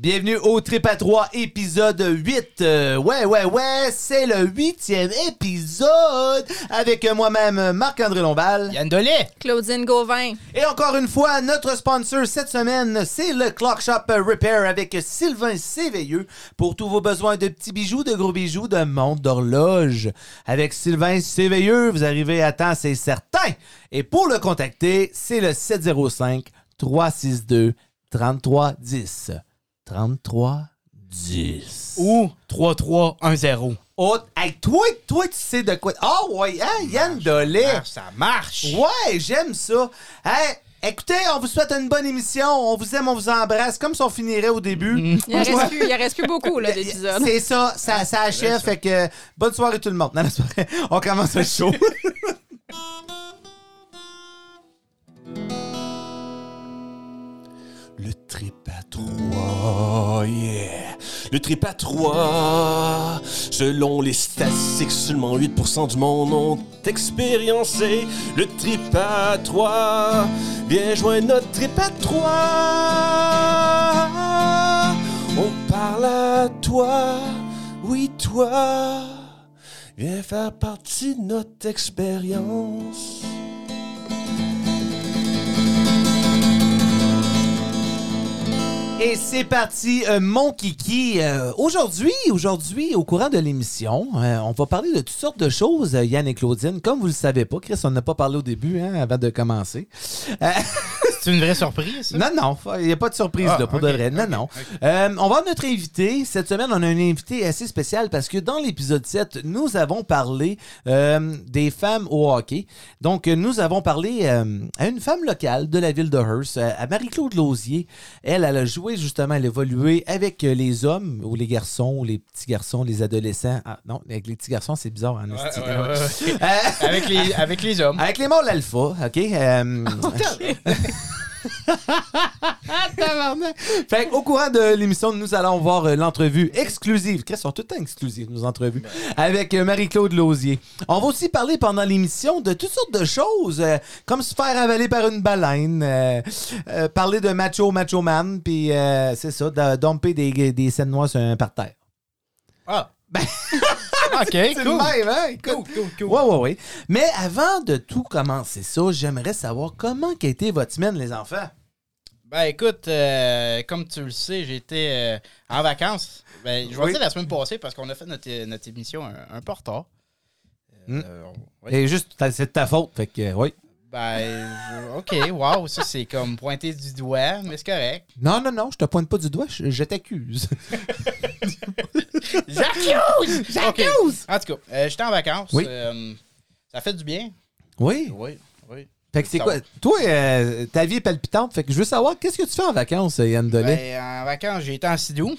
Bienvenue au Trip à 3, épisode 8. Euh, ouais, ouais, ouais, c'est le huitième épisode avec moi-même Marc-André Lombal. Yann Dolé. Claudine Gauvin. Et encore une fois, notre sponsor cette semaine, c'est le Clock Shop Repair avec Sylvain Séveilleux pour tous vos besoins de petits bijoux, de gros bijoux, de montres, d'horloge. Avec Sylvain Séveilleux, vous arrivez à temps, c'est certain. Et pour le contacter, c'est le 705 362 3310. 33 10. Ou 3310. Oh, hey, toi, toi, tu sais de quoi? Ah, ouais, hein, Yann Dolé. Ah, ça marche. Ouais, j'aime ça. Hey, écoutez, on vous souhaite une bonne émission. On vous aime, on vous embrasse, comme si on finirait au début. Il en reste plus, il en reste plus beaucoup, là, d'épisodes. C'est ça, ça, ça achève. Fait que bonne soirée tout le monde. Non, la soirée, on commence le show. Le trip à trois, yeah. Le trip à trois. Selon les statistiques, seulement 8% du monde ont expériencé le trip à trois. Viens joindre notre trip à trois. On parle à toi, oui toi. Viens faire partie de notre expérience. Et c'est parti, euh, mon kiki. Euh, aujourd'hui, aujourd'hui, au courant de l'émission, euh, on va parler de toutes sortes de choses, euh, Yann et Claudine. Comme vous le savez pas, Chris, on n'a pas parlé au début, hein, avant de commencer. C'est une vraie surprise. ça? non, non, il n'y a pas de surprise Ah, là, pour ok, de vrai. Non, non. Euh, on va avoir notre invité. Cette semaine, on a un invité assez spécial parce que dans l'épisode 7, nous avons parlé euh, des femmes au hockey. Donc, nous avons parlé euh, à une femme locale de la ville de Hearst, à Marie-Claude Lausier. Elle, elle a joué justement, elle a évolué avec les hommes ou les garçons, ou les petits garçons, les adolescents. Ah non, avec les petits garçons, c'est bizarre en esti. ouais, ouais, ouais. Euh, avec, les, avec les hommes. avec les mâles alpha, OK? Fait au courant de l'émission, nous allons voir euh, l'entrevue exclusive. Qu'est-ce sont tout le temps exclusives, nos entrevues, avec euh, Marie-Claude Lausier. On va aussi parler pendant l'émission de toutes sortes de choses, euh, comme se faire avaler par une baleine, parler de macho, macho man, puis c'est ça, de domper des, des scènes noires sur un parterre. Ah. Ben- OK, C'est cool. le même, hein? Cool, cool, cool. Ouais, ouais, ouais. Mais avant de tout commencer ça, j'aimerais savoir comment a été votre semaine, les enfants? Ben écoute, euh, comme tu le sais, j'ai été euh, en vacances. Ben, je vais Oui. la semaine passée parce qu'on a fait notre, notre émission un, un peu en retard. Hmm. Euh. Et juste, c'est de ta faute, fait que, euh, oui. Ben, OK, wow, ça c'est comme pointer du doigt, mais c'est correct. Non, non, non, je te pointe pas du doigt, je, je t'accuse. J'accuse! J'accuse! En tout cas, euh, j'étais en vacances. Oui. euh, ça fait du bien. Oui. Oui, oui. Fait que c'est Ça quoi? va. Toi, euh, ta vie est palpitante, fait que je veux savoir, qu'est-ce que tu fais en vacances, Yann Dolé? Ben, en vacances, j'ai été en Sidou.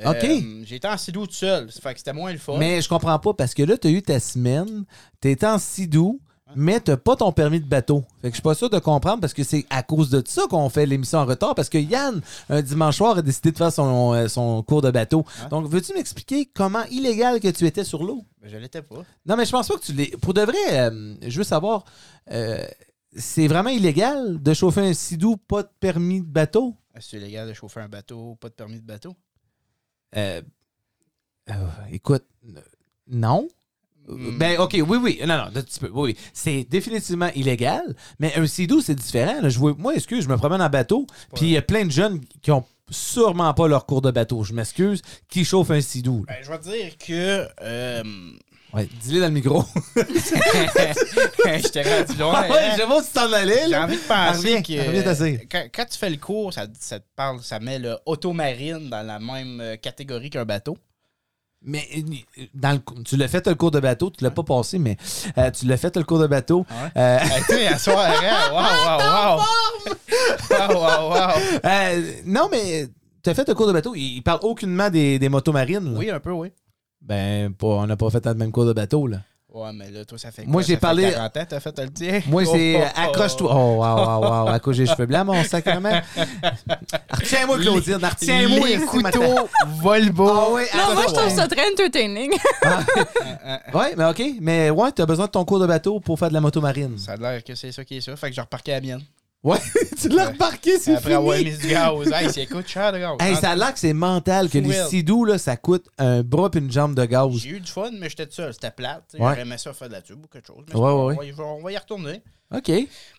Euh, OK. J'ai été en Sidou tout seul. Ça fait que c'était moins le fun. Mais je comprends pas, parce que là, t'as eu ta semaine, t'es en sidou, mais t'as pas ton permis de bateau. Fait que je suis pas sûr de comprendre, parce que c'est à cause de ça qu'on fait l'émission en retard, parce que Yann, un dimanche soir, a décidé de faire son, euh, son cours de bateau. Hein? Donc, veux-tu m'expliquer comment illégal que tu étais sur l'eau? Ben, je l'étais pas. Non, mais je pense pas que tu l'es. Pour de vrai, euh, je veux savoir, euh, c'est vraiment illégal de chauffer un sidou, pas de permis de bateau? Ah, C'est légal de chauffer un bateau, pas de permis de bateau? Euh, écoute, non. Hmm. Ben, OK, oui, oui. Non, non, un petit peu. Oui, oui. C'est définitivement illégal, mais un sidou, c'est différent. là. Je vois, moi, excuse, je me promène en bateau, puis il y a plein de jeunes qui ont sûrement pas leur cours de bateau, je m'excuse, qui chauffent un sidou. Ben, je vais te dire que. euh, Ouais, dis-le dans le micro. je t'ai rendu loin. ouais, hein. je vois tu t'en allais, J'ai envie de penser que quand, quand tu fais le cours, ça, ça te parle, ça met le automarine dans la même euh, catégorie qu'un bateau. Mais euh, dans le, tu l'as fait le cours de bateau, tu l'as pas passé, mais euh, tu l'as fait le cours de bateau? Ouais. Euh, Hey, tu sais, à soir, hein? Wow, wow, wow. Wow, wow, wow. euh, non, mais tu as fait le cours de bateau? Il, il parle aucunement des, des motos marines. là. Oui, un peu, oui. Ben, pas, on n'a pas fait le même cours de bateau, là. Ouais, mais là, toi, ça fait Moi, j'ai parlé- 40 ans, t'as fait le tien? Moi, c'est Oh, oh, accroche-toi. Oh, wow, wow, wow. À cause des cheveux blancs, mon sacrement. Retiens-moi, Claudine. Retiens-moi. Les couteaux Volvo. Ah ouais, Non, moi, je trouve ça très entertaining. Ouais, mais OK. Mais ouais, t'as besoin de ton cours de bateau pour faire de la moto marine. Ça a l'air que c'est ça qui est ça. Fait que j'ai reparqué la mienne. Ouais, tu l'as remarqué, c'est Après avoir fini. mis du gaz. Hey, c'est coûte cher de gaz. Hey, ça a l'air que c'est mental, que Fou, les elle. sidous, là, ça coûte un bras puis une jambe de gaz. J'ai eu du fun, mais j'étais seul. C'était plate. Ouais. J'aurais aimé ça faire de la tube ou quelque chose. Mais Ouais, ouais, grave, on va y- on va y retourner. OK.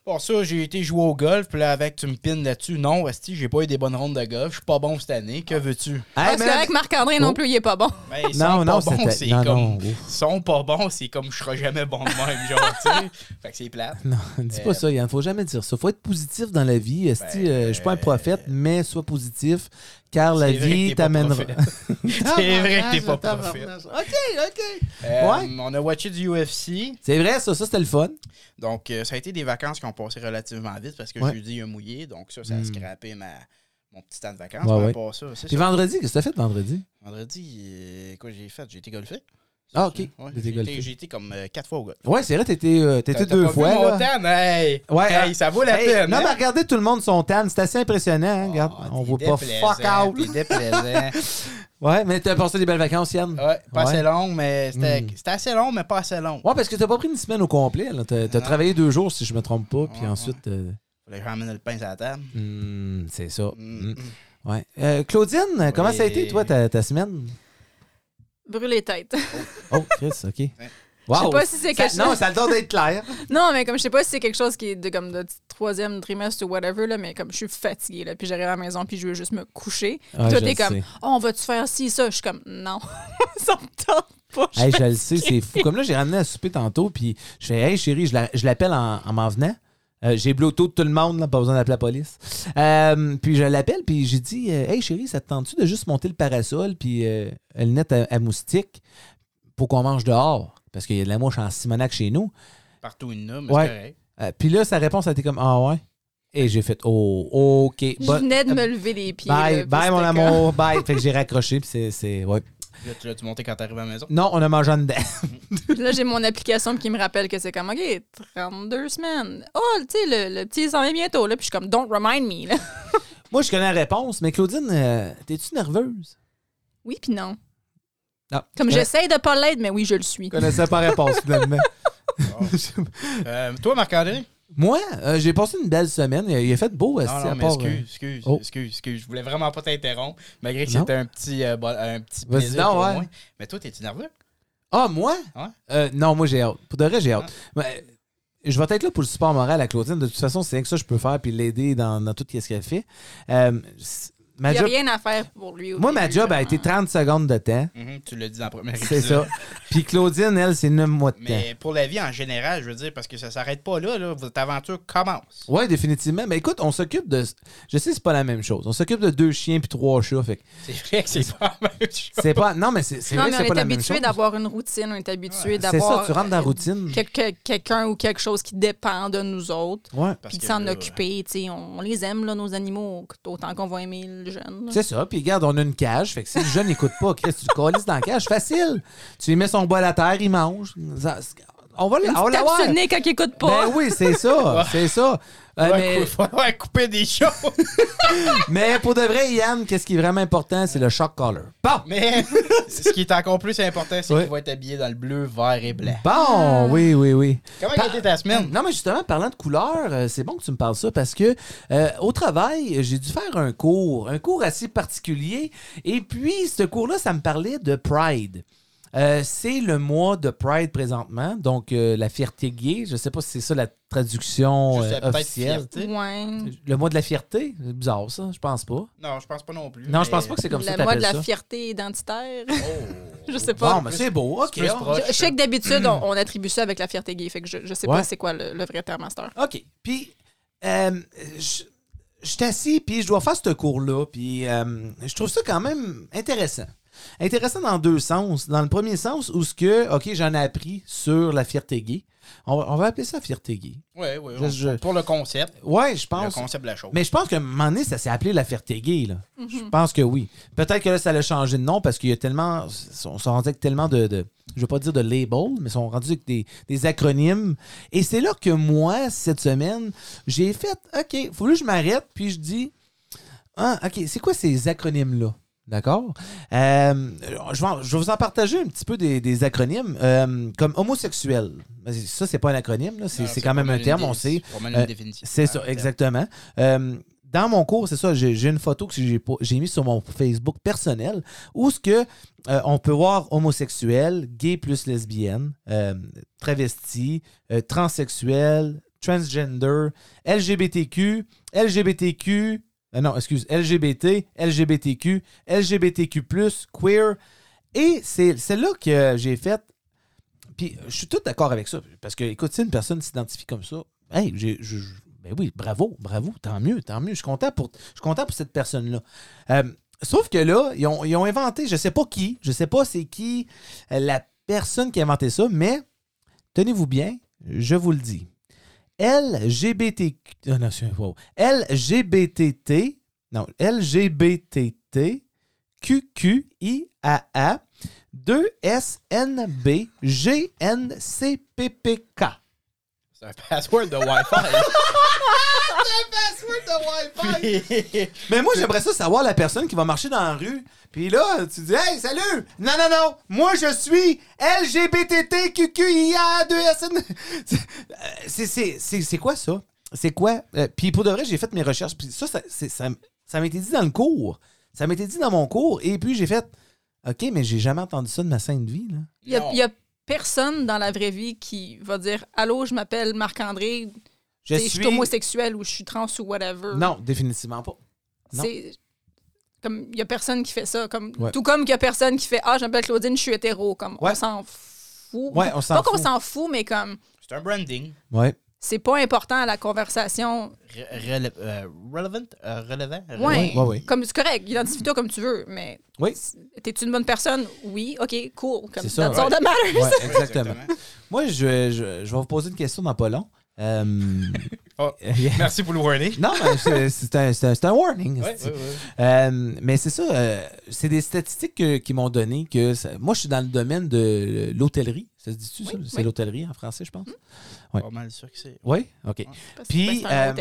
Bon, ça, j'ai été jouer au golf, puis là, avec, tu me pines là-dessus. Non, Esti, j'ai pas eu des bonnes rondes de golf. Je suis pas bon cette année. Que veux-tu? Ah, Hey, c'est man. vrai que Marc-André Oh. non plus, il est pas bon. Ben, ils Non, sont non, pas bons, c'est non, comme. non, sont pas bons, c'est comme je serai jamais bon de même, genre, tu sais. Fait que c'est plate. Non, dis pas Euh, ça, Yann. Faut jamais dire ça. Faut être positif dans la vie. Esti, Ben, euh, je suis pas un prophète, mais sois positif, car la vie pas t'amènera. C'est vrai que t'es pas prophète. OK, OK. Euh, Ouais. On a watché du UFC. C'est vrai, ça, ça c'était le fun. Donc, euh, ça a été des vacances qui ont passé relativement vite parce que Ouais. jeudi, il a mouillé. Donc, ça, ça a Hmm. scrappé ma, mon petit temps de vacances. Ouais, ça. Puis ça. vendredi, qu'est-ce que t'as fait vendredi? Vendredi, euh, quoi j'ai fait? J'ai été golfer. Ah, OK. Ouais, j'ai été- comme euh, quatre fois au golf. Ouais, c'est vrai, t'étais euh, deux pas vu fois. mon là. tan? Hey! Ouais, Hey, hein. ça vaut la Hey, peine. non, hein? mais regardez tout le monde son tan. C'est assez impressionnant. hein, regarde, Ah, on voit pas fuck out. T'es déplaisant. Ouais, mais t'as passé des belles vacances, Yann. Ouais, pas Ouais. assez long, mais c'était c'était assez long, mais pas assez long. Ouais, parce que t'as pas pris une semaine au complet. là. T'as travaillé deux jours, si je me trompe pas. Puis ensuite. euh, Fallait que j'emmène le pain sur la table. hmm, c'est ça. Hmm. Hmm. Ouais. Euh, Claudine, comment ça a été, toi, ta semaine? Brûler tête. Oh, Chris, OK. Je sais Wow. pas si c'est Ça- quelque chose. Non, ça a le temps d'être clair. Non, mais comme je sais pas si c'est quelque chose qui est de comme de troisième trimestre ou whatever, là, mais comme je suis fatiguée, là, puis j'arrive à la maison, puis je veux juste me coucher. Ouais, toi, je t'es comme, oh, on va-tu faire ci, ça? Je suis comme, non, ça me tente pas. Hey, suis je le sais, c'est fou. Comme là, j'ai ramené à souper tantôt, puis je fais Hey chérie, je la- je l'appelle en, en m'en venant. Euh, j'ai Bluetooth tout le monde, là, pas besoin d'appeler la police. Euh, puis je l'appelle, puis j'ai dit euh, Hey chérie, ça te tente-tu de juste monter le parasol, puis euh, le net à, à moustique pour qu'on mange dehors? Parce qu'il y a de la mouche en Simonac chez nous. Partout une mais Ouais. c'est correct. Euh, puis là, sa réponse a été comme Ah ouais? Et j'ai fait Oh, OK. Je venais de euh, me lever les pieds. Bye, là, bye, mon amour, bye. Fait que j'ai raccroché, puis c'est- c'est. Ouais. Là, tu l'as-tu monté quand t'arrives à la maison? Non, on a mangé en dedans. Là, j'ai mon application qui me rappelle que c'est comme, OK, 32 semaines. Oh, tu sais, le, le petit s'en vient bientôt. Là, puis je suis comme, don't remind me. Là. Moi, je connais la réponse, mais Claudine, euh, t'es-tu nerveuse? Oui, puis non. Ah, Comme je j'essaye de pas l'être, mais oui, je le suis. connaissais pas la réponse, finalement. Euh, toi, Marc-André? Moi, euh, j'ai passé une belle semaine. Il a, il a fait beau, esti, Non, à non, mais part, excuse, euh, excuse, Oh. excuse, excuse. Je voulais vraiment pas t'interrompre, malgré que Non. c'était un petit, euh, un petit plaisir pour ouais. moi. Mais toi, t'es-tu nerveux? Ah, moi? Ouais. Euh, non, moi, j'ai hâte. Pour de vrai, j'ai hâte. Mais, je vais être là pour le support moral à Claudine. De toute façon, c'est rien que ça que je peux faire, puis l'aider dans, dans tout ce qu'elle fait. Ma Il n'y a job- rien à faire pour lui. moi, ma job a été 30 secondes de temps. Mhm, tu l'as dit dans le premier C'est ça. Puis Claudine, elle, c'est 9 mois de temps. Mais pour la vie en général, je veux dire, parce que ça s'arrête pas là, là, votre aventure commence. Oui, définitivement. Mais écoute, on s'occupe de. Je sais, c'est pas la même chose. On s'occupe de deux chiens puis trois chats. Fait C'est vrai que c'est pas la même chose. c'est pas. Non, mais c'est vrai mais que on c'est pas est la même habitué chose. d'avoir une routine, on est habitué Ouais. C'est d'avoir. ça, tu rentres dans la routine. quel- quel- Quelqu'un ou quelque chose qui dépend de nous autres. Ouais. Parce Puis de s'en occuper, tu sais, on, on les aime, là, nos animaux, autant qu'on va aimer jeune. C'est ça. Puis regarde, on a une cage. Fait que si le jeune n'écoute pas, Chris, tu le dans la cage. Facile. Tu lui mets son bol à terre, il mange. On va, on va sur le nez quand il écoute pas. Ben oui, c'est ça. C'est ça. Euh, Ouais, mais, faut couper des choses. mais pour de vrai, Yann, qu'est-ce qui est vraiment important, c'est le shock collar. Bon. Mais ce qui est encore plus important, c'est qu'il va être habillé dans le bleu, vert et blanc. Bon, oui, oui, oui. Comment a été ta semaine? Non, mais justement, parlant de couleurs, euh, c'est bon que tu me parles ça parce que euh, au travail, j'ai dû faire un cours, un cours assez particulier. Et puis, ce cours-là, ça me parlait de Pride. Euh, c'est le mois de Pride présentement, donc euh, la fierté gay. Je sais pas si c'est ça la traduction euh, officielle. fierté. Ouais. Le mois de la fierté, c'est bizarre ça, je pense pas. Non, je pense pas non plus. Non, je pense pas que c'est comme ça Le mois de la ça. fierté identitaire. Oh. je sais pas. Bon, mais c'est beau, ok. on- proche. Je, je sais que d'habitude, on, on attribue ça avec la fierté gay. Fait que je, je sais Ouais. pas c'est quoi le, le vrai terme master. OK. Puis, euh, je je suis assis, puis je dois faire ce cours-là, puis euh, je trouve ça quand même intéressant. Intéressant dans deux sens. Dans le premier sens, où ce que, OK, j'en ai appris sur la fierté gay. On, va- on va appeler ça fierté gay. Je- on- je- Pour le concept. Ouais, je Le pense. concept de la chose. Mais je pense qu'à un moment donné, ça s'est appelé la fierté gay, là. Mhm. Je pense que oui. Peut-être que là, ça a changé de nom parce qu'il y a tellement. On s'en rendu avec tellement de, de- Je veux pas dire de labels, mais ils sont rendus avec des, des acronymes. Et c'est là que moi, cette semaine, j'ai fait OK, faut que je m'arrête, puis je dis Ah, OK, c'est quoi ces acronymes-là? D'accord? Euh, je, vais, en- je vais vous en partager un petit peu des, des acronymes. Euh, comme homosexuel. Ça, c'est pas un acronyme, là, c'est quand même un terme, on sait. Euh. C'est Ah, ça, terme. exactement. Euh, dans mon cours, c'est ça, j'ai j'ai une photo que j'ai j'ai mis sur mon Facebook personnel où ce que euh, on peut voir homosexuel, gay plus lesbienne, euh, travesti, euh, transsexuel, transgender, LGBTQ, LGBTQ, euh, non, excuse, LGBT, LGBTQ, LGBTQ+, queer. Et c'est c'est là que j'ai fait. Puis je suis tout d'accord avec ça. Parce que, écoute, si une personne s'identifie comme ça, hey, j'ai. ben oui, bravo, bravo, tant mieux, tant mieux. Je suis content pour, je suis content pour cette personne-là. Euh, sauf que là, ils ont, ils ont inventé, je sais pas qui, je sais pas c'est qui euh, la personne qui a inventé ça, mais tenez-vous bien, je vous le dis. LGBTQ. ah non, wow. LGBTT. Non, LGBTT. QQIAA. 2SNB. GNCPPK. C'est un password de Wi-Fi. Mais moi, j'aimerais ça savoir la personne qui va marcher dans la rue. Puis là, tu dis, hey, salut! Non, non, non! Moi, je suis LGBTTQQIA2SN. C'est- c'est- quoi ça? C'est quoi? Euh, puis pour de vrai, j'ai fait mes recherches. Puis ça, ça, c'est- ça, ça m'a été dit dans le cours. Ça m'a été dit dans mon cours. Et puis j'ai fait, OK, mais j'ai jamais entendu ça de ma sainte vie. Là. Il y, a, Non. il y a personne dans la vraie vie qui va dire Allô, je m'appelle Marc-André, Je suis. homosexuel ou je suis trans ou whatever. Non, définitivement pas. non. C'est. Comme, il y a personne qui fait ça. Comme, Ouais. Tout comme qu'il y a personne qui fait Ah, je m'appelle Claudine, je suis hétéro. Comme, Ouais. on s'en fout. Ouais, on s'en Pas qu'on fout. s'en fout, mais comme, C'est un branding. Ouais. C'est pas important à la conversation. Re- rele- euh, relevant? euh, relevant? Ouais. Ouais, ouais. Comme c'est correct, identifie-toi comme tu veux, mais Oui. t'es-tu une bonne personne? Oui, ok, cool. Comme, C'est ça, that's all that matters. Ouais, exactement. Moi, je, je, je vais vous poser une question dans pas long. Euh, Oh. Merci pour le warning. Non, mais c'est- un, c'est un- c'est un warning. Ouais, c'est- ouais, ouais. Euh, mais c'est ça, euh, c'est des statistiques que- qui m'ont donné que ça- moi, je suis dans le domaine de l'hôtellerie. Ça se dit-tu, ça? Oui, C'est oui. l'hôtellerie en français, je pense. Ouais. Pas mal sûr que c'est. Oui? OK. Puis, euh.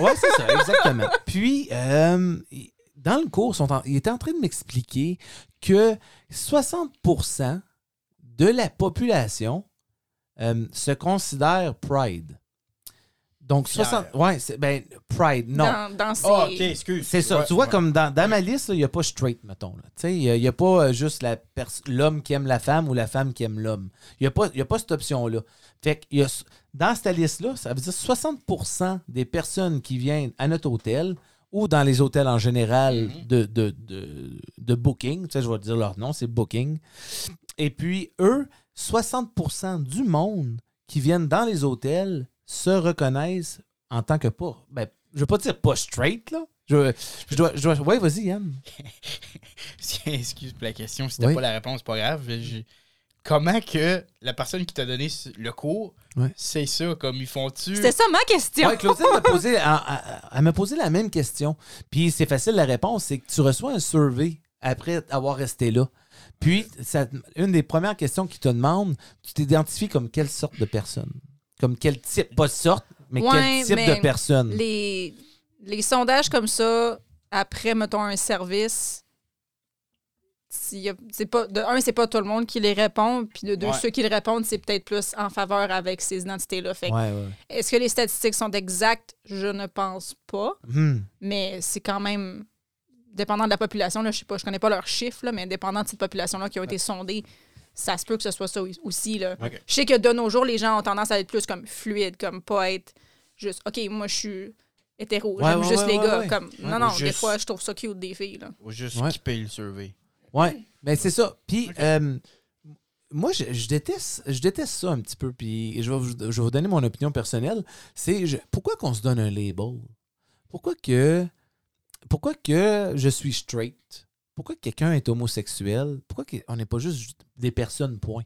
Oui, c'est ça, exactement. Puis, euh, dans le cours, sont en- il était en train de m'expliquer que 60% de la population euh, se considère Pride. Donc, Fier. 60. Ouais, c'est- ben, Pride, non. Dans, dans ces... Ah, ok, excuse. C'est ça. Ouais, tu vois, ouais. comme dans, dans ma liste, il n'y a pas straight, mettons. là. Tu sais, il n'y a, pas juste la pers- l'homme qui aime la femme ou la femme qui aime l'homme. Il n'y a, pas- il y a pas cette option-là. Fait que il y a, dans cette liste-là, ça veut dire 60% des personnes qui viennent à notre hôtel ou dans les hôtels en général Mhm. de, de, de, de Booking, tu sais, je vais te dire leur nom, c'est Booking. Et puis, eux, 60% du monde qui viennent dans les hôtels se reconnaissent en tant que pas. Ben, je veux pas dire pas straight, là. Je, je dois. Je dois ouais, vas-y, Yann. Excuse pour la question. Si t'as Oui. pas la réponse, pas grave. Je- Comment que la personne qui t'a donné le cours, Ouais. c'est ça? Comme ils font-tu? C'était ça ma question. Ouais, Claudine m'a posé, elle, m'a posé la même question. Puis c'est facile, la réponse, c'est que tu reçois un survey après avoir resté là. Puis, ça- une des premières questions qu'ils te demandent, tu t'identifies comme quelle sorte de personne? Comme quel type? Pas sorte, mais Ouais, quel type mais de personne? les, les sondages comme ça, après, mettons, un service, c'est pas, de un, c'est pas tout le monde qui les répond, puis de deux, Ouais. ceux qui le répondent, c'est peut-être plus en faveur avec ces identités-là. Fait que, Ouais, ouais. Est-ce que les statistiques sont exactes? Je ne pense pas, Hmm. mais c'est quand même dépendant de la population. Là, je sais pas, je connais pas leurs chiffres, là, mais dépendant de cette population-là qui ont été sondées, ça se peut que ce soit ça aussi. Là. Je sais que de nos jours, les gens ont tendance à être plus comme fluides, comme pas être juste OK, moi je suis hétéro, Ouais, j'aime ouais, juste ouais, les ouais, gars. ouais. Comme, Ouais, non, non, des fois, je trouve ça cute des filles. Là. Ou juste Ouais. qui paye le survey. Ouais, ben c'est ça. Puis, euh, moi, je, je déteste, je déteste ça un petit peu. Puis, je vais, vous, je vais vous donner mon opinion personnelle. C'est pourquoi qu'on se donne un label? Pourquoi que, pourquoi que je suis straight? Pourquoi que quelqu'un est homosexuel? Pourquoi qu'on n'est pas juste des personnes, point?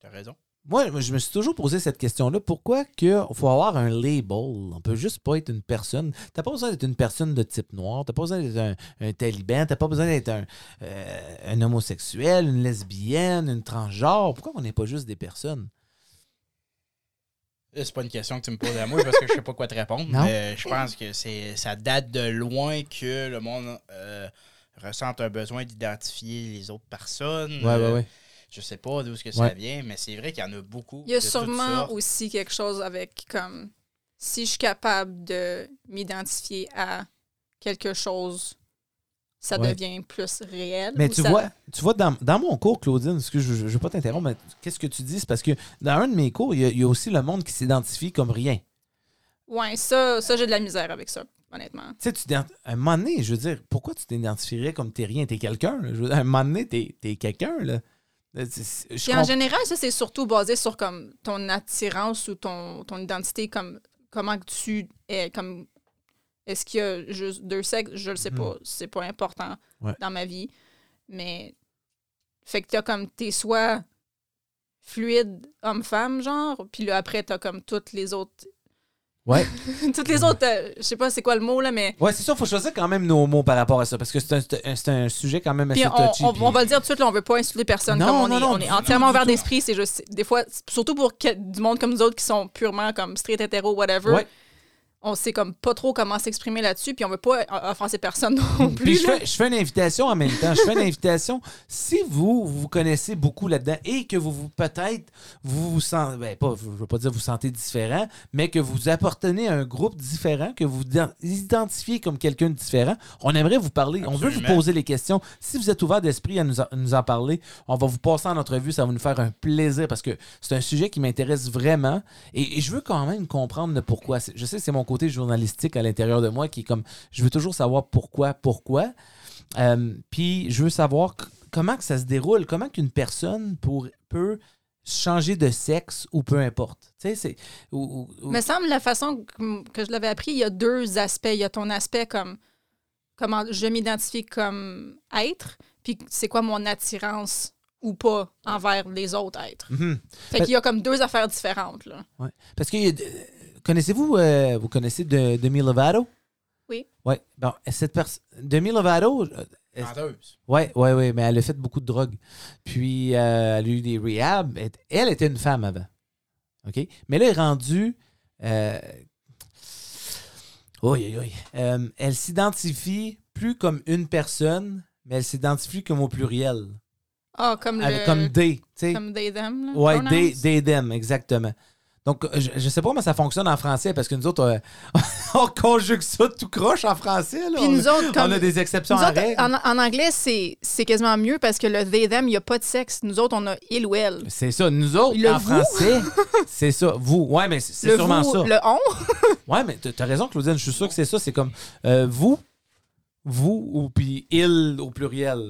T'as raison. Moi, je me suis toujours posé cette question-là. Pourquoi qu'il faut avoir un label? On peut juste pas être une personne. T'as pas besoin d'être une personne de type noir. T'as pas besoin d'être un, un taliban. T'as pas besoin d'être un, euh, un homosexuel, une lesbienne, une transgenre. Pourquoi on n'est pas juste des personnes? Là, C'est pas une question que tu me poses à moi parce que je sais pas quoi te répondre. Non. Mais je pense que c'est ça date de loin que le monde euh, ressentent un besoin d'identifier les autres personnes. Ouais, ouais, Euh, ouais. Je sais pas d'où est-ce que Ouais. ça vient, mais c'est vrai qu'il y en a beaucoup. Il y a de sûrement aussi quelque chose avec comme si je suis capable de m'identifier à quelque chose, ça Ouais. devient plus réel. Mais tu ça- vois, tu vois dans, dans mon cours, Claudine, parce que je ne veux pas t'interrompre, mais qu'est-ce que tu dis? C'est parce que dans un de mes cours, il y a, il y a aussi le monde qui s'identifie comme rien. Ouais, ça, ça j'ai de la misère avec ça, honnêtement. Tu sais, tu à un moment donné, je veux dire, pourquoi tu t'identifierais comme t'es rien? T'es quelqu'un. là? Je veux dire, à un moment donné, t'es es, quelqu'un. là. C'est- je en général, ça, c'est surtout basé sur comme ton attirance ou ton, ton identité, comme comment tu es, comme est-ce qu'il y a juste deux sexes, je le sais Mhm. pas, c'est pas important Ouais. dans ma vie, mais fait que t'as comme t'es soit fluide homme-femme genre, puis là après t'as comme toutes les autres, Ouais. toutes les autres, euh, je sais pas c'est quoi le mot là, mais Ouais, c'est il faut choisir quand même nos mots par rapport à ça, parce que c'est un, c'est un- sujet quand même assez Puis on, touchy. on- puis- on va le dire tout de suite, là, on veut pas insulter personne. Non, comme on non, est, non, on est entièrement ouvert d'esprit. C'est juste, des fois, surtout pour que- du monde comme nous autres qui sont purement comme straight hétéro, whatever, Ouais. On sait comme pas trop comment s'exprimer là-dessus, puis on veut pas offenser personne non Puis plus. je fais, je fais une invitation en même temps. Je fais une invitation. Si vous vous connaissez beaucoup là-dedans et que vous, vous peut-être vous vous sentez, ben pas, je veux pas dire vous sentez différent, mais que vous appartenez à un groupe différent, que vous vous identifiez comme quelqu'un de différent, on aimerait vous parler. On veut vous poser les questions. Si vous êtes ouvert d'esprit à nous en, nous en parler, on va vous passer en entrevue. Ça va nous faire un plaisir parce que c'est un sujet qui m'intéresse vraiment et, et je veux quand même comprendre le pourquoi. C'est- Je sais que c'est mon côté journalistique à l'intérieur de moi qui est comme je veux toujours savoir pourquoi, pourquoi. Euh, Puis je veux savoir comment que ça se déroule, comment qu'une personne pour, peut changer de sexe ou peu importe. Tu sais, c'est. ou- me semble la façon que, que je l'avais appris, il y a deux aspects. Il y a ton aspect comme comment je m'identifie comme être, puis c'est quoi mon attirance ou pas envers les autres êtres. Mhm. Fait qu'il y a comme deux affaires différentes. Là. Ouais. Parce que euh, connaissez-vous, euh, vous connaissez de, Demi Lovato? Oui. Ouais. Bon, cette personne. Demi Lovato. Ouais, ouais, ouais, mais elle a fait beaucoup de drogue. Puis euh, elle a eu des rehabs. Elle- Elle était une femme avant. OK? Mais là, elle est rendue. Euh... Oui, oui, oui. Euh, elle s'identifie plus comme une personne, mais elle s'identifie comme au pluriel. Ah, comme Avec- le... Comme des. tu sais. Comme they, them. là, Ouais, pronouns. des, des them, exactement. Donc, euh, je, je sais pas comment ça fonctionne en français parce que nous autres, euh, on conjugue ça tout croche en français. Là. Puis on, nous autres, comme- on a des exceptions Nous à autres, règle. en, en anglais, c'est c'est quasiment mieux parce que le they, them, il n'y a pas de sexe. Nous autres, on a il ou elle. C'est ça. Nous autres, Le en vous? français, c'est ça. Vous. Ouais, mais c'est c'est Le sûrement vous, ça. le on? Ouais, mais t'as raison, Claudine. Je suis sûr que c'est ça. C'est comme euh, vous, vous ou puis il au pluriel.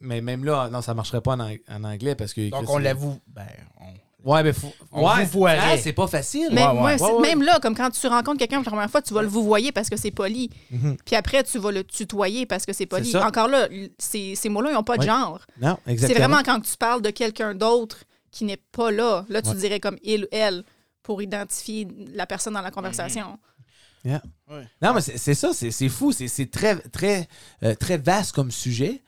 Mais même là, non, ça marcherait pas en, ang- en anglais parce que. Donc, on l'avoue. Ben, on... Ouais, mais faut. On ouais, c'est pas facile. Mais Ouais, moi, ouais. c'est- Ouais, ouais. même là, comme quand tu rencontres quelqu'un pour la première fois, tu vas le vous voyer parce que c'est poli. Mhm. Puis après, tu vas le tutoyer parce que c'est poli. C'est. Encore là, ces, ces mots-là, ils n'ont pas de genre. Non, C'est exactement. vraiment quand tu parles de quelqu'un d'autre qui n'est pas là. Là, tu Ouais. dirais comme il ou elle pour identifier la personne dans la conversation. Ouais. Non, mais c'est c'est ça, c'est c'est fou. C'est c'est très, très, euh, très vaste comme sujet.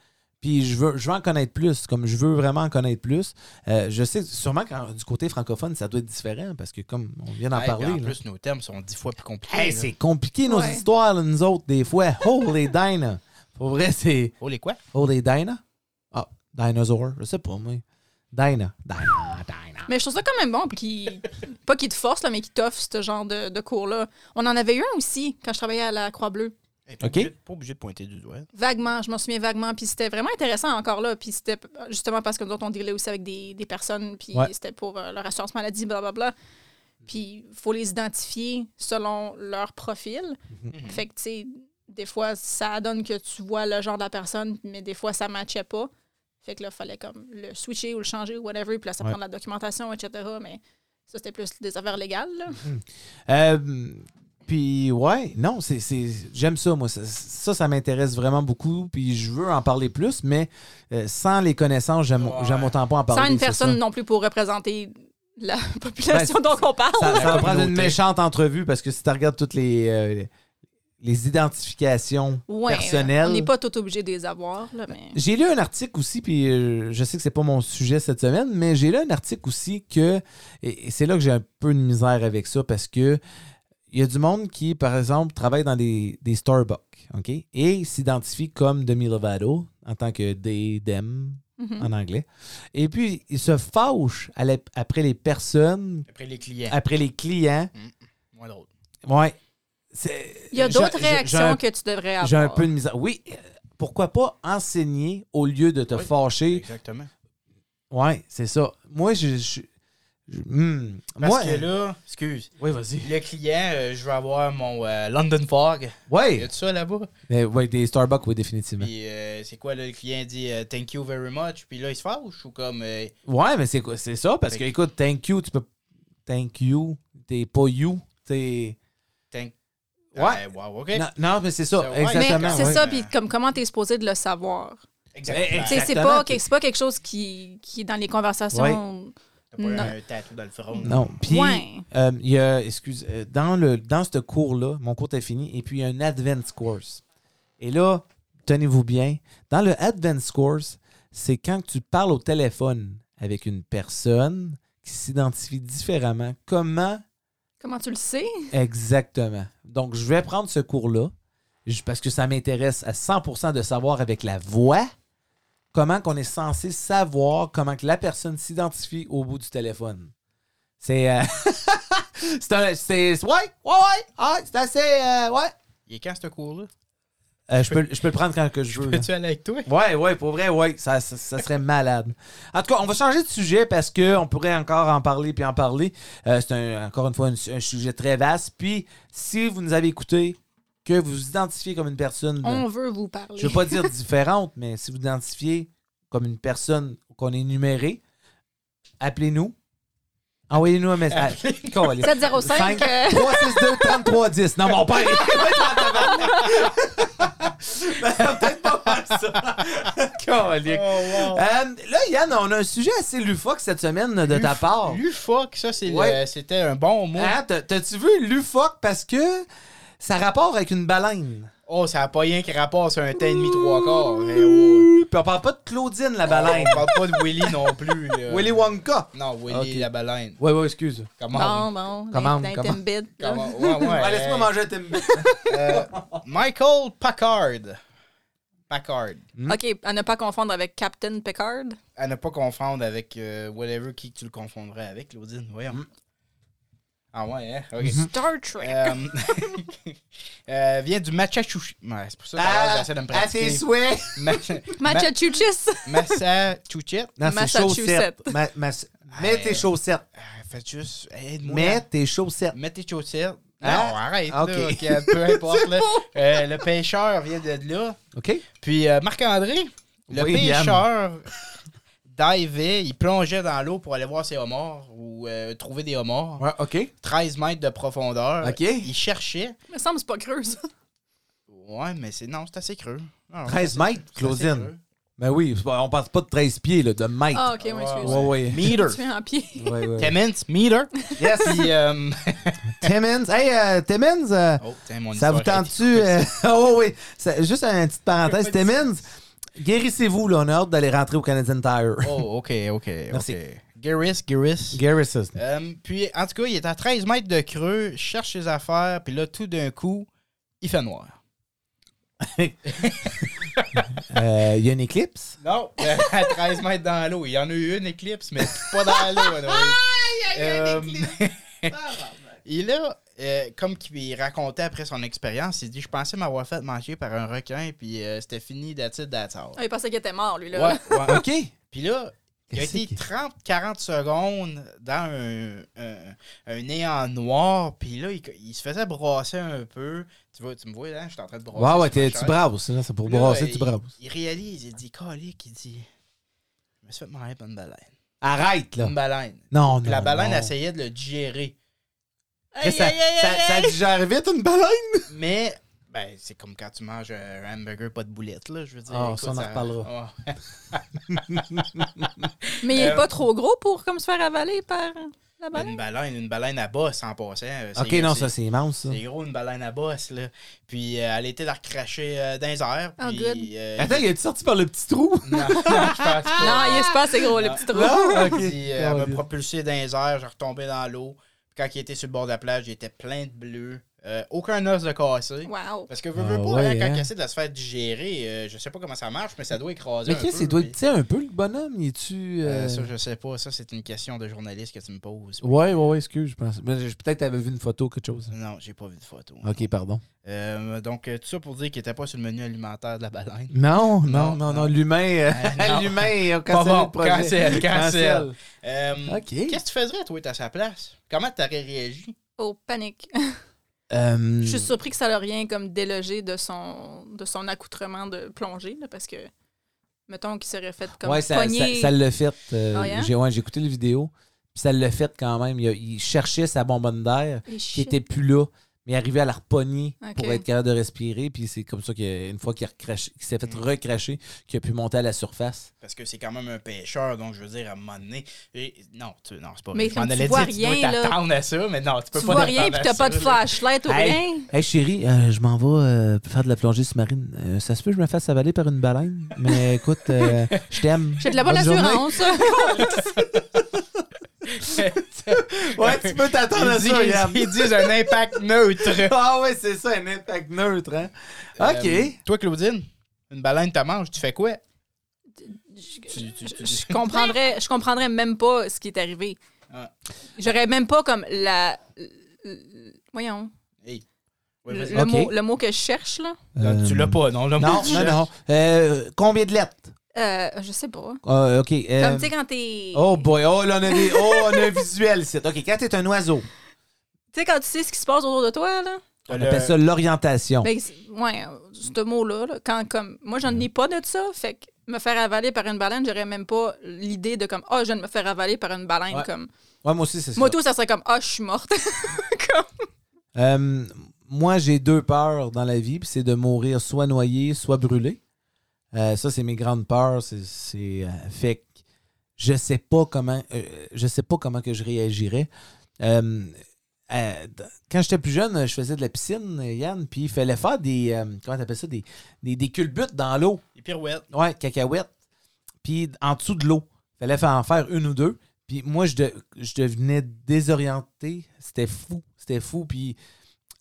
Puis je veux, je veux en connaître plus, comme je veux vraiment en connaître plus. Euh, je sais, sûrement que du côté francophone, ça doit être différent parce que comme on vient d'en parler. en là. plus, nos termes sont dix fois plus compliqués. Hey, c'est compliqué nos Ouais. histoires, là, nous autres, des fois. Holy Dinah. Pour vrai, c'est. Oh, les quoi? Holy Dinah? Ah, dinosaur, je sais pas, moi. Dinah. Dinah, Dinah. Mais je trouve ça quand même bon, puis qu'il- pas qu'il te force, là, mais qu'il t'offre ce genre de, de cours-là. On en avait eu un aussi quand je travaillais à la Croix-Bleue. Pas OK. obligé- Pas obligé de pointer du doigt. Vaguement, je m'en souviens vaguement. Puis c'était vraiment intéressant encore là. Puis c'était justement parce que nous autres, on dealait aussi avec des, des personnes. Puis Ouais. c'était pour euh, leur assurance maladie, blablabla. Puis il faut les identifier selon leur profil. Mhm. Fait que, tu sais, des fois, ça donne que tu vois le genre de la personne, mais des fois, ça matchait pas. Fait que là, il fallait comme le switcher ou le changer ou whatever. Puis là, ça Ouais. prend de la documentation, etc. Mais ça, c'était plus des affaires légales. là. Euh, puis ouais, non, c'est, c'est, j'aime ça, moi. Ça, ça, ça m'intéresse vraiment beaucoup. Puis je veux en parler plus, mais euh, sans les connaissances, j'aime, Ouais. j'aime autant pas en parler. Sans une personne ça. non plus pour représenter la population Ben, dont on parle. Ça, ça va prendre une méchante entrevue parce que si tu regardes toutes les, euh, les identifications Ouais, personnelles. On n'est pas tout obligé de les avoir, là, mais. J'ai lu un article aussi, puis euh, je sais que c'est pas mon sujet cette semaine, mais j'ai lu un article aussi que, et, et c'est là que j'ai un peu de misère avec ça parce que il y a du monde qui, par exemple, travaille dans des, des Starbucks, OK? Et s'identifie comme Demi Lovato en tant que des dem Mhm. en anglais. Et puis, il se fâche à la- après les personnes, Après les clients. après les clients. Moins drôle. Ouais. Il y a d'autres réactions un- que tu devrais avoir. J'ai un peu de misère. Oui, pourquoi pas enseigner au lieu de te Oui. fâcher? Exactement. Ouais, c'est ça. Moi, je. je- je- hmm. Parce Moi, que là, excuse, Oui, vas-y. le client, euh, je veux avoir mon euh, London Fog. Y Oui. a-tu ça là-bas? Euh, ouais, des Starbucks, oui, définitivement. Puis euh, c'est quoi là, le client dit euh, thank you very much, puis là il se fâche ou comme euh, Ouais, mais c'est quoi? C'est ça, parce que, écoute, thank you, tu peux. Thank you, t'es pas you, t'es. thank. Ouais. Ah, wow. Non, non, mais c'est ça, Ça, ouais. Mais exactement. c'est ouais. ça, puis comme comment t'es supposé de le savoir? Exactement. Eh, c'est Exactement. pas, c'est pas quelque chose qui, qui est dans les conversations. T'as pas Non. un tatou dans le front. Non. Puis, Ouais. euh, il y a, excuse, euh, dans, le, dans ce cours-là, mon cours est fini, et puis il y a un advanced course. Et là, tenez-vous bien, dans le advanced course, c'est quand tu parles au téléphone avec une personne qui s'identifie différemment. Comment? Comment tu le sais? exactement? Donc, je vais prendre ce cours-là parce que ça m'intéresse à 100% de savoir avec la voix comment qu'on est censé savoir comment que la personne s'identifie au bout du téléphone. C'est... euh, c'est un... C'est... Ouais, ouais, ouais, ouais, c'est assez... euh, ouais. Il est quand ce cours-là? Euh, je, peux, je peux le prendre quand que je veux. Peux-tu aller avec toi? Ouais, ouais, pour vrai, ouais, ça, ça, ça serait malade. En tout cas, on va changer de sujet parce que on pourrait encore en parler puis en parler. Euh, c'est un- encore une fois un, un sujet très vaste. Puis, si vous nous avez écouté, que vous vous identifiez comme une personne, On veut vous parler. je veux pas dire différente, mais si vous vous identifiez comme une personne qu'on est numérée, appelez-nous. Envoyez-nous un message. Calais. 705, euh, 362 3310. Non, mon père. Ben, peut-être pas mal ça. Oh, wow. Euh, là, Yann, on a un sujet assez lufoque cette semaine de ta part. Lufoc, ça, Ouais. c'était un bon mot. Hein, t'as- T'as-tu vu lufoque parce que ça rapporte avec une baleine? Oh, ça n'a pas rien qui rapport sur un temps et demi, trois quarts. Oh. Puis on parle pas de Claudine, la baleine. On parle pas de Willy non plus. là. Willy Wonka. Non, Willy Ok. la baleine. Ouais, ouais, excuse. Comment? Bon, bon. Comment, dans- dans comment? Timbit, là. Comment? Ouais, ouais. Ouais, laisse-moi euh, manger un Timbit. euh, Michael Packard. Packard. OK, à ne pas confondre avec Captain Picard. À ne pas confondre avec euh, whatever qui tu le confondrais avec, Claudine. Voyons. Ah ouais, hein? Ok. Star Trek. Euh, euh, vient du Massachusetts. Ouais, c'est pour ça que à l'heure, j'essaie de me à tes pratiquer. souhaits. Massachusetts. Massachusetts. Non, c'est chaussettes. Ma- Mets tes chaussettes. Ah, Faites juste. Aide-moi. Mets tes chaussettes. Mets tes chaussettes. Hein? Non, arrête. Ok. Là, ok, peu importe. là. Euh, le pêcheur vient de là. OK? Puis euh, Marc-André, le Oui, pêcheur, divait, il plongeait dans l'eau pour aller voir ses homards ou euh, trouver des homards. Ouais, OK. 13 mètres de profondeur. Ok. Il cherchait. Il me semble que c'est pas creux, ça. Ouais, mais c'est non, c'est assez creux. Non, 13 c'est- mètres, Claudine. Ben oui, on passe pas de 13 pieds, là, de mètres. Ah, OK, oui, excuse. Ouais, ouais. Meter. Tu fais en pied. ouais, ouais. Timmins, meter. Yes. Puis, euh, Timmins. Hey, euh, Timmins, euh, oh, tiens, mon ça vous tente-tu? oh oui. Ça- juste une petite parenthèse. Timmins, guérissez-vous, là. On a hâte d'aller rentrer au Canadian Tire. Oh, ok, ok. Merci. ok. Garris, Garris. Euh, puis, en tout cas, il est à 13 mètres de creux, cherche ses affaires, puis là, tout d'un coup, il fait noir. Euh, Il y a une éclipse? Non, euh, à 13 mètres dans l'eau. Il y en a eu une éclipse, mais pas dans l'eau. là, oui. Euh, Et là, euh, comme qu'il racontait après son expérience, il dit Je pensais m'avoir fait manger par un requin, puis euh, c'était fini d'attitude d'attard. Ah, il pensait qu'il était mort, lui, là. Ouais, ouais. OK. Puis là, il a été qui- 30-40 secondes dans un, un, un néant noir, puis là, il, il se faisait brasser un peu. Tu, vois, tu me vois, là, je suis en train de brasser. Ouais, ouais, t'es- tu brasses. là, C'est pour Là, brasser, il- tu brasses. Il réalise, il dit Calique, il dit Je me suis fait manger par une baleine. Arrête, là. Une baleine. Non, Puis non. la baleine non. essayait de le digérer. Ça, ça, ça digère vite, une baleine? Mais, ben, c'est comme quand tu manges un hamburger pas de boulettes, là, je veux dire. Écoute, ça, on en reparlera. Ouais. Mais il est Euh, pas trop gros pour comme se faire avaler par la Une baleine. baleine, une baleine à bosse en passant. OK, non, ça, c'est immense, ça. C'est gros, une baleine à bosse, là. Puis euh, elle était la recracher euh, dans les airs. Oh, Puis, euh, Attends, il est sorti par le petit trou? Non, non, je pense pas. Non, il est pas assez gros, le petit trou. Non? Puis, euh, elle m'a Oh, propulsé dans les airs, j'ai retombé dans l'eau. Quand il était sur le bord de la plage, il était plein de bleu. Euh, aucun os de cassé. Wow. Parce que veux, Ah veux pas, ouais, hein, quand hein. il essaie de se faire digérer, euh, je sais pas comment ça marche, mais ça doit écraser Mais un qu'est-ce peu. qu'il doit être tu un peu, le bonhomme? Il est-tu. Euh, euh, ça, je sais pas. Ça, c'est une question de journaliste que tu me poses. Ouais, ouais, ouais, excuse, je pense. Mais peut-être que t'avais vu une photo ou quelque chose. Non, j'ai pas vu de photo. Ok, pardon. Euh, donc, tout ça pour dire qu'il était pas sur le menu alimentaire de la baleine. Non, non, Non, non. L'humain, l'humain, cancelle bon. le projet. Cancel, cancel. Euh, Ok. Qu'est-ce que tu faisais, toi, à sa place? Comment t'aurais réagi? Oh, panique. Euh, Je suis surpris que ça l'a rien comme délogé de son, de son accoutrement de plongée, là, parce que, mettons qu'il serait fait comme ouais, ça, pogner- ça, l'a fait. euh, Ah, hein? j'ai ouais, écouté les vidéos. Puis ça l'a fait quand même. Il, a- il cherchait sa bonbonne d'air qui shit. était plus là, mais il arrivait à la repogner pour être capable de respirer. Puis c'est comme ça qu'une fois qu'il s'est fait recracher, qu'il a pu monter à la surface. Parce que c'est quand même un pêcheur, donc je veux dire, à un moment donné. et- non, tu, non, c'est pas Mais. Je comme tu allais vois dire, rien, tu dois t'attendre à ça, mais non, tu peux Tu pas vois rien, puis t'as pas de flashlight ou Hey. rien. Hey chérie, euh, je m'en vais euh, faire de la plongée sous-marine. Euh, ça se peut que je me fasse avaler par une baleine, mais écoute, euh, je t'aime. J'ai de la bonne, assurance. Ouais, tu peux t'attendre à ça, Yann. ils disent un impact neutre. Ah ouais, c'est ça, un impact neutre, hein? OK. Euh, toi, Claudine, une baleine te mange, tu fais quoi? je, Tu- tu- tu- je comprendrais, je comprendrais même pas ce qui est arrivé. Ah. J'aurais même pas comme la. Voyons. Hey. Ouais, Le, Ok. mot, le mot que je cherche, là. Non, Tu l'as pas, non? le Euh, Non, non, non. Euh, combien de lettres? Euh, je sais pas. Ah, OK. euh, Comme, tu sais, quand t'es. oh boy, oh là, on a, des, oh, on a un visuel ici. OK, quand t'es un oiseau, Tu sais, quand tu sais ce qui se passe autour de toi, là. on Le- appelle ça l'orientation. Ben, c'est- ouais, ce mot-là, là, quand comme. Moi, j'en ai pas de ça. Fait que me faire avaler par une baleine, j'aurais même pas l'idée de comme, ah, je viens de me faire avaler par une baleine. Ouais. Comme. Ouais, moi aussi, c'est ça. Moi, tout, ça serait comme, ah, je suis morte. Euh, moi, j'ai deux peurs dans la vie, puis c'est de mourir soit noyé, soit brûlé. Euh, ça, c'est mes grandes peurs. C'est, euh, fait que je sais pas comment, euh, je sais pas comment que je réagirais. Euh, quand j'étais plus jeune, je faisais de la piscine, Yann, puis il fallait faire des, euh, comment t'appelles ça, des, des, des culbutes dans l'eau. Les pirouettes. Ouais, cacahuètes. Puis en dessous de l'eau. Fallait faire en faire une ou deux. Puis moi, je, de- je devenais désorienté. C'était fou. C'était fou. Puis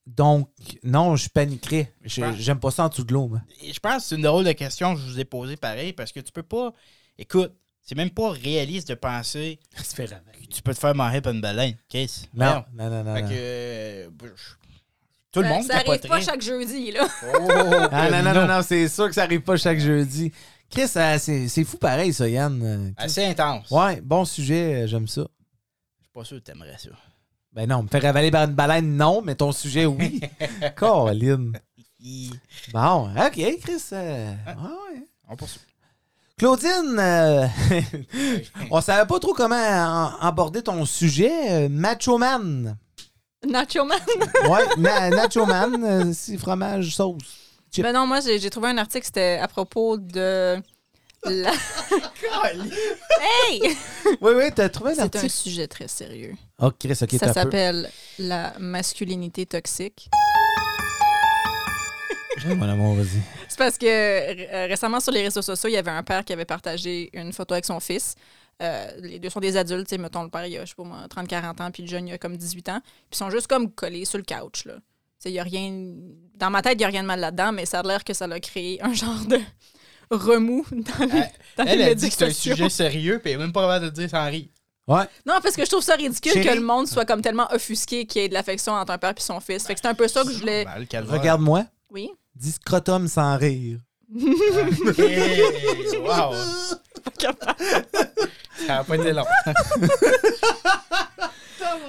donc, non, je paniquerais. J'aime pas ça en dessous de l'eau, je pense que c'est une drôle de question que je vous ai posée pareil, parce que tu peux pas. Écoute, c'est même pas réaliste de penser que tu peux te faire manger par une baleine. Qu'est-ce? Non, non, non, non. Fait non. que. euh, Tout le Ça- monde Ça arrive pas chaque jeudi, là. Oh, Ah, que non, non, non, non, c'est sûr que ça arrive pas chaque jeudi. Chris, c'est fou pareil, ça, Yann. Euh, Assez intense. Ouais, bon sujet, euh, j'aime ça. Je suis pas sûr que t'aimerais ça. Ben non, me faire avaler par une baleine, non, mais ton sujet, oui. Colin. Bon, OK, Chris. euh, ah ouais. On poursuit. Claudine, euh, on savait pas trop comment en- aborder ton sujet. euh, Macho Man. Nacho Man? Ouais, na- Nacho Man, euh, si fromage, sauce. Chip. Ben non, moi, j'ai j'ai trouvé un article, c'était à propos de. La... Hey! Oui, oui, t'as trouvé un C'est un article? sujet très sérieux. Oh, Chris, OK, Ça s'appelle la masculinité toxique. Mon amour, vas-y. C'est parce que euh, récemment, sur les réseaux sociaux, il y avait un père qui avait partagé une photo avec son fils. Euh, les deux sont des adultes, tu sais, mettons, le père, il a, je sais pas moi, 30-40 ans, puis le jeune, il a comme 18 ans. Puis ils sont juste comme collés sur le couch, là. Tu sais, il y a rien... Dans ma tête, il n'y a rien de mal là-dedans, mais ça a l'air que ça a créé un genre de remous dans les, dans Elle les a dit que c'est un sociaux. sujet sérieux, puis elle est même pas capable de dire sans rire. Ouais. Non, parce que je trouve ça ridicule Chérie. que le monde soit comme tellement offusqué qu'il y ait de l'affection entre un père et son fils. Fait que c'est un peu ça que je voulais... Ben. Regarde-moi. Oui? Dis scrotum sans rire. Wow. Ça a pas long.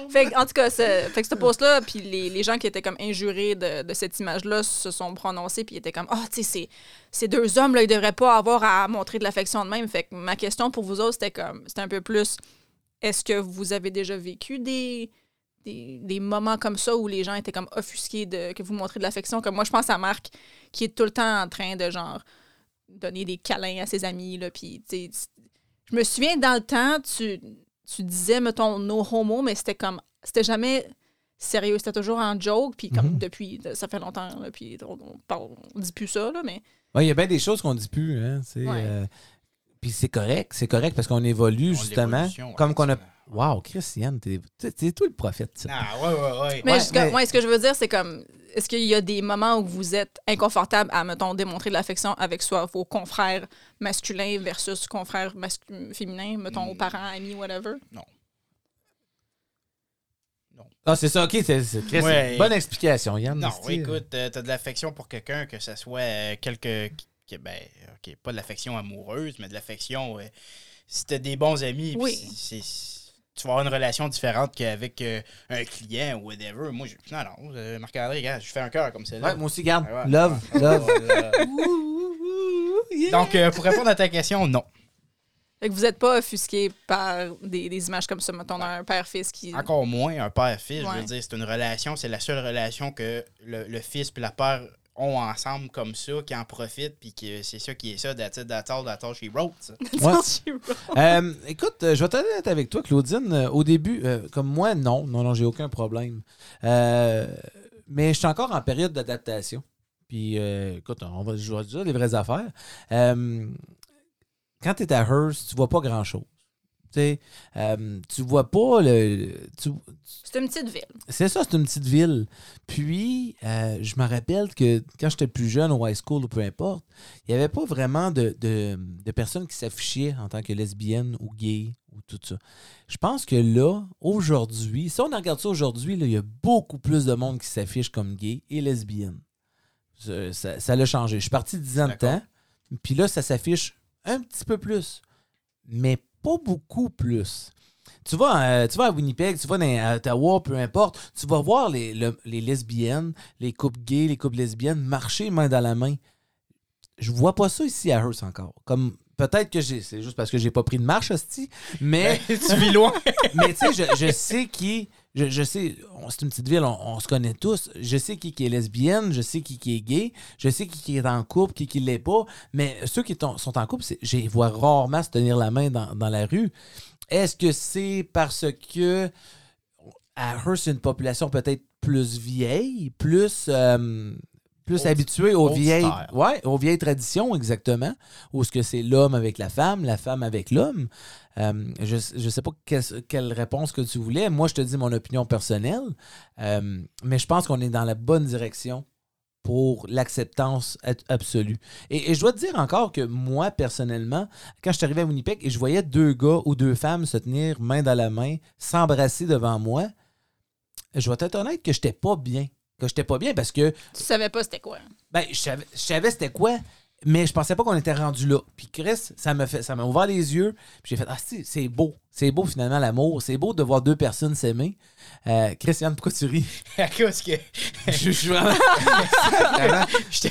Fait en tout cas, fait que ce post-là, puis les, les gens qui étaient comme injurés de, de cette image-là se sont prononcés, puis étaient comme, ah, tu sais, ces- deux hommes-là, ils devraient pas avoir à montrer de l'affection de même. Fait que ma question pour vous autres, c'était comme, c'était un peu plus, est-ce que vous avez déjà vécu des, des, des moments comme ça où les gens étaient comme offusqués de que vous montrez de l'affection? Comme moi, je pense à Marc, qui est tout le temps en train de, genre, donner des câlins à ses amis, là, puis, je me souviens, dans le temps, tu, tu disais, mettons, no homo, mais c'était comme, c'était jamais sérieux, c'était toujours en joke, puis comme Mhm. depuis, ça fait longtemps, là, puis on, on, parle- on dit plus ça, là, mais Ouais, il y a bien des choses qu'on dit plus, hein, Ouais. euh, Puis c'est correct, c'est correct parce qu'on évolue On justement. Comme qu'on a. Wow, Christiane, t'es toi le prophète. ça. Ah, ouais, ouais, ouais. Mais, Ouais, mais- ouais, ce que je veux dire, c'est comme. Est-ce qu'il y a des moments où vous êtes inconfortable à, mettons, démontrer de l'affection avec soit vos confrères masculins versus confrères féminins, mettons, Hmm. aux parents, amis, whatever? Ah, c'est ça, ok. c'est- c'est- Ouais. Bonne explication, Yann. Non, c'est- écoute, euh, t'as de l'affection pour quelqu'un, que ce soit euh, quelque. que- ben, ok, pas de l'affection amoureuse, mais de l'affection. euh, si t'as des bons amis, puis Oui. c'est- c'est- tu vas avoir une relation différente qu'avec euh, un client ou whatever. Moi, je, non, non, euh, Marc-André, regarde, je fais un cœur comme ça. Ouais, moi aussi, garde. Ouais, ouais. Love, love. Donc, euh, pour répondre à ta question, non. Fait que vous n'êtes pas offusqué par des, des images comme ça, mettons, d'un père-fils qui. Encore moins un père-fils. Je Ouais. veux dire, c'est une relation, c'est la seule relation que le, le fils puis la père ont ensemble comme ça, qui en profitent, puis que c'est ça qui est ça, that's it, that's all, that's all she wrote. ça. Ouais. Euh, écoute, euh, je vais honnête avec toi, Claudine. Euh, au début, euh, comme moi, non, non, non, j'ai aucun problème. Euh, mais je suis encore en période d'adaptation. Puis, euh, écoute, on va, je vais dire les vraies affaires. Euh, quand tu es à Hearst, tu vois pas grand-chose. Euh, tu vois pas le. tu- C'est une petite ville. c'est ça, c'est une petite ville. Puis, euh, je me rappelle que quand j'étais plus jeune, au high school ou peu importe, il n'y avait pas vraiment de, de- de personnes qui s'affichaient en tant que lesbiennes ou gays ou tout ça. Je pense que là, aujourd'hui, si on regarde ça aujourd'hui, là, il y a beaucoup plus de monde qui s'affiche comme gay et lesbienne. Ça- Ça ça l'a changé. Je suis parti 10 ans de temps, puis là, ça s'affiche un petit peu plus, mais pas beaucoup plus. Tu vas, euh, tu vas à Winnipeg, tu vas dans, à Ottawa, peu importe, tu vas voir les, le- les lesbiennes, les couples gays, les couples lesbiennes marcher main dans la main. Je vois pas ça ici à Hearst encore. Comme peut-être que j'ai, c'est juste parce que j'ai pas pris de marche, hostie, mais tu vis loin. mais tu sais, je, je sais qui. Je, je sais, c'est une petite ville, on, on se connaît tous. Je sais qui, qui est lesbienne, je sais qui, qui est gay, je sais qui, qui est en couple, qui, qui l'est pas. Mais ceux qui sont en couple, je les vois rarement se tenir la main dans, dans la rue. Est-ce que c'est parce que à Hearst, c'est une population peut-être plus vieille, plus. euh, plus Old- aux vieilles, style. ouais, aux vieilles traditions, exactement? Où est-ce que c'est l'homme avec la femme, la femme avec l'homme? Euh, je ne sais pas quelle, quelle réponse que tu voulais. Moi, je te dis mon opinion personnelle. Euh, mais je pense qu'on est dans la bonne direction pour l'acceptance absolue. Et, et je dois te dire encore que moi, personnellement, quand je suis arrivé à Winnipeg et je voyais deux gars ou deux femmes se tenir main dans la main, s'embrasser devant moi, je vais être honnête que j'étais pas bien. Que j'étais pas bien parce que Tu savais pas c'était quoi. ben, je savais, je savais c'était quoi, mais je pensais pas qu'on était rendu là. Puis Chris, ça m'a fait, ça m'a ouvert les yeux. Puis j'ai fait, ah, c'est, c'est beau. C'est beau finalement l'amour. C'est beau de voir deux personnes s'aimer. Euh, Christiane, pourquoi tu ris? à cause que je suis vraiment. je te-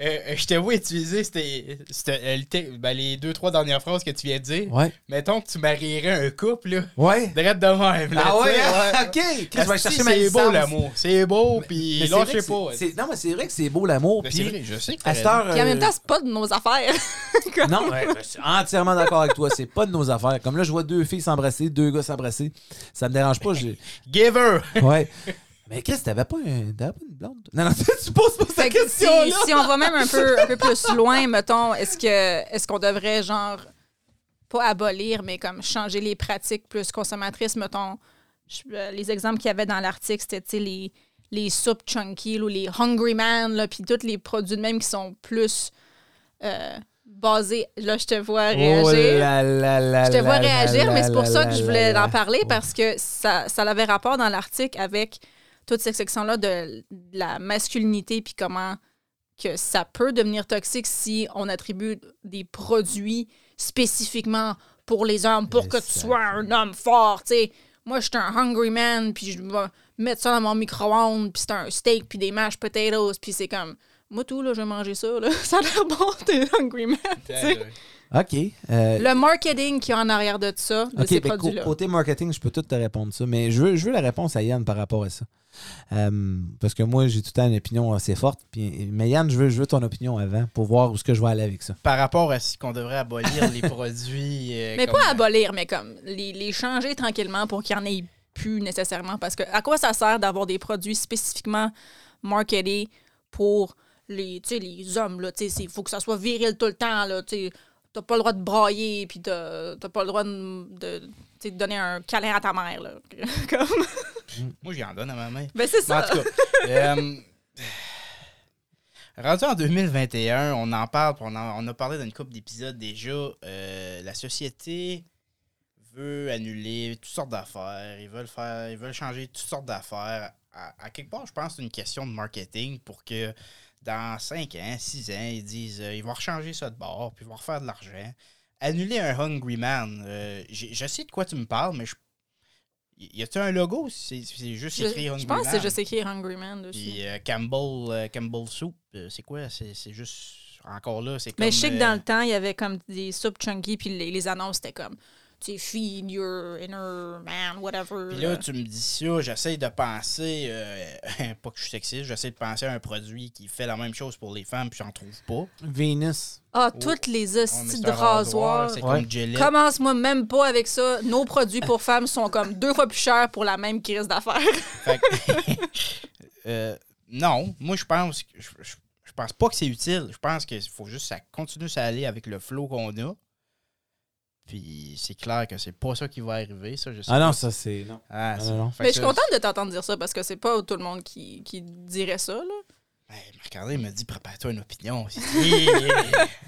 euh, je te vois utiliser c'était- c'était, euh, le te- ben, les deux, trois dernières phrases que tu viens de dire. Ouais. Mettons que tu marierais un couple, là. Ouais. Direct de même, là, Ah ouais, hein? ok. Chris, je vais Asti, chercher ma C'est beau l'amour. C'est beau, puis Mais là, c'est je vrai sais que pas. Non, mais c'est vrai que c'est beau l'amour. Ben, c'est vrai, je sais que à cette heure, Puis en même temps, c'est pas de nos affaires. Non, ouais, je suis entièrement d'accord avec toi. C'est pas de nos affaires. Comme là, je vois deux filles s'embrasser, deux gars s'embrasser. Ça me dérange pas. j'ai- Giver! Ouais. Mais Chris, t'avais pas, un... pas une blonde? Non, non, tu poses pas Fait cette que si, on va même un peu, un peu plus loin, mettons, est-ce que est-ce qu'on devrait genre pas abolir, mais comme changer les pratiques plus consommatrices, mettons, je- euh, les exemples qu'il y avait dans l'article, c'était tu sais, les, les soupes chunky ou les Hungry Man, puis tous les produits de même qui sont plus euh, basés. Là, je te vois réagir. Oh là là là Je te vois réagir, mais c'est pour ça que je voulais en parler parce que ça, ça avait rapport dans l'article avec toute cette section-là de la masculinité puis comment que ça peut devenir toxique si on attribue des produits spécifiquement pour les hommes, pour que tu sois un homme fort, tu sais. Moi, je suis un hungry man, puis je vais mettre ça dans mon micro-ondes, puis c'est un steak, puis des mashed potatoes, puis c'est comme... Moi, tout, là, je vais manger ça, là. Ça a l'air bon, t'es hungry man. OK. euh, Le marketing qu'il y a en arrière de ça, de ces ben, produits-là. côté marketing, je peux tout te répondre ça, mais je veux, je veux la réponse à Yann par rapport à ça. Euh, parce que moi, j'ai tout le temps une opinion assez forte. Puis, mais Yann, je veux, je veux ton opinion avant pour voir où ce que je vais aller avec ça. Par rapport à ce qu'on devrait abolir les produits. euh, Mais comme- pas abolir, mais comme les, les changer tranquillement pour qu'il n'y en ait plus nécessairement. Parce que à quoi ça sert d'avoir des produits spécifiquement marketés pour les, les hommes? Il faut que ça soit viril tout le temps. Là, tu t'as pas le droit de brailler, puis t'as pas le droit de, donner un câlin à ta mère. Là. Comme... Moi, j'y en donne à ma mère. Ben, c'est Mais en ça. tout cas, euh, rendu en 2021, on en parle, on, en- on a parlé d'une couple d'épisodes déjà. euh, la société veut annuler toutes sortes d'affaires. Ils veulent faire, ils veulent changer toutes sortes d'affaires. À, à quelque part, je pense que c'est une question de marketing pour que dans 5 ans, 6 ans, ils disent euh, ils vont rechanger ça de bord, puis ils vont refaire de l'argent. Annuler un Hungry Man, euh, je sais de quoi tu me parles, mais je. Y a-tu un logo? C'est juste Je, écrit Hungry je pense que Man? c'est juste écrit Hungry Man dessus. Puis euh, Campbell, euh, Campbell Soup, euh, c'est quoi? C'est juste. Encore là, c'est comme. Mais je sais que dans le temps, il y avait comme des soupes chunky, puis les, les annonces, c'était comme, tu sais, feed your inner man, whatever. Puis là, tu me dis ça, j'essaie de penser, euh, pas que je suis sexiste, j'essaie de penser à un produit qui fait la même chose pour les femmes, puis j'en trouve pas. Venus. Ah, Oh. toutes les hosties de rasoirs. C'est Ouais. comme Gillette. Commence-moi même pas avec ça. Nos produits pour femmes sont comme deux fois plus chers pour la même crise d'affaires. Fait que- Euh, non, moi, je pense que. Je, je- je pense pas que c'est utile. Je pense qu'il faut juste que ça continue à aller avec le flow qu'on a. Puis c'est clair que c'est pas ça qui va arriver, ça, je sais Ah non, pas. ça c'est. Non. Ah, c'est- non, non. fait Mais que je suis ça, contente de t'entendre dire ça parce que c'est pas tout le monde qui, qui dirait ça. Là. Ben, Marc-André me dit prépare-toi une opinion.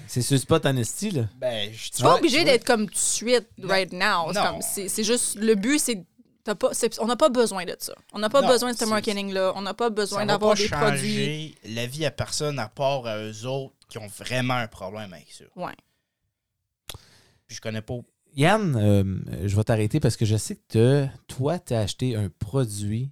C'est sur Spot Honesty, là. ben, je Tu suis pas obligé d'être comme tout de suite, Non. right now. C'est Non. comme- C'est c'est juste, le but, c'est. t'as Pas, c'est- on n'a pas besoin de ça. On n'a pas Non, besoin de ce c'est- marketing-là. On n'a pas besoin d'avoir pas des produits. changer la vie à personne à part à eux autres qui ont vraiment un problème avec ça. Ouais. Puis je connais pas. Yann, euh, je vais t'arrêter parce que je sais que toi, tu as acheté un produit,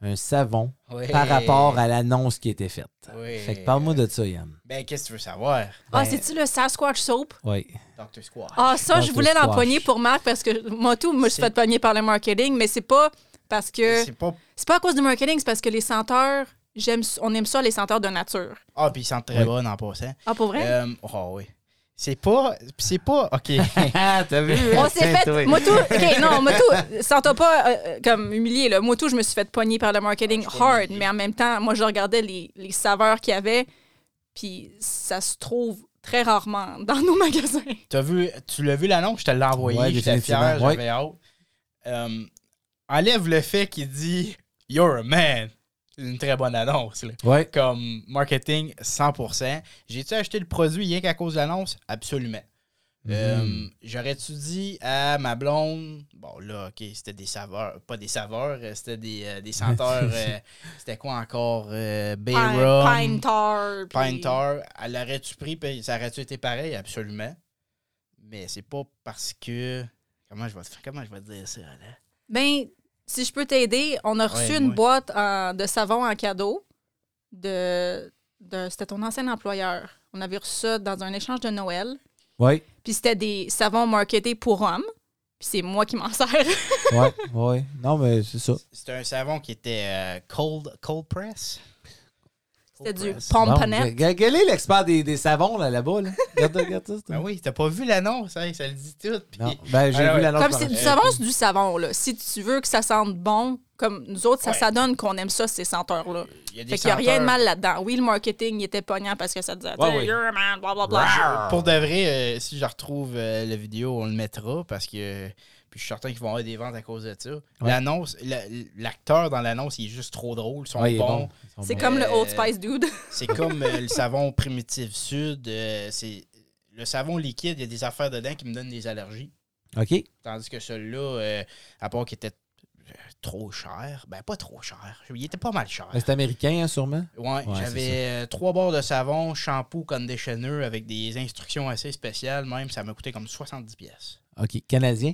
un savon, par rapport à l'annonce qui était faite. Oui. Fait que parle-moi de ça, Yann. Ben, qu'est-ce que tu veux savoir? Ah, Ben, c'est-tu le Sasquatch Soap? Oui. Dr. Squash. Ah, ça, je voulais l'empoigner pour Marc parce que moi, tout, moi, je suis fait pogner par le marketing, mais c'est pas parce que. C'est pas. C'est pas à cause du marketing, c'est parce que les senteurs, j'aime, on aime ça, les senteurs de nature. Ah, puis ils sentent très Oui. bon en passant. Ah, pour vrai? Euh, oh, oui. C'est pas. C'est pas. OK. Ah, t'as vu? On s'est fait. Moi, tout. OK, non, moi, tout. Sens-toi pas euh, euh, comme humilié, là. Moi, tout, je me suis fait pogner par le marketing hard, humilié. mais en même temps, moi, je regardais les, les saveurs qu'il y avait, puis ça se trouve très rarement dans nos magasins. T'as vu, tu l'as vu l'annonce, je te l'ai envoyé, Ouais, j'étais fier, j'avais hâte. Euh, enlève le fait qu'il dit You're a man. Une très bonne annonce. là. Ouais. Comme marketing 100%. J'ai-tu acheté le produit rien qu'à cause de l'annonce? Absolument. Euh, Mhm. J'aurais-tu dit à ma blonde, bon là, ok, c'était des saveurs, pas des saveurs, euh, c'était des, euh, des senteurs, euh, c'était quoi encore? Euh, Bay Pine, Rum, Pine Tar. puis- Pine Tar. Elle l'aurait-tu pris, puis ça aurait-tu été pareil? Absolument. Mais c'est pas parce que. Comment je vais, te- comment je vais dire ça, là? Ben, si je peux t'aider, on a reçu Ouais, une boîte en- de savon en cadeau de, de c'était ton ancien employeur. On avait reçu ça dans un échange de Noël. Ouais. Puis c'était des savons marketés pour hommes. Puis c'est moi qui m'en sers. Ouais. Ouais. Non, mais c'est ça. C'était un savon qui était euh, cold, cold press? C'était du Bon, Pomponette. que- Quel est l'expert des, des savons là, là-bas? Là? Regarde, regarde ça. Ben oui, t'as pas vu l'annonce, hein, ça le dit tout. puis- Non. Ben, j'ai vu ouais. l'annonce. Comme c'est du Euh, savon, c'est du savon. Là. Si tu veux que ça sente bon, comme nous autres, ça Ouais. s'adonne qu'on aime ça, ces senteurs-là. Il y a des Fait qu'il n'y a rien de mal là-dedans. Oui, le marketing il était pognant parce que ça disait Ouais, a man, blablabla. Pour de vrai, euh, si je retrouve euh, la vidéo, on le mettra parce que. Puis je suis certain qu'ils vont avoir des ventes à cause de ça. L'annonce, la- l'acteur dans l'annonce, il est juste trop drôle. Ils sont Ouais, bons. bon. C'est comme le Euh, Old Spice Dude. C'est comme euh, le savon primitif sud. euh, c'est le savon liquide, il y a des affaires dedans qui me donnent des allergies. OK. Tandis que celui-là, euh, à part qu'il était trop cher, ben pas trop cher, il était pas mal cher. Ben, C'est américain, hein, sûrement? Ouais, c'est j'avais trois barres de savon, shampoo, conditioner avec des instructions assez spéciales. Même, ça m'a coûté comme 70 pièces. OK. Canadien?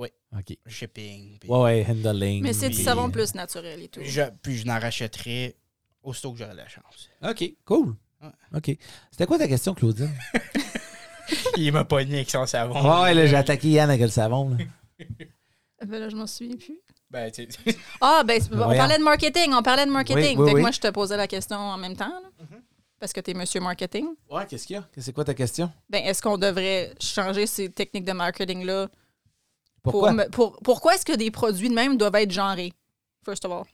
Oui. OK. Shipping. puis- Ouais, ouais, handling. Mais c'est du puis- savon plus naturel et tout. Je- puis je n'en rachèterais aussitôt que j'aurai la chance. OK, cool. Ouais. OK. C'était quoi ta question, Claudine? Il m'a pogné avec son savon. ouais, ouais, là, j'ai attaqué Yann avec le savon. Là. Ben là, je m'en souviens plus. Ben, tu sais, Ah, ben, c'est- on Voyons. parlait de marketing. On parlait de marketing. Oui, oui, fait que moi, je te posais la question en même temps. là. Mhm. Parce que tu es monsieur marketing. Ouais, qu'est-ce qu'il y a? C'est quoi ta question? Ben, est-ce qu'on devrait changer ces techniques de marketing-là? Pourquoi? Pour, pourquoi est-ce que des produits de même doivent être genrés? First of all?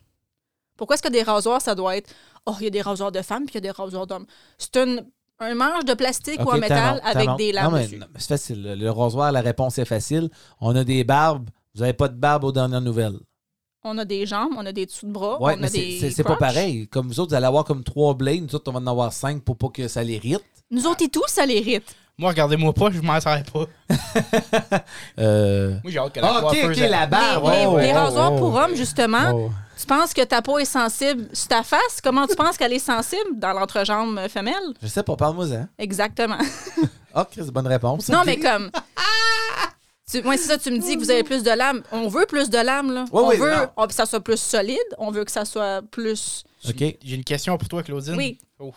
Pourquoi est-ce que des rasoirs, ça doit être. Oh, il y a des rasoirs de femmes puis il y a des rasoirs d'hommes? C'est une. un manche de plastique ou en métal avec des lames C'est facile. Le- rasoir, la réponse est facile. On a des barbes. Vous n'avez pas de barbe aux dernières nouvelles. On a des jambes, on a des dessous de bras, Ouais, on mais a c'est- des c'est pas pareil. Comme vous autres, vous allez avoir comme trois blades. Nous autres, on va en avoir cinq pour pas que ça l'irrite. Nous autres et tout, ça l'irrite. Moi, regardez-moi pas, je m'en sers pas. Euh... Moi, j'ai hâte que la Ah, ok, Les, oh, les oh, rasoirs oh. pour hommes, justement, tu penses que ta peau est sensible sur ta face? Comment tu penses qu'elle est sensible dans l'entrejambe femelle? Je sais pas, parle-moi ça. Exactement. Ah, Chris, bonne réponse. non, mais comme. Tu, moi, c'est ça, tu me dis que vous avez plus de lames. On veut plus de lames, là. On oui, veut on- que ça soit plus solide. On veut que ça soit plus. OK, J'ai une question pour toi, Claudine. Oui. Oh.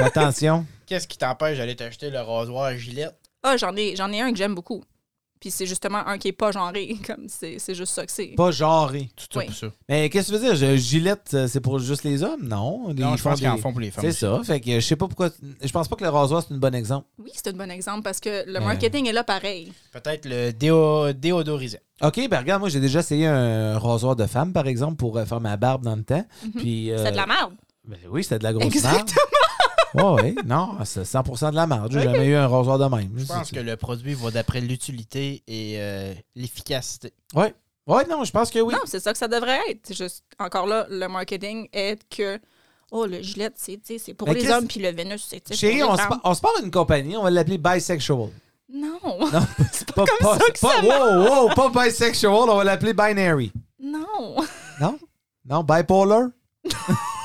attention. Qu'est-ce qui t'empêche d'aller t'acheter le rasoir Gillette? Ah, j'en ai, j'en ai un que j'aime beaucoup. Puis c'est justement un qui est pas genré. Comme c'est, c'est juste ça que c'est. Pas genré. Tout ça Oui. ça. Mais qu'est-ce que tu veux dire? Je- Gillette, euh, c'est pour juste les hommes? Non. Non, Ils je font pense qu'ils en des- font pour les femmes. C'est aussi. ça. Fait que je sais pas pourquoi. Je pense pas que le rasoir, c'est un bon exemple. Oui, c'est un bon exemple parce que le marketing est là pareil. Peut-être le déo... déodorisant. OK, ben regarde, moi, j'ai déjà essayé un rasoir de femme, par exemple, pour euh, faire ma barbe dans le temps. Puis, euh, C'est de la merde. ben oui, c'était de la grosse Exactement. Ouais, ouais. Non, c'est 100 de la marde. J'ai jamais eu un rasoir de même. Je pense que le produit va d'après l'utilité et euh, l'efficacité. Ouais. Ouais, non, je pense que oui. Non, c'est ça que ça devrait être. Juste, encore là, le marketing est que. Oh, le gilet, c'est, pour Mais les hommes, puis le Vénus, c'est Chérie, pour on les se, femmes. pa- on se part une compagnie, on va l'appeler bisexual. Non. Non, c'est pas, pas, ça que pas- ça wow, wow, pas bisexual, on va l'appeler binary. Non. Non? Non, bipolar?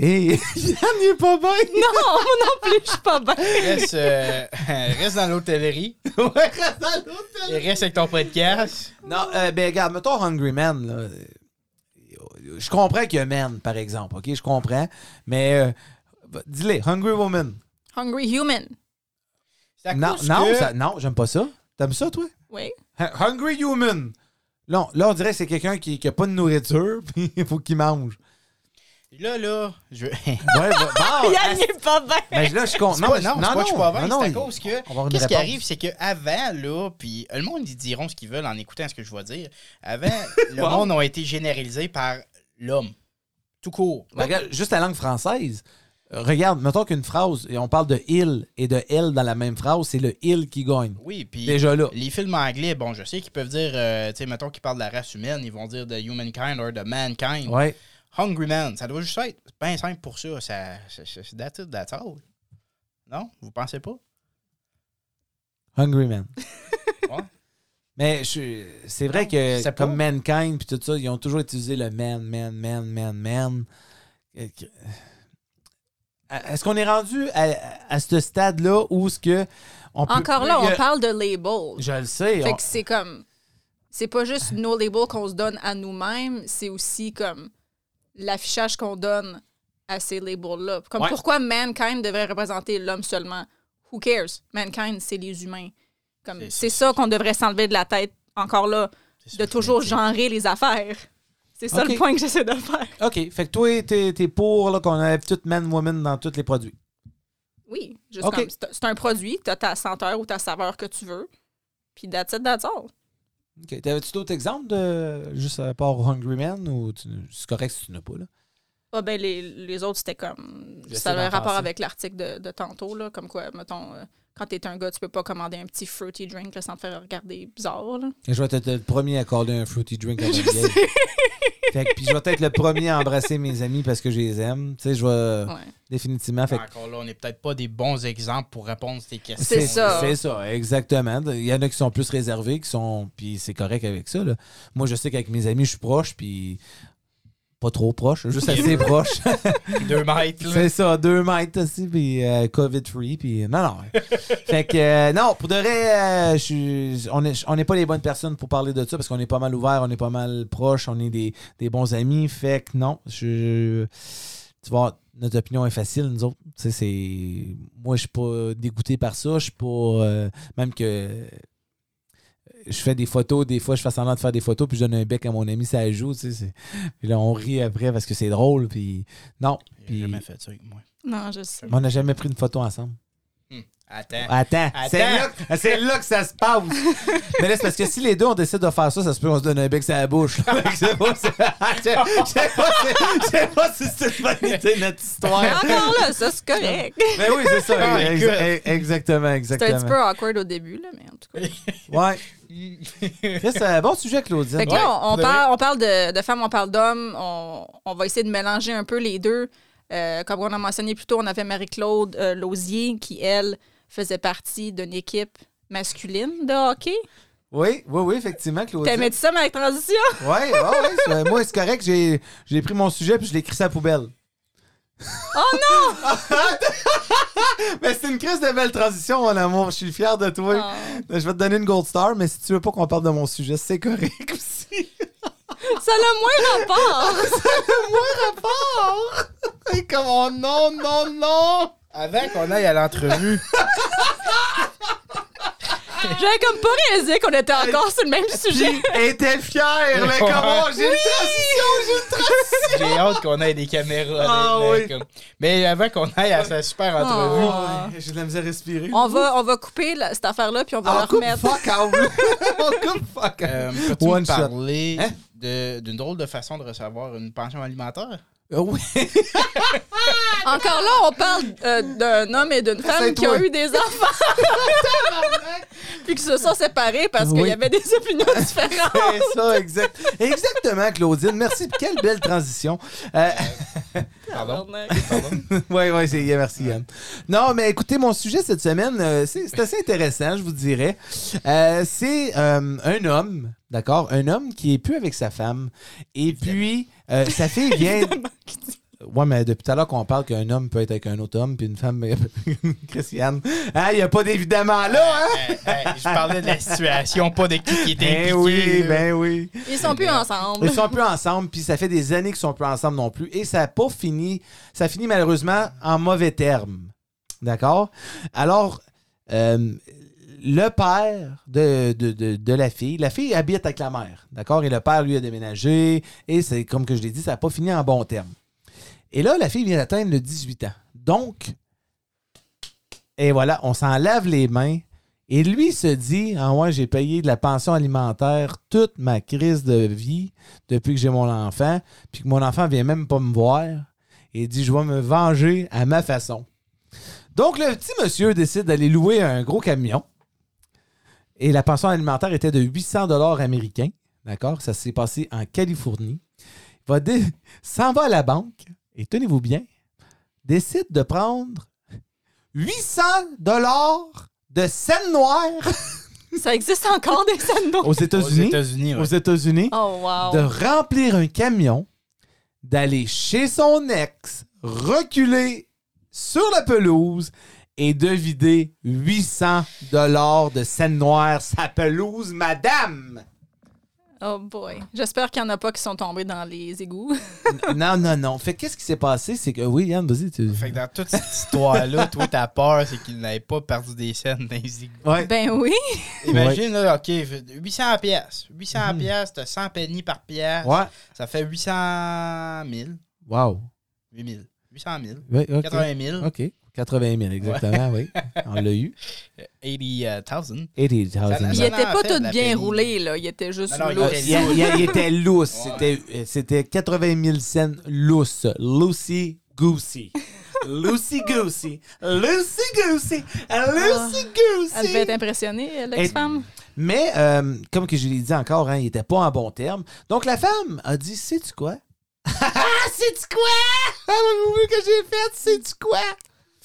Hé, Yann, il est pas bien. Non, moi non plus, je suis pas bien. Reste, euh, reste dans l'hôtellerie Ouais, reste dans l'autre. et reste avec ton podcast. Non, euh, ben regarde, mettons Hungry Man, là. Je comprends qu'il y a Man, par exemple, OK? Je comprends. Mais, euh, dis-le, Hungry Woman. Hungry Human. C'est à Non, cause non, que- ça- non, j'aime pas ça. T'aimes ça, toi? Oui. Hu- Hungry Human. Là, on- là, on dirait que c'est quelqu'un qui n'a pas de nourriture, puis il faut qu'il mange. Là, là, je... Ouais, va- bon, Yann, est pas bien. ben, là, je C'est Non, pas- non, pas que je suis pas bien, non, non, c'est à cause que... Qu'est-ce qui arrive, c'est qu'avant, là, puis le monde, ils diront ce qu'ils veulent en écoutant ce que je vais dire. Avant, le monde a été généralisé par l'homme. Tout court. Ben, regarde, juste la langue française. Euh, Regarde, mettons qu'une phrase, et on parle de il et de elle dans la même phrase, c'est le il qui gagne. Oui, puis Déjà là. les films anglais, bon, je sais qu'ils peuvent dire, euh, tu sais, mettons qu'ils parlent de la race humaine, ils vont dire de humankind or de mankind. Ouais. Hungry man, ça doit juste être bien simple pour ça. ça c'est c'est- that's it, that's all. Non? Vous pensez pas? Hungry Man. Ouais. Mais c'est vrai que c'est comme pas. Mankind puis tout ça, ils ont toujours utilisé le man, man, man, man, man. Euh, Est-ce qu'on est rendu à, à ce stade-là où ce que on peut Encore là, on a- parle de label. Je le sais. Fait on- que c'est comme. C'est pas juste nos labels qu'on se donne à nous-mêmes, c'est aussi comme l'affichage qu'on donne à ces labels-là. Comme Ouais. pourquoi Mankind devrait représenter l'homme seulement? Who cares? Mankind, c'est les humains. Comme C'est- ça qu'on devrait s'enlever de la tête, encore là, C'est ça de toujours genrer les affaires. C'est ça le point que j'essaie de faire. OK. Fait que toi, t'es es pour là, qu'on ait tout man, woman dans tous les produits. Oui, juste Ok. comme c'est un produit, tu as ta senteur ou ta saveur que tu veux. Puis that's it, that's all. T'avais-tu d'autres exemples de juste à part Hungry Man ou tu- c'est correct si tu n'as pas, là? Ah ben les, les autres, c'était comme. J'essaie Ça avait d'en rapport avec l'article de, de tantôt, là, comme quoi, mettons, euh, quand t'es un gars, tu peux pas commander un petit fruity drink là, sans te faire regarder bizarre. Là. Et je vais être le premier à accorder un fruity drink à Geneviève. sais. Fait que, puis je vais être le premier à embrasser mes amis parce que je les aime. Tu sais, je vais Ouais. définitivement. Fait que Encore là, on n'est peut-être pas des bons exemples pour répondre à ces questions. C'est ça. C'est ça, exactement. Il y en a qui sont plus réservés, qui sont. Puis c'est correct avec ça. là. Moi, je sais qu'avec mes amis, je suis proche, puis pas trop proche, juste assez proche. Deux mètres, là. c'est ça, deux mètres aussi, puis euh, COVID-free, puis non, non. fait que, euh, non, pour de vrai, euh, je on n'est on pas les bonnes personnes pour parler de ça, parce qu'on est pas mal ouvert, on est pas mal proche, on est des, des bons amis. Fait que non, je. Tu vois, notre opinion est facile, nous autres. Tu sais, c'est. Moi, je suis pas dégoûté par ça. Je suis pas. euh, même que. Je fais des photos, des fois, je fais semblant de faire des photos, puis je donne un bec à mon ami, ça joue, tu sais. Puis là, on rit après parce que c'est drôle, puis. Non. J'ai Puis. jamais fait ça avec moi. Non, je sais. On n'a jamais pris une photo ensemble. Attends. Attends, c'est Attends. là, que- c'est là que ça se passe. Mais là, c'est parce que si les deux, on décide de faire ça, ça se peut qu'on se donne un bec sur la bouche. Fait que c'est pas- c'est- Je sais pas si- je sais pas si c'est une bonne idée, notre histoire. Encore là, ça, c'est correct. Mais oui, c'est ça. Oh my ex- God. ex- exactement, C'était un petit exactement. peu awkward au début, là, mais en tout cas. Ouais. C'est un bon sujet, Claudine. Fait que Ouais, là, on, parle, on parle de, de femmes, on parle d'hommes. On, on va essayer de mélanger un peu les deux. Euh, comme on a mentionné plus tôt, on avait Marie-Claude euh, Lausier qui, elle, faisait partie d'une équipe masculine de hockey. Oui, oui, oui, effectivement, Claudine. T'aimais-tu ça, ma transition? Oui, ouais, ouais, moi, c'est correct. J'ai, pris mon sujet puis je l'ai écrit ça à la poubelle. Oh non! Mais c'est une crise de belle transition, mon amour. Je suis fier de toi. Oh. Je vais te donner une gold star, mais si tu veux pas qu'on parle de mon sujet, c'est correct aussi. Ça a moins rapport! Moins rapport! Et comment non, non, non! Avant qu'on aille à l'entrevue. J'avais comme pas réalisé qu'on était encore sur le même sujet. était fier, là, comment? J'ai une transition, j'ai une transition! J'ai hâte qu'on aille des caméras. Ah là, oui. comme- Mais avant qu'on aille à sa super entrevue. Oh. Ouais, j'ai de la misère à respirer. On va, on va couper la- cette affaire-là, puis on va On la remettre. fuck out. On coupe fuck out. Euh, Peux-tu me parler Hein? de- d'une drôle de façon de recevoir une pension alimentaire? Euh, oui. Encore là, on parle euh, d'un homme et d'une femme qui ont eu des enfants. Puis qui se sont séparés parce qu'il y avait des opinions différentes. C'est ça, exact. Exactement, Claudine. Merci. Quelle belle transition. Euh, Pardon? Oui, oui, c'est merci Yann. Non, mais écoutez, mon sujet cette semaine, euh, c'est c'est assez intéressant, je vous dirais. Euh, c'est euh, un homme, d'accord? Un homme qui est plus avec sa femme. Et puis, euh, sa fille vient. Ouais, mais depuis tout à l'heure qu'on parle qu'un homme peut être avec un autre homme, puis une femme. Christiane. Ah, il n'y a pas d'évidemment là, hein? Hey, hey, je parlais de la situation, pas de qui qui était Ben impliqué. oui, là. ben oui. Ils sont plus ensemble. Ils sont plus ensemble, puis ça fait des années qu'ils sont plus ensemble non plus. Et ça n'a pas fini. Ça finit malheureusement en mauvais termes. D'accord? Alors, euh, le père de, la fille, la fille habite avec la mère. D'accord? Et le père, lui, a déménagé. Et c'est comme que je l'ai dit, ça n'a pas fini en bon terme. Et là, la fille vient d'atteindre le 18 ans. Donc, et voilà, on s'en lave les mains. Et lui se dit Ah ouais, j'ai payé de la pension alimentaire toute ma crise de vie depuis que j'ai mon enfant, puis que mon enfant vient même pas me voir. Et dit Je vais me venger à ma façon. Donc, le petit monsieur décide d'aller louer un gros camion. Et la pension alimentaire était de 800 dollars américains. D'accord? Ça s'est passé en Californie. Il va dé- s'en va à la banque et tenez-vous bien, décide de prendre 800 dollars de scène noire Ça existe encore des scènes aux Aux États-Unis. États-Unis, ouais. Aux États-Unis. Oh, wow. De remplir un camion, d'aller chez son ex, reculer sur la pelouse et de vider 800 dollars de scène noire sa pelouse, madame. Oh boy. J'espère qu'il n'y en a pas qui sont tombés dans les égouts. non, non, non. Fait que qu'est-ce qui s'est passé? C'est que, oui, Yann, vas-y. Tu... Fait que dans toute cette histoire-là, toi, ta peur, c'est qu'il n'avait pas perdu des scènes dans les égouts. Ouais. ben oui. Imagine, là, OK, 800 pièces. 800 pièces, t'as 100 pennies par pièce. Ouais. Ça fait 800 000. Wow. 8 000. 800 000. Oui, OK. 80 000. OK. 80 000, exactement, oui. On l'a eu. 80 000. 80 000. Ça- Il ça- était en pas tout bien roulé, là. Il était juste Non, non, il lousse. était Il, il- il était lousse. C'était, euh, c'était 80 000 cents lousse. Lucy Goosey. Lucy Goosey. Lucy Goosey. Lucy Goosey. Elle devait être impressionnée, l'ex-femme. Mais, euh, comme que je l'ai dit encore, hein, il était pas en bon terme. Donc, la femme a dit Sais-tu quoi Ah, sais-tu quoi? Ah, oui, que j'ai fait, sais-tu quoi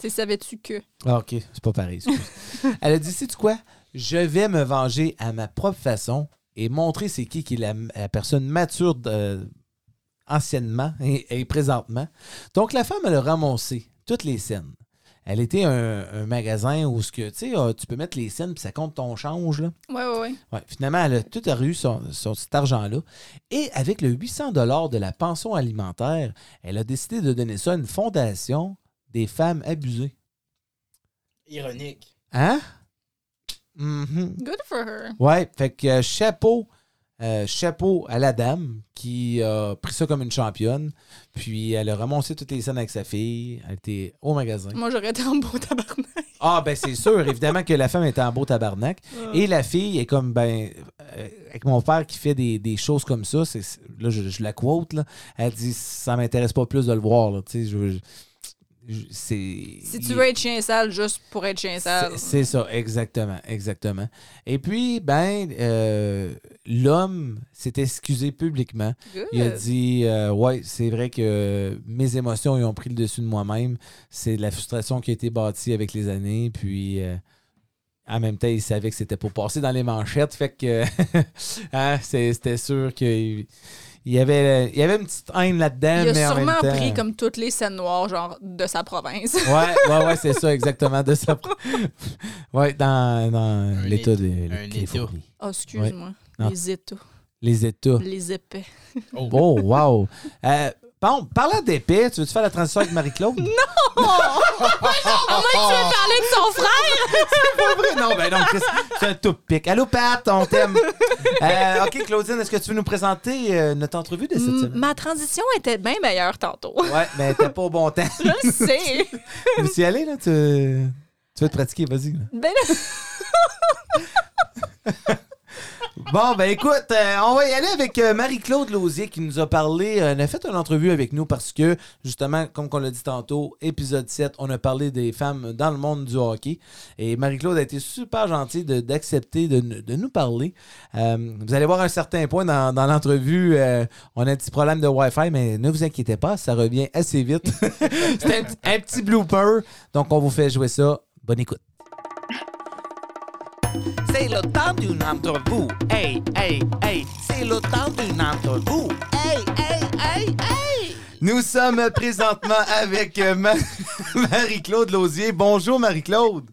C'est savais-tu que? Ah, ok, c'est pas pareil. Elle a dit Sais-tu quoi? Je vais me venger à ma propre façon et montrer c'est qui qui est la, la personne mature de- anciennement et, et présentement. Donc, la femme, elle a ramassé toutes les scènes. Elle était un, un magasin où ce que, tu sais, euh, tu peux mettre les scènes puis ça compte ton change. Là. Ouais, ouais, ouais. Ouais, finalement, elle a tout a eu son, son- cet argent-là. Et avec le 800 de la pension alimentaire, elle a décidé de donner ça à une fondation des femmes abusées. Ironique. Hein? Mhm. Good for her. Ouais, fait que euh, chapeau, euh, chapeau à la dame qui a pris ça comme une championne. Puis elle a ramassé toutes les scènes avec sa fille. Elle était au magasin. Moi, j'aurais été en beau tabarnak. Ah, ben c'est sûr, évidemment que la femme est en beau tabarnak. Et la fille est comme, ben, euh, avec mon père qui fait des, des choses comme ça, c'est, là, je, je la quote, là, elle dit, ça m'intéresse pas plus de le voir, là, tu sais, je, je- je- c'est... Si tu veux être chien sale juste pour être chien sale. C'est ça, exactement, exactement. Et puis, ben, euh, l'homme s'est excusé publiquement. Good. Il a dit euh, Ouais, c'est vrai que mes émotions ils ont pris le dessus de moi-même. C'est de la frustration qui a été bâtie avec les années. Puis euh, en même temps, il savait que c'était pour passer dans les manchettes. Fait que hein, c'était sûr qu'il il y avait, il y avait une petite haine là-dedans. Il a mais en même sûrement temps- pris comme toutes les scènes noires, genre, de sa province. Ouais, ouais, ouais, c'est ça, exactement. De ça. Ouais, dans, dans l'État de un État. Oh, excuse-moi. Les états. Les États. Les épais. Oh. Oh, wow. Euh, bon, parlant d'épée, tu veux-tu faire la transition avec Marie-Claude? À moins que tu veux parler de son frère! pas vrai? Non, ben non, c'est un tout pic. Allô, Pat, on t'aime. Euh, OK, Claudine, est-ce que tu veux nous présenter euh, notre entrevue de cette M- semaine? Ma transition était bien meilleure tantôt. Ouais, mais t'es pas au bon temps. Je le sais. Veux y aller, là? Tu, tu veux te pratiquer, vas-y. là. Bon, ben écoute, euh, on va y aller avec euh, Marie-Claude Lausier qui nous a parlé, euh, elle a fait une entrevue avec nous parce que, justement, comme on l'a dit tantôt, épisode 7, on a parlé des femmes dans le monde du hockey. Et Marie-Claude a été super gentille d'accepter de, de nous parler. Vous allez voir un certain point dans, dans l'entrevue, on a un petit problème de Wi-Fi, mais ne vous inquiétez pas, ça revient assez vite. C'est un petit blooper, donc on vous fait jouer ça. Bonne écoute. C'est le temps d'une entrevue. Hey, hey, hey. C'est le temps d'une entrevue. Hey, hey, hey, hey. Nous sommes présentement avec euh, Ma- Marie-Claude Lausier. Bonjour Marie-Claude.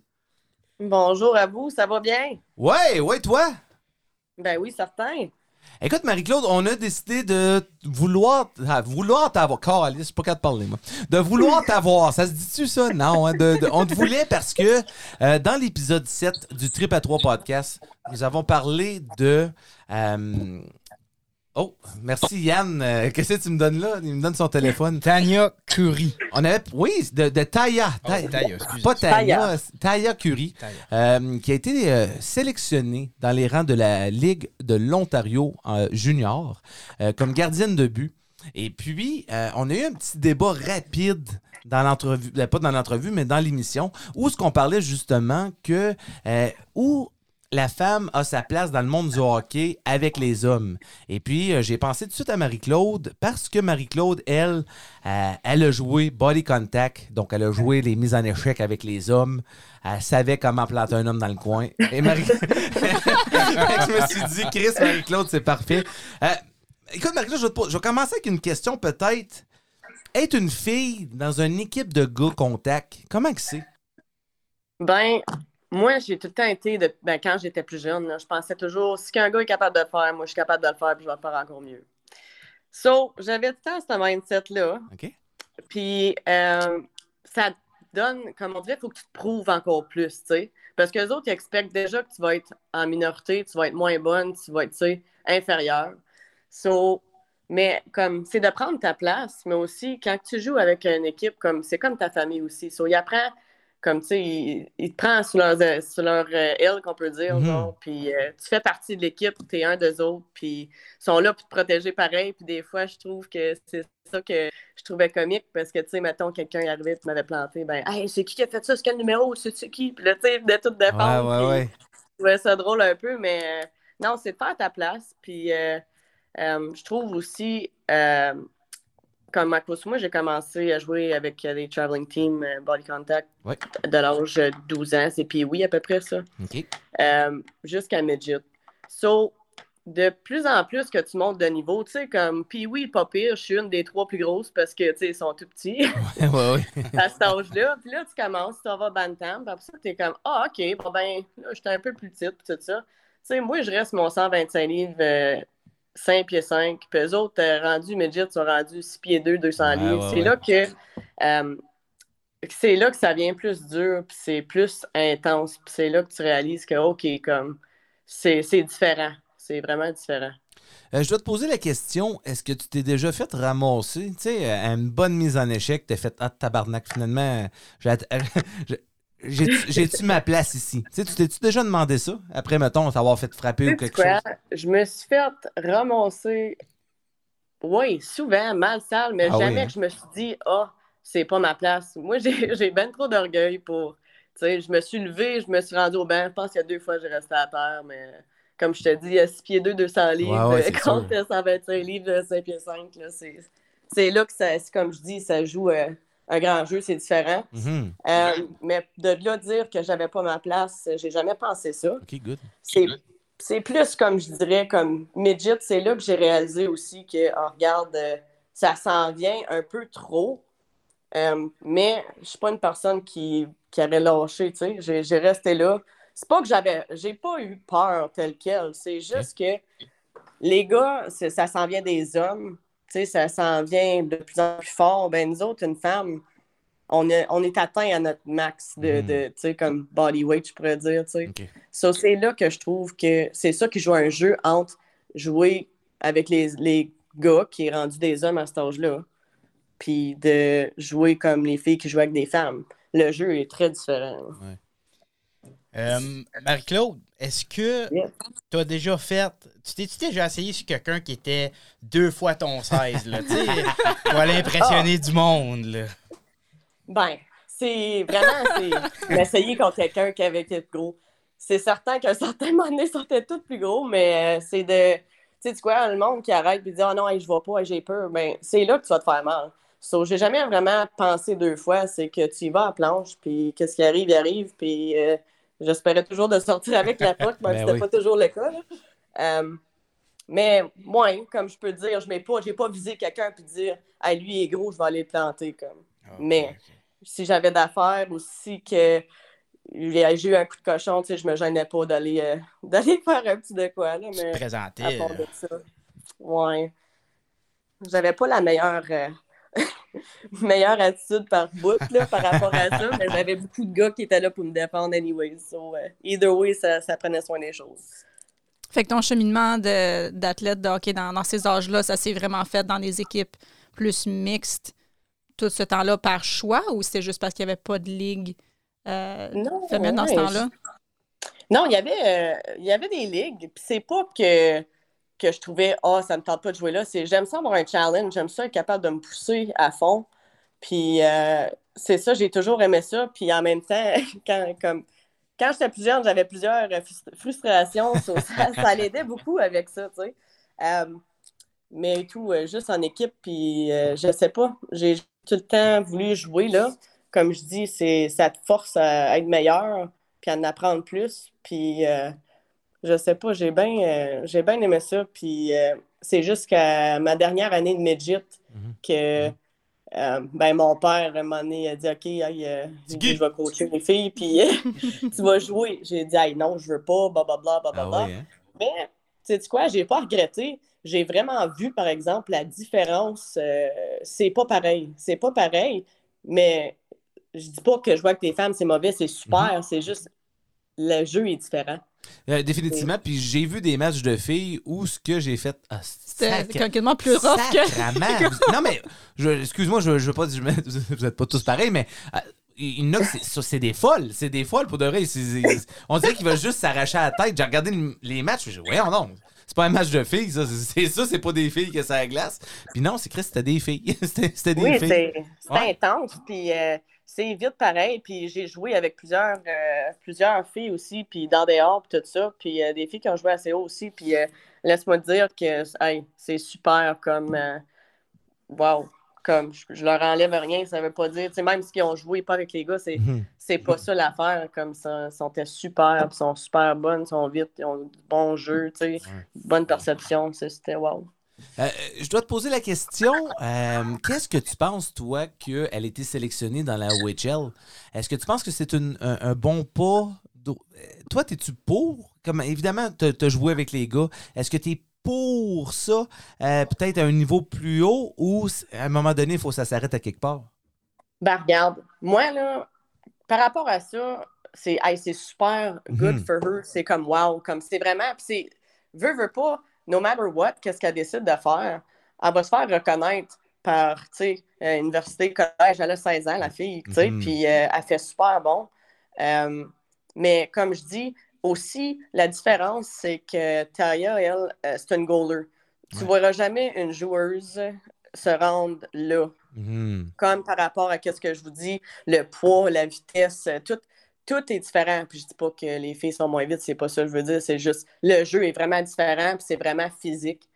Bonjour à vous, ça va bien? Ouais, ouais, toi? Ben oui, certain. Écoute, Marie-Claude, on a décidé de vouloir, ah, vouloir t'avoir. Caliste, je suis pas capable de parler, moi. De vouloir t'avoir. Ça se dit-tu, ça? Non, hein, on te voulait parce que euh, dans l'épisode 7 du Trip à 3 podcast, nous avons parlé de. euh, Oh, merci Yann. Euh, Qu'est-ce que tu me donnes là? Il me donne son téléphone. Tanya Curie. On avait. Oui, de, de Taya. Oh, Taya. Pas Taya, Taya. Curie, Taya. euh, qui a été euh, sélectionnée dans les rangs de la Ligue de l'Ontario euh, junior euh, comme gardienne de but. Et puis, euh, on a eu un petit débat rapide dans l'entrevue, euh, pas dans l'entrevue, mais dans l'émission, où ce qu'on parlait justement que euh, où la femme a sa place dans le monde du hockey avec les hommes. Et puis, euh, j'ai pensé tout de suite à Marie-Claude parce que Marie-Claude, elle, euh, elle a joué body contact, donc elle a joué les mises en échec avec les hommes. Elle savait comment planter un homme dans le coin. Et Marie... je me suis dit, Chris, Marie-Claude, c'est parfait. Euh, écoute, Marie-Claude, je vais, je vais commencer avec une question peut-être. Être une fille dans une équipe de gars contact, comment que c'est? Ben, moi, j'ai tout le temps été, de, ben, quand j'étais plus jeune, là, je pensais toujours, si qu'un gars est capable de le faire, moi, je suis capable de le faire, puis je vais le faire encore mieux. So, j'avais tout le temps ce mindset-là. OK? Puis, euh, ça donne, comme on dirait, il faut que tu te prouves encore plus, tu sais. Parce que les autres, ils expectent déjà que tu vas être en minorité, tu vas être moins bonne, tu vas être, tu sais, inférieure. So, mais comme, c'est de prendre ta place, mais aussi, quand tu joues avec une équipe, comme, c'est comme ta famille aussi. So, il apprend, comme, tu sais, il, il te prend sous leur, euh, sous leur euh, aile, qu'on peut dire, genre, puis euh, tu fais partie de l'équipe, tu es un des autres, puis ils sont là pour te protéger pareil, puis des fois, je trouve que c'est ça que je trouvais comique, parce que, tu sais, mettons, quelqu'un est arrivé et m'avait planté, ben, hey, c'est qui qui a fait ça, c'est quel numéro, c'est qui, puis là, tu sais, de tout défendre, puis ouais. je trouvais ça drôle un peu, mais euh, non, c'est de faire ta place. Puis euh, je trouve aussi, euh, comme à cause moi, j'ai commencé à jouer avec des traveling teams euh, body contact Ouais. de l'âge de 12 ans. C'est puis oui, à peu près ça. Euh, jusqu'à midget. So, de plus en plus que tu montes de niveau, tu sais, comme, puis oui, pas pire, je suis une des trois plus grosses parce que, tu sais, ils sont tout petits ouais, ouais. à cet âge-là. Puis là, tu commences, tu vas bantam, puis après ça, t'es comme, ah, OK, bon, ben, là, j'étais un peu plus petite, puis tout ça. Tu sais, moi, je reste mon 125 livres, euh, 5 pieds 5, puis eux autres, euh, rendus midget, sont rendus 6 pieds 2, 200 Ouais, livres. ouais, c'est ouais. là que. euh, c'est là que ça devient plus dur, puis c'est plus intense, puis c'est là que tu réalises que, OK, comme, c'est c'est différent. C'est vraiment différent. Euh, je dois te poser la question, est-ce que tu t'es déjà fait ramasser, tu sais, à une bonne mise en échec, t'as fait « Ah, tabarnak, finalement, j'ai-tu ma place ici? Tu sais, tu t'es-tu déjà demandé ça? Après, mettons, t'avoir fait frapper ou quelque quoi? chose? Je me suis fait ramasser, oui, souvent, mal sale, mais Ah oui, jamais hein? que je me suis dit, ah, c'est pas ma place. Moi, j'ai j'ai ben trop d'orgueil pour. Tu sais, je me suis levée, je me suis rendue au banc. Je pense qu'il y a deux fois, j'ai resté à terre, mais comme je te dis, à 6 pieds 2, 200 livres, Ouais, ouais, c'est contre 125 livres, 5 pieds 5, là, c'est c'est là que ça, c'est comme je dis, ça joue euh, un grand jeu, c'est différent. Mhm. Euh, mais de là dire que j'avais pas ma place, j'ai jamais pensé ça. OK, good. C'est c'est plus comme je dirais, comme midget, c'est là que j'ai réalisé aussi que, oh, regarde, euh, ça s'en vient un peu trop. Euh, mais je suis pas une personne qui, qui aurait lâché, tu sais. J'ai, resté là. C'est pas que j'avais. J'ai pas eu peur tel quel. C'est juste que les gars, ça s'en vient des hommes. Sais, ça s'en vient de plus en plus fort. Ben, nous autres, une femme, on est, on est atteint à notre max de, Mhm. de tu sais, comme body weight, je pourrais dire, tu sais. So, c'est là que je trouve que c'est ça qui joue un jeu entre jouer avec les, les gars qui est rendu des hommes à cet âge-là, puis de jouer comme les filles qui jouent avec des femmes. Le jeu est très différent. Euh, Marie-Claude, est-ce que tu as déjà fait. Tu t'es-tu déjà essayé sur quelqu'un qui était deux fois ton 16, là, tu sais, pour aller impressionner du monde, là? Ben, c'est vraiment, c'est d'essayer contre quelqu'un qui avait été gros. C'est certain qu'à un certain moment donné, ils sortaient tous plus gros, mais euh, c'est de. Tu sais, tu quoi, le monde qui arrête et dit Ah non, hey, je vois pas, hey, j'ai peur, ben, c'est là que tu vas te faire mal. So, j'ai jamais vraiment pensé deux fois, c'est que tu y vas à planche, puis qu'est-ce qui arrive, il arrive, puis euh, j'espérais toujours de sortir avec la poque, même Ben c'était oui. pas toujours le cas. là. Euh, mais moi, comme je peux dire, je n'ai pas, pas visé quelqu'un puis dire Hey, lui il est gros, je vais aller le planter. Comme. Mais- si j'avais d'affaires ou si que j'ai eu un coup de cochon, tu sais, je me gênais pas d'aller euh, d'aller faire un petit de quoi, là, mais présentais. à part là. de ça, ouais. J'avais pas la meilleure euh, meilleure attitude par bout, là, par rapport à ça, mais j'avais beaucoup de gars qui étaient là pour me défendre anyway, so, euh, either way, ça, ça prenait soin des choses. Fait que ton cheminement de- d'athlète de, hockey dans, dans ces âges-là, ça s'est vraiment fait dans des équipes plus mixtes tout ce temps-là par choix ou c'était juste parce qu'il n'y avait pas de ligue euh, Non, dans ce temps-là? Non, il y avait, euh, il y avait des ligues. Puis c'est pas que, que je trouvais, ah, ça me tente pas de jouer là. C'est j'aime ça avoir un challenge. J'aime ça être capable de me pousser à fond. Puis euh, c'est ça, j'ai toujours aimé ça. Puis en même temps, quand, comme, quand j'étais plus jeune, j'avais plusieurs euh, frust- frustrations. ça, ça l'aidait beaucoup avec ça, tu sais. Euh, mais tout, euh, juste en équipe. Puis je sais pas, j'ai tout le temps voulu jouer là. Comme je dis, c'est, ça te force à être meilleur puis à en apprendre plus. Puis, je sais pas, j'ai bien euh, j'ai bien aimé ça. Puis, euh, c'est juste qu'à ma dernière année de midget Mhm. que euh, ben, mon père, à un moment donné, a dit OK, hey, euh, je vais coacher les filles, puis euh, tu vas jouer. J'ai dit hey, non, je veux pas, blablabla, Ah blablabla. oui, hein? Mais, tu sais quoi, j'ai pas regretté. J'ai vraiment vu, par exemple, la différence. euh, c'est pas pareil. C'est pas pareil, mais je dis pas que jouer avec les femmes, c'est mauvais, c'est super. Mhm. C'est juste, le jeu est différent. Euh, définitivement. Puis j'ai vu des matchs de filles où ce que j'ai fait. Ah, C'était quasiment plus rough que. Non, mais je- excuse-moi, je, je veux pas dire, je- vous êtes pas tous pareils, mais euh, il y en a que c'est- ça, c'est des folles. C'est des folles pour de vrai. On dirait qu'ils veulent juste s'arracher à la tête. J'ai regardé le- les matchs, je dis, voyons non. C'est pas un match de filles, ça. C'est ça, c'est pas des filles que ça glace. Puis non, c'est Chris, c'était des filles. C'était c'était des Oui, filles. Ouais. intense, puis euh, c'est vite pareil. Puis j'ai joué avec plusieurs, euh, plusieurs filles aussi, puis dans des hors, puis tout ça. Puis euh, des filles qui ont joué assez haut aussi. Puis euh, laisse-moi dire que hey, c'est super comme. wow! Comme je, je leur enlève rien, ça veut pas dire. tu sais, Même s'ils ont joué pas avec les gars, c'est Mhm. c'est pas ça l'affaire. Comme ça, ils sont super, puis ils sont super bonnes, ils sont vite, ils ont bon jeu, tu sais, bonne perception. C'était wow. Euh, je dois te poser la question. euh, Qu'est-ce que tu penses, toi, qu'elle a été sélectionnée dans la OHL? Est-ce que tu penses que c'est un, un bon pas? euh, Toi, es-tu pour? Comme, évidemment, tu as joué avec les gars. Est-ce que tu es pour ça, euh, peut-être à un niveau plus haut, ou à un moment donné, il faut que ça s'arrête à quelque part? Ben, regarde, moi, là, par rapport à ça, c'est hey, super good Mhm. for her. C'est comme wow. Comme c'est vraiment. Puis c'est. Veut, veut pas, no matter what, qu'est-ce qu'elle décide de faire, elle va se faire reconnaître par, tu sais, euh, université, collège. Elle a 16 ans, la fille, tu sais, Mhm. puis euh, elle fait super bon. Euh, mais comme je dis, aussi, la différence, c'est que Taya, elle, c'est une goaler. Tu ne Ouais. verras jamais une joueuse se rendre là. Mhm. Comme par rapport à ce que je vous dis, le poids, la vitesse, tout, tout est différent. Puis je dis pas que les filles sont moins vite, c'est pas ça que je veux dire. C'est juste le jeu est vraiment différent, puis c'est vraiment physique.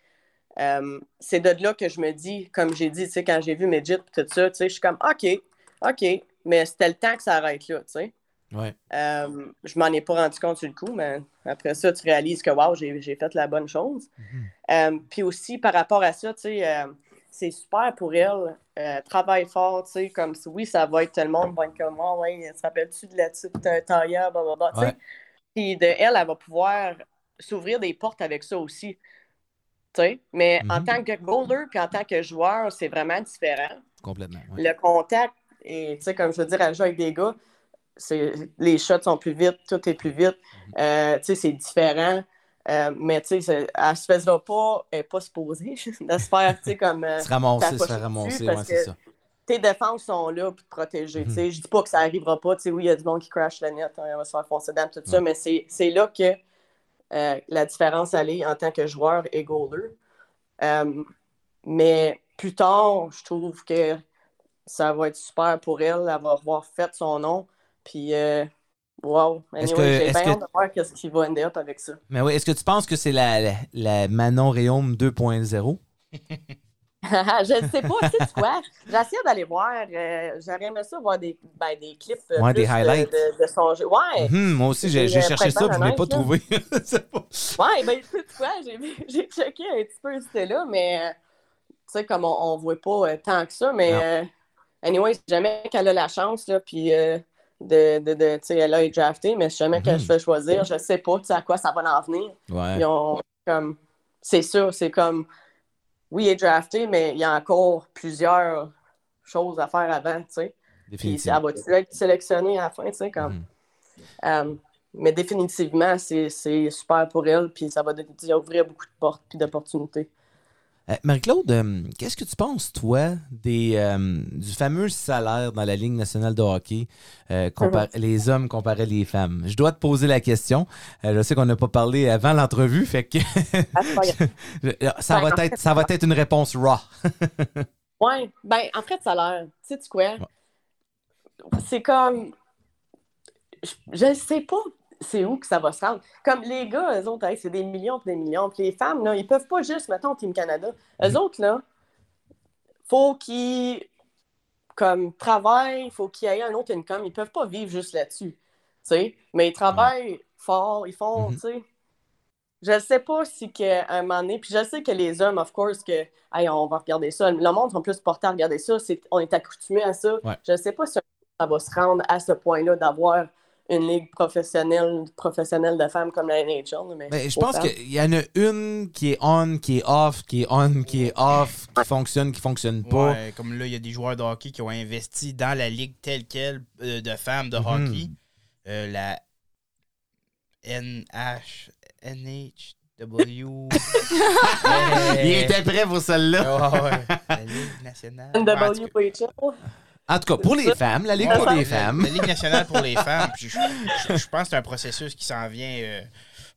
Euh, c'est de là que je me dis, comme j'ai dit, tu sais, quand j'ai vu Midget et tout ça, tu sais, je suis comme OK, OK, mais c'était le temps que ça arrête là, tu sais. Ouais. Euh, je m'en ai pas rendu compte sur le coup, mais après ça, tu réalises que wow, j'ai j'ai fait la bonne chose. Euh, puis aussi, par rapport à ça, tu sais, c'est super pour elle. Euh, travaille fort, tu sais, comme si oui, ça va être tout le monde va être comme moi, ouais, se rappelles-tu de la petite euh, tailleur, blablabla, tu sais. Puis de elle, elle va pouvoir s'ouvrir des portes avec ça aussi. Tu sais, mais en Mhm. tant que goaler puis en tant que joueur, c'est vraiment différent. Complètement. ouais. Le contact, et tu sais, comme je veux dire, elle joue avec des gars, c'est, les shots sont plus vite, tout est plus vite. Mhm. Euh, tu sais, c'est différent. Euh, mais tu sais, elle se faisait pas, elle pas supposée de se faire, tu sais, comme. euh, Se ramasser, se faire ramasser, ouais, c'est ça. tes défenses sont là pour te protéger. Mhm. tu sais. Je dis pas que ça arrivera pas. tu sais, Oui, il y a du monde qui crash la net, hein, on va se faire foncer dedans, tout ça, mais c'est, là que euh, la différence est en tant que joueur et goaler. Euh, mais plus tard, je trouve que ça va être super pour elle. Elle va avoir fait son nom. Puis, wow. Est-ce Anyway, que- j'ai bien que- hâte de voir qu'est-ce qui va end up avec ça. Mais oui, est-ce que tu penses que c'est la, la, la Manon Réaume 2.0? je ne sais pas, tu sais quoi? J'essaie d'aller voir. euh, J'aurais aimé ça voir des, ben, des clips euh, Ouais, des plus highlights. De, de son jeu. Ouais. Mhm, moi aussi, j'ai j'ai euh, cherché ça, je ne l'ai pas trouvé. Ouais, ben, tu sais quoi? J'ai j'ai checké un petit peu c'était là, mais euh, tu sais, comme on ne voit pas euh, tant que ça, mais euh, anyway, si jamais qu'elle a la chance, là, puis de, de, de tu sais, elle a été draftée, mais si jamais qu'elle Mhm. se fait choisir, je sais pas, tu sais, à quoi ça va en venir. Ouais. Ils ont comme, c'est sûr, c'est comme, oui, il est drafté, mais il y a encore plusieurs choses à faire avant, tu sais. Puis elle va-tu être sélectionnée à la fin, tu sais, comme. Mhm. Euh, mais définitivement, c'est super pour elle, puis ça va ouvrir beaucoup de portes puis d'opportunités. Euh, Marie-Claude, euh, qu'est-ce que tu penses, toi, des, euh, du fameux salaire dans la Ligue nationale de hockey, compar- les hommes comparaient les femmes? Je dois te poser la question. Je sais qu'on n'a pas parlé avant l'entrevue, fait que Ah, ça, va être, ça va être une réponse raw. Ouais, ben, en fait, salaire, tu sais quoi? C'est comme. Je, je sais pas c'est où que ça va se rendre? Comme les gars, eux autres, hey, c'est des millions et des millions. Puis les femmes, là, ils peuvent pas juste, mettons, Team Canada. Eux autres, là, faut qu'ils comme travaillent, faut qu'ils aient un autre income. Ils peuvent pas vivre juste là-dessus. Mais ils travaillent fort, ils font, Mhm. tu sais. Je sais pas si qu'à un moment donné, puis je sais que les hommes, of course, que hey, on va regarder ça. Le monde sont plus portés à regarder ça. On est accoutumé à ça. Ouais. Je sais pas si ça va se rendre à ce point-là d'avoir une ligue professionnelle, professionnelle de femmes comme la NHL. Mais Ben, je pense qu'il y en a une qui est on, qui est off, qui est on, qui est off, qui fonctionne, qui fonctionne pas. Ouais, comme là, il y a des joueurs de hockey qui ont investi dans la ligue telle quelle euh, de femmes de Mhm. hockey. Euh, la NH, NHW. Il était prêt pour celle-là. Ouais, ouais. La Ligue nationale. NWHL. En tout cas, pour les femmes, la Ligue pour les femmes. La Ligue nationale pour les femmes. Puis je, je- je pense que c'est un processus qui s'en vient. euh,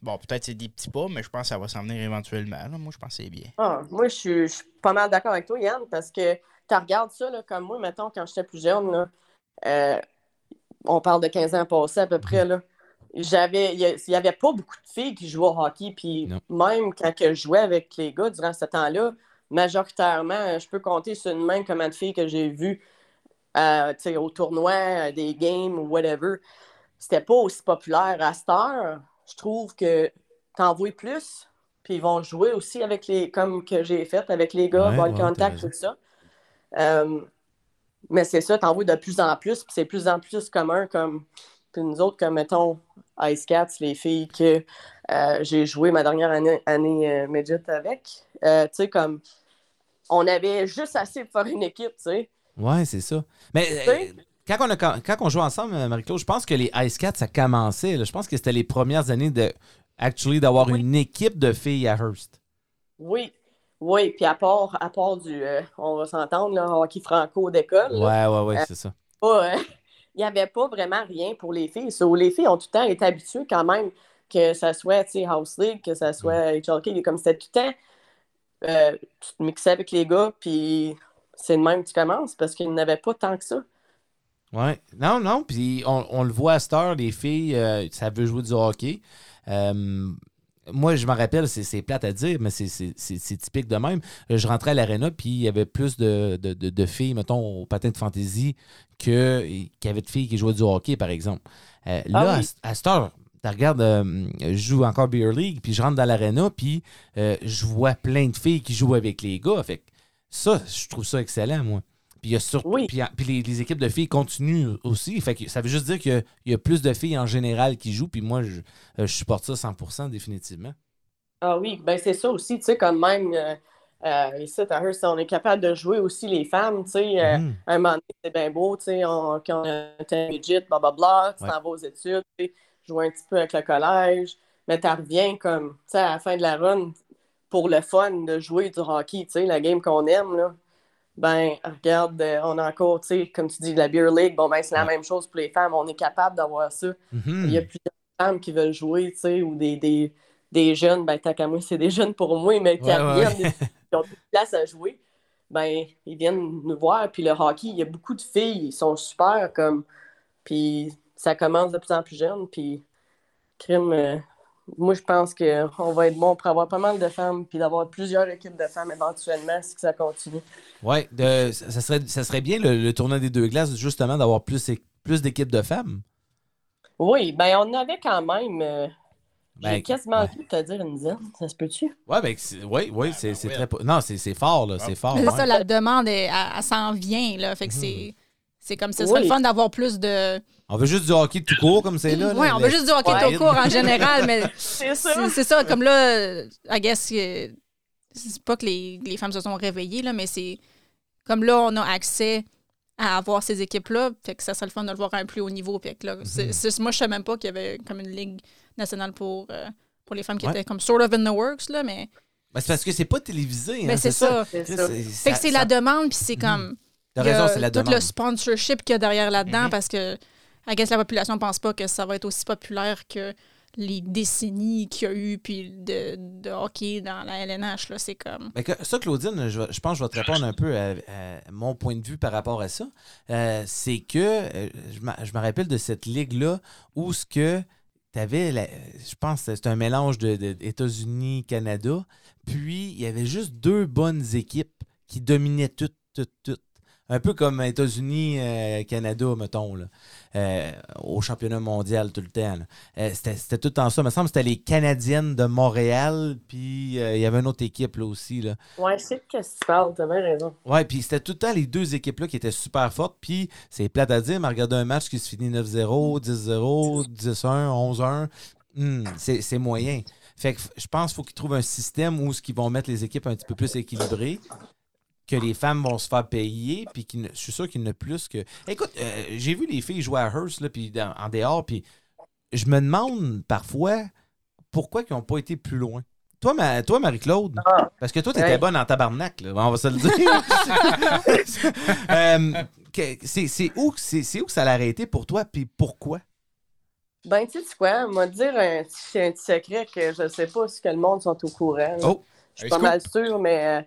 bon, peut-être c'est des petits pas, mais je pense que ça va s'en venir éventuellement. là. Moi, je pense que c'est bien. Ah, moi, je suis, je suis pas mal d'accord avec toi, Yann, parce que tu regardes ça là, comme moi, mettons, quand j'étais plus jeune, là, euh, on parle de 15 ans passés à peu près, là. J'avais, il y a- il y avait pas beaucoup de filles qui jouaient au hockey, puis Non. même quand que je jouais avec les gars durant ce temps-là, majoritairement, je peux compter sur une main combien de filles que j'ai vues euh, au tournoi, euh, des games ou whatever. C'était pas aussi populaire. À cette heure, je trouve que t'en vois plus, puis ils vont jouer aussi avec les, comme que j'ai fait avec les gars, Ouais, ball ouais, t'as contact, tout ça. Euh, mais c'est ça, t'en vois de plus en plus, puis c'est de plus en plus commun, comme puis nous autres, comme mettons Ice Cats, les filles que euh, j'ai joué ma dernière année, année euh, midget avec. Tu sais, comme on avait juste assez pour faire une équipe, tu sais. Ouais, c'est ça. Mais euh, quand, on a, quand on joue ensemble, euh, Marie-Claude, je pense que les Ice Cats, ça commençait. là. Je pense que c'était les premières années de actually d'avoir Oui. une équipe de filles à Hearst. Oui, oui, puis à part, à part du, euh, on va s'entendre, là, hockey franco d'école, là, Ouais, ouais, ouais, c'est ça. il n'y avait pas vraiment rien pour les filles. So, les filles ont tout le temps été habituées quand même que ça soit House League, que ça soit HLK, comme c'était tout le temps, euh, tu te mixais avec les gars, puis c'est le même que tu commences parce qu'il n'y en avait pas tant que ça. Ouais. Non, non. Puis on, on le voit à cette heure, les filles, euh, ça veut jouer du hockey. Euh, moi, je me rappelle, c'est plate à dire, mais c'est- typique de même. Je rentrais à l'aréna, puis il y avait plus de, de, de- de filles, mettons, au patin de fantasy, que- qu'il y avait de filles qui jouaient du hockey, par exemple. Euh, là, Ah oui. à, à cette heure, tu regardes, euh, je joue encore Beer League, puis je rentre dans l'aréna, puis euh, je vois plein de filles qui jouent avec les gars. Fait que ça, je trouve ça excellent, moi. Puis, il y a surtout, Oui. puis, puis les, les équipes de filles continuent aussi. Fait que ça veut juste dire qu'il y a- il y, a plus de filles en général qui jouent. Puis moi, je, euh, je supporte ça 100% définitivement. Ah oui, ben c'est ça aussi, tu sais, comme même euh, euh, ici, à Hearst, on est capable de jouer aussi les femmes, tu sais. euh. À un moment donné, c'est bien beau, tu sais, on, quand on est midget, blablabla, tu Ouais. t'en vas aux études, tu sais, jouer un petit peu avec le collège, mais tu reviens comme, tu sais, à la fin de la run, pour le fun de jouer du hockey, tu sais, la game qu'on aime, là. Ben, regarde, euh, on a encore, tu sais, comme tu dis, la Beer League, bon, ben, c'est la Ouais. même chose pour les femmes, on est capable d'avoir ça. Mhm. Il y a plusieurs femmes qui veulent jouer, tu sais, ou des, des, des jeunes, ben, tant qu'à moi, c'est des jeunes pour moi, mais qui Ouais, ouais, qui ont toute place à jouer, ben, ils viennent nous voir. Puis le hockey, il y a beaucoup de filles, ils sont super, comme, puis ça commence de plus en plus jeune, puis crime, euh, moi, je pense qu'on va être bon pour avoir pas mal de femmes, puis d'avoir plusieurs équipes de femmes éventuellement, si ça continue. Ouais, de- ça, serait, ça serait bien le, le tournoi des deux glaces, justement, d'avoir plus, plus d'équipes de femmes. Oui, ben, on avait quand même, euh, Ben, j'ai quasiment ouais. vu te dire une dizaine, ça se peut-tu? Ouais, ben, c'est- ouais, ouais, c'est c'est oui. très. Non, c'est c'est fort, là. C'est fort. Ouais. ça, la demande, elle, elle- elle s'en vient, là. Fait que c'est. C'est comme ça. Ce serait Oui. le fun d'avoir plus de. On veut juste du hockey tout court, comme c'est là. Oui, on veut juste du hockey Ouais. tout court en général, mais C'est ça. Comme là, I guess, que- c'est pas que les, les femmes se sont réveillées, là, mais c'est. Comme là, on a accès à avoir ces équipes-là, fait que ça serait le fun de le voir à un plus haut niveau. Fait que là, c'est- moi, je savais même pas qu'il y avait comme une ligue nationale pour, euh, pour les femmes qui Ouais. étaient comme sort of in the works, là, mais. Ben, c'est parce que c'est pas télévisé. hein, Mais c'est ça. Ça. c'est- Fait que ça- c'est ça- la demande, puis c'est comme. A raison, c'est la tout demande. le sponsorship qu'il y a derrière là-dedans Mhm. parce que I guess la population pense pas que ça va être aussi populaire que les décennies qu'il y a eu puis de, hockey dans la LNH là c'est comme Ben, que- ça, Claudine, je, pense que je vais te répondre un peu à, mon point de vue par rapport à ça. Euh, c'est que euh, je, me- rappelle de cette ligue-là où ce que tu avais, je pense que c'était un mélange de, de États-Unis, Canada, puis il y avait juste deux bonnes équipes qui dominaient toutes, toutes, toutes. Un peu comme États-Unis, euh, Canada, mettons, là, euh, au championnat mondial tout le temps. Euh, c'était tout le temps ça. Il me semble que c'était les Canadiennes de Montréal, puis il y avait une autre équipe là aussi. Là. Ouais, je sais de qu'est-ce que tu parles, t'as bien raison. Ouais, puis c'était tout le temps les deux équipes-là qui étaient super fortes. Puis c'est plate à dire, mais regarder un match qui se finit 9-0, 10-0, 10-1, 11-1, hmm, c'est moyen. Fait que je pense qu'il faut qu'ils trouvent un système où ce qu'ils vont mettre les équipes un petit peu plus équilibrées, que les femmes vont se faire payer, puis je suis sûr qu'il n'y en a plus que. Écoute, euh, j'ai vu les filles jouer à Hearst, là, puis en dehors, puis je me demande parfois pourquoi ils n'ont pas été plus loin. Toi, ma- toi Marie-Claude, Ah. parce que toi, tu étais Ouais. bonne en tabarnak, là, on va se le dire. Euh, c'est où, où que ça l'a arrêté pour toi, puis pourquoi? Ben, tu sais quoi, moi, dire un un petit secret que je sais pas si que le monde sont au courant. Oh, je suis un pas mal sûre, mais euh,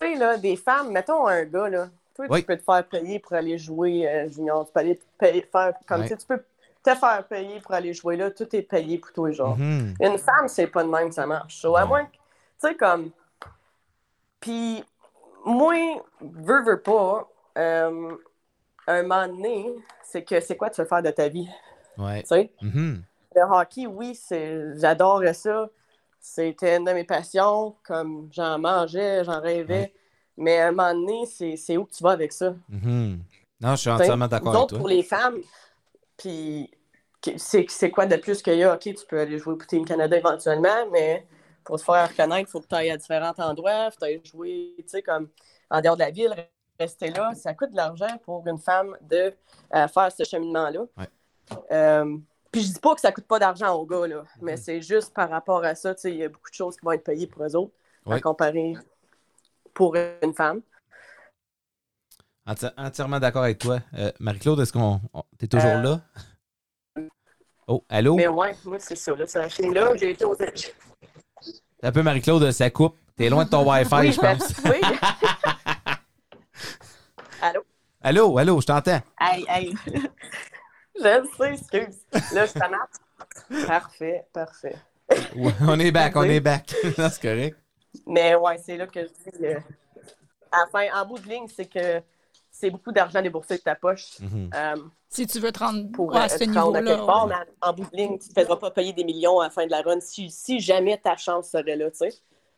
tu sais, là, des femmes, mettons un gars, là, toi, Oui. tu peux te faire payer pour aller jouer euh, junior. Tu peux aller te payer, faire comme Ouais. tu peux te faire payer pour aller jouer là, tout est payé pour tous les jours. mhm. Une femme, c'est pas de même que ça marche. So, à moins que, tu sais, comme. Puis, moi, veux, veux pas, euh, un moment donné, c'est que c'est quoi tu veux faire de ta vie? ouais. Tu sais? mhm. Le hockey, oui, c'est j'adorais ça. C'était une de mes passions. Comme j'en mangeais, j'en rêvais. Mais à un moment donné, c'est où que tu vas avec ça? Mhm. Non, je suis entièrement d'accord avec toi. Pour les femmes, puis c'est c'est quoi de plus qu'il y a? OK, tu peux aller jouer pour Team Canada éventuellement, mais pour se faire reconnaître, il faut que tu ailles à différents endroits, faut que tu ailles jouer, tu sais, comme en dehors de la ville, rester là. Ça coûte de l'argent pour une femme de euh, faire ce cheminement-là. Ouais. Euh, puis je dis pas que ça coûte pas d'argent aux gars, là, mais c'est juste par rapport à ça, tu sais, il y a beaucoup de choses qui vont être payées pour eux autres, Ouais. à comparer pour une femme. Enti- entièrement d'accord avec toi. Euh, Marie-Claude, est-ce qu'on. on- T'es toujours Euh, là? Oh, allô? Mais ouais, moi, c'est ça. Là, ça c'est là, j'ai été aux Un peu, Marie-Claude, ça coupe. T'es loin de ton Wi-Fi, Oui, je pense. Oui. Allô? Allô, allô, je t'entends. Hey, hey. Je le sais, excuse. Là, ça marche. Parfait, parfait. Ouais, on est back, on est back. Non, c'est correct. Mais ouais, c'est là que je dis. euh, enfin, en bout de ligne, c'est que c'est beaucoup d'argent déboursé de ta poche Mhm. euh, Si tu veux te rendre pour ouais, euh, à ce à niveau-là. quelque part. ouais. Mais en bout de ligne, tu ne te feras pas payer des millions à la fin de la run si, si jamais ta chance serait là, tu sais.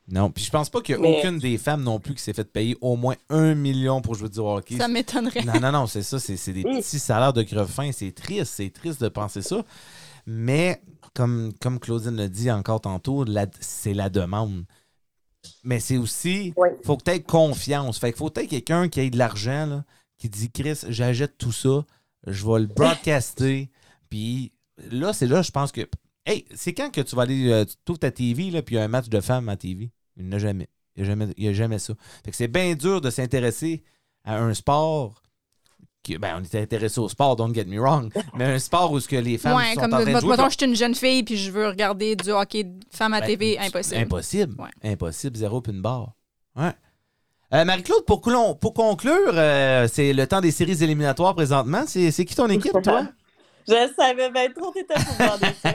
Non, puis je pense pas qu'il y a Mais- aucune des femmes non plus qui s'est fait payer au moins un million pour jouer du hockey. Ça m'étonnerait. Non, non, non, c'est ça. C'est c'est des petits salaires de crevefin. C'est triste. C'est triste de penser ça. Mais, comme, comme Claudine l'a dit encore tantôt, c'est la demande. Mais c'est aussi, Oui. faut que tu aies confiance. Fait qu'il faut que tu aies quelqu'un qui ait de l'argent, là, qui dit Chris, j'achète tout ça, je vais le broadcaster. Puis là, c'est là, je pense que. Hey, c'est quand que tu vas aller. euh, tu ta TV, là, puis il y a un match de femmes à TV Il n'y a jamais. Il n'y a, jamais- il y a jamais ça. Fait que c'est bien dur de s'intéresser à un sport. Ben, on était intéressé au sport, don't get me wrong. Mais un sport où ce que les femmes Ouais, sont comme en train de jouer. je suis une jeune fille puis je veux regarder du hockey de femme à Ben, TV, impossible. Impossible. Ouais. Impossible, zéro puis une barre. Ouais. Euh, Marie-Claude, pour, conclure, euh, c'est le temps des séries éliminatoires présentement. C'est c'est qui ton équipe, toi? Je savais bien trop t'étais pour demander ça.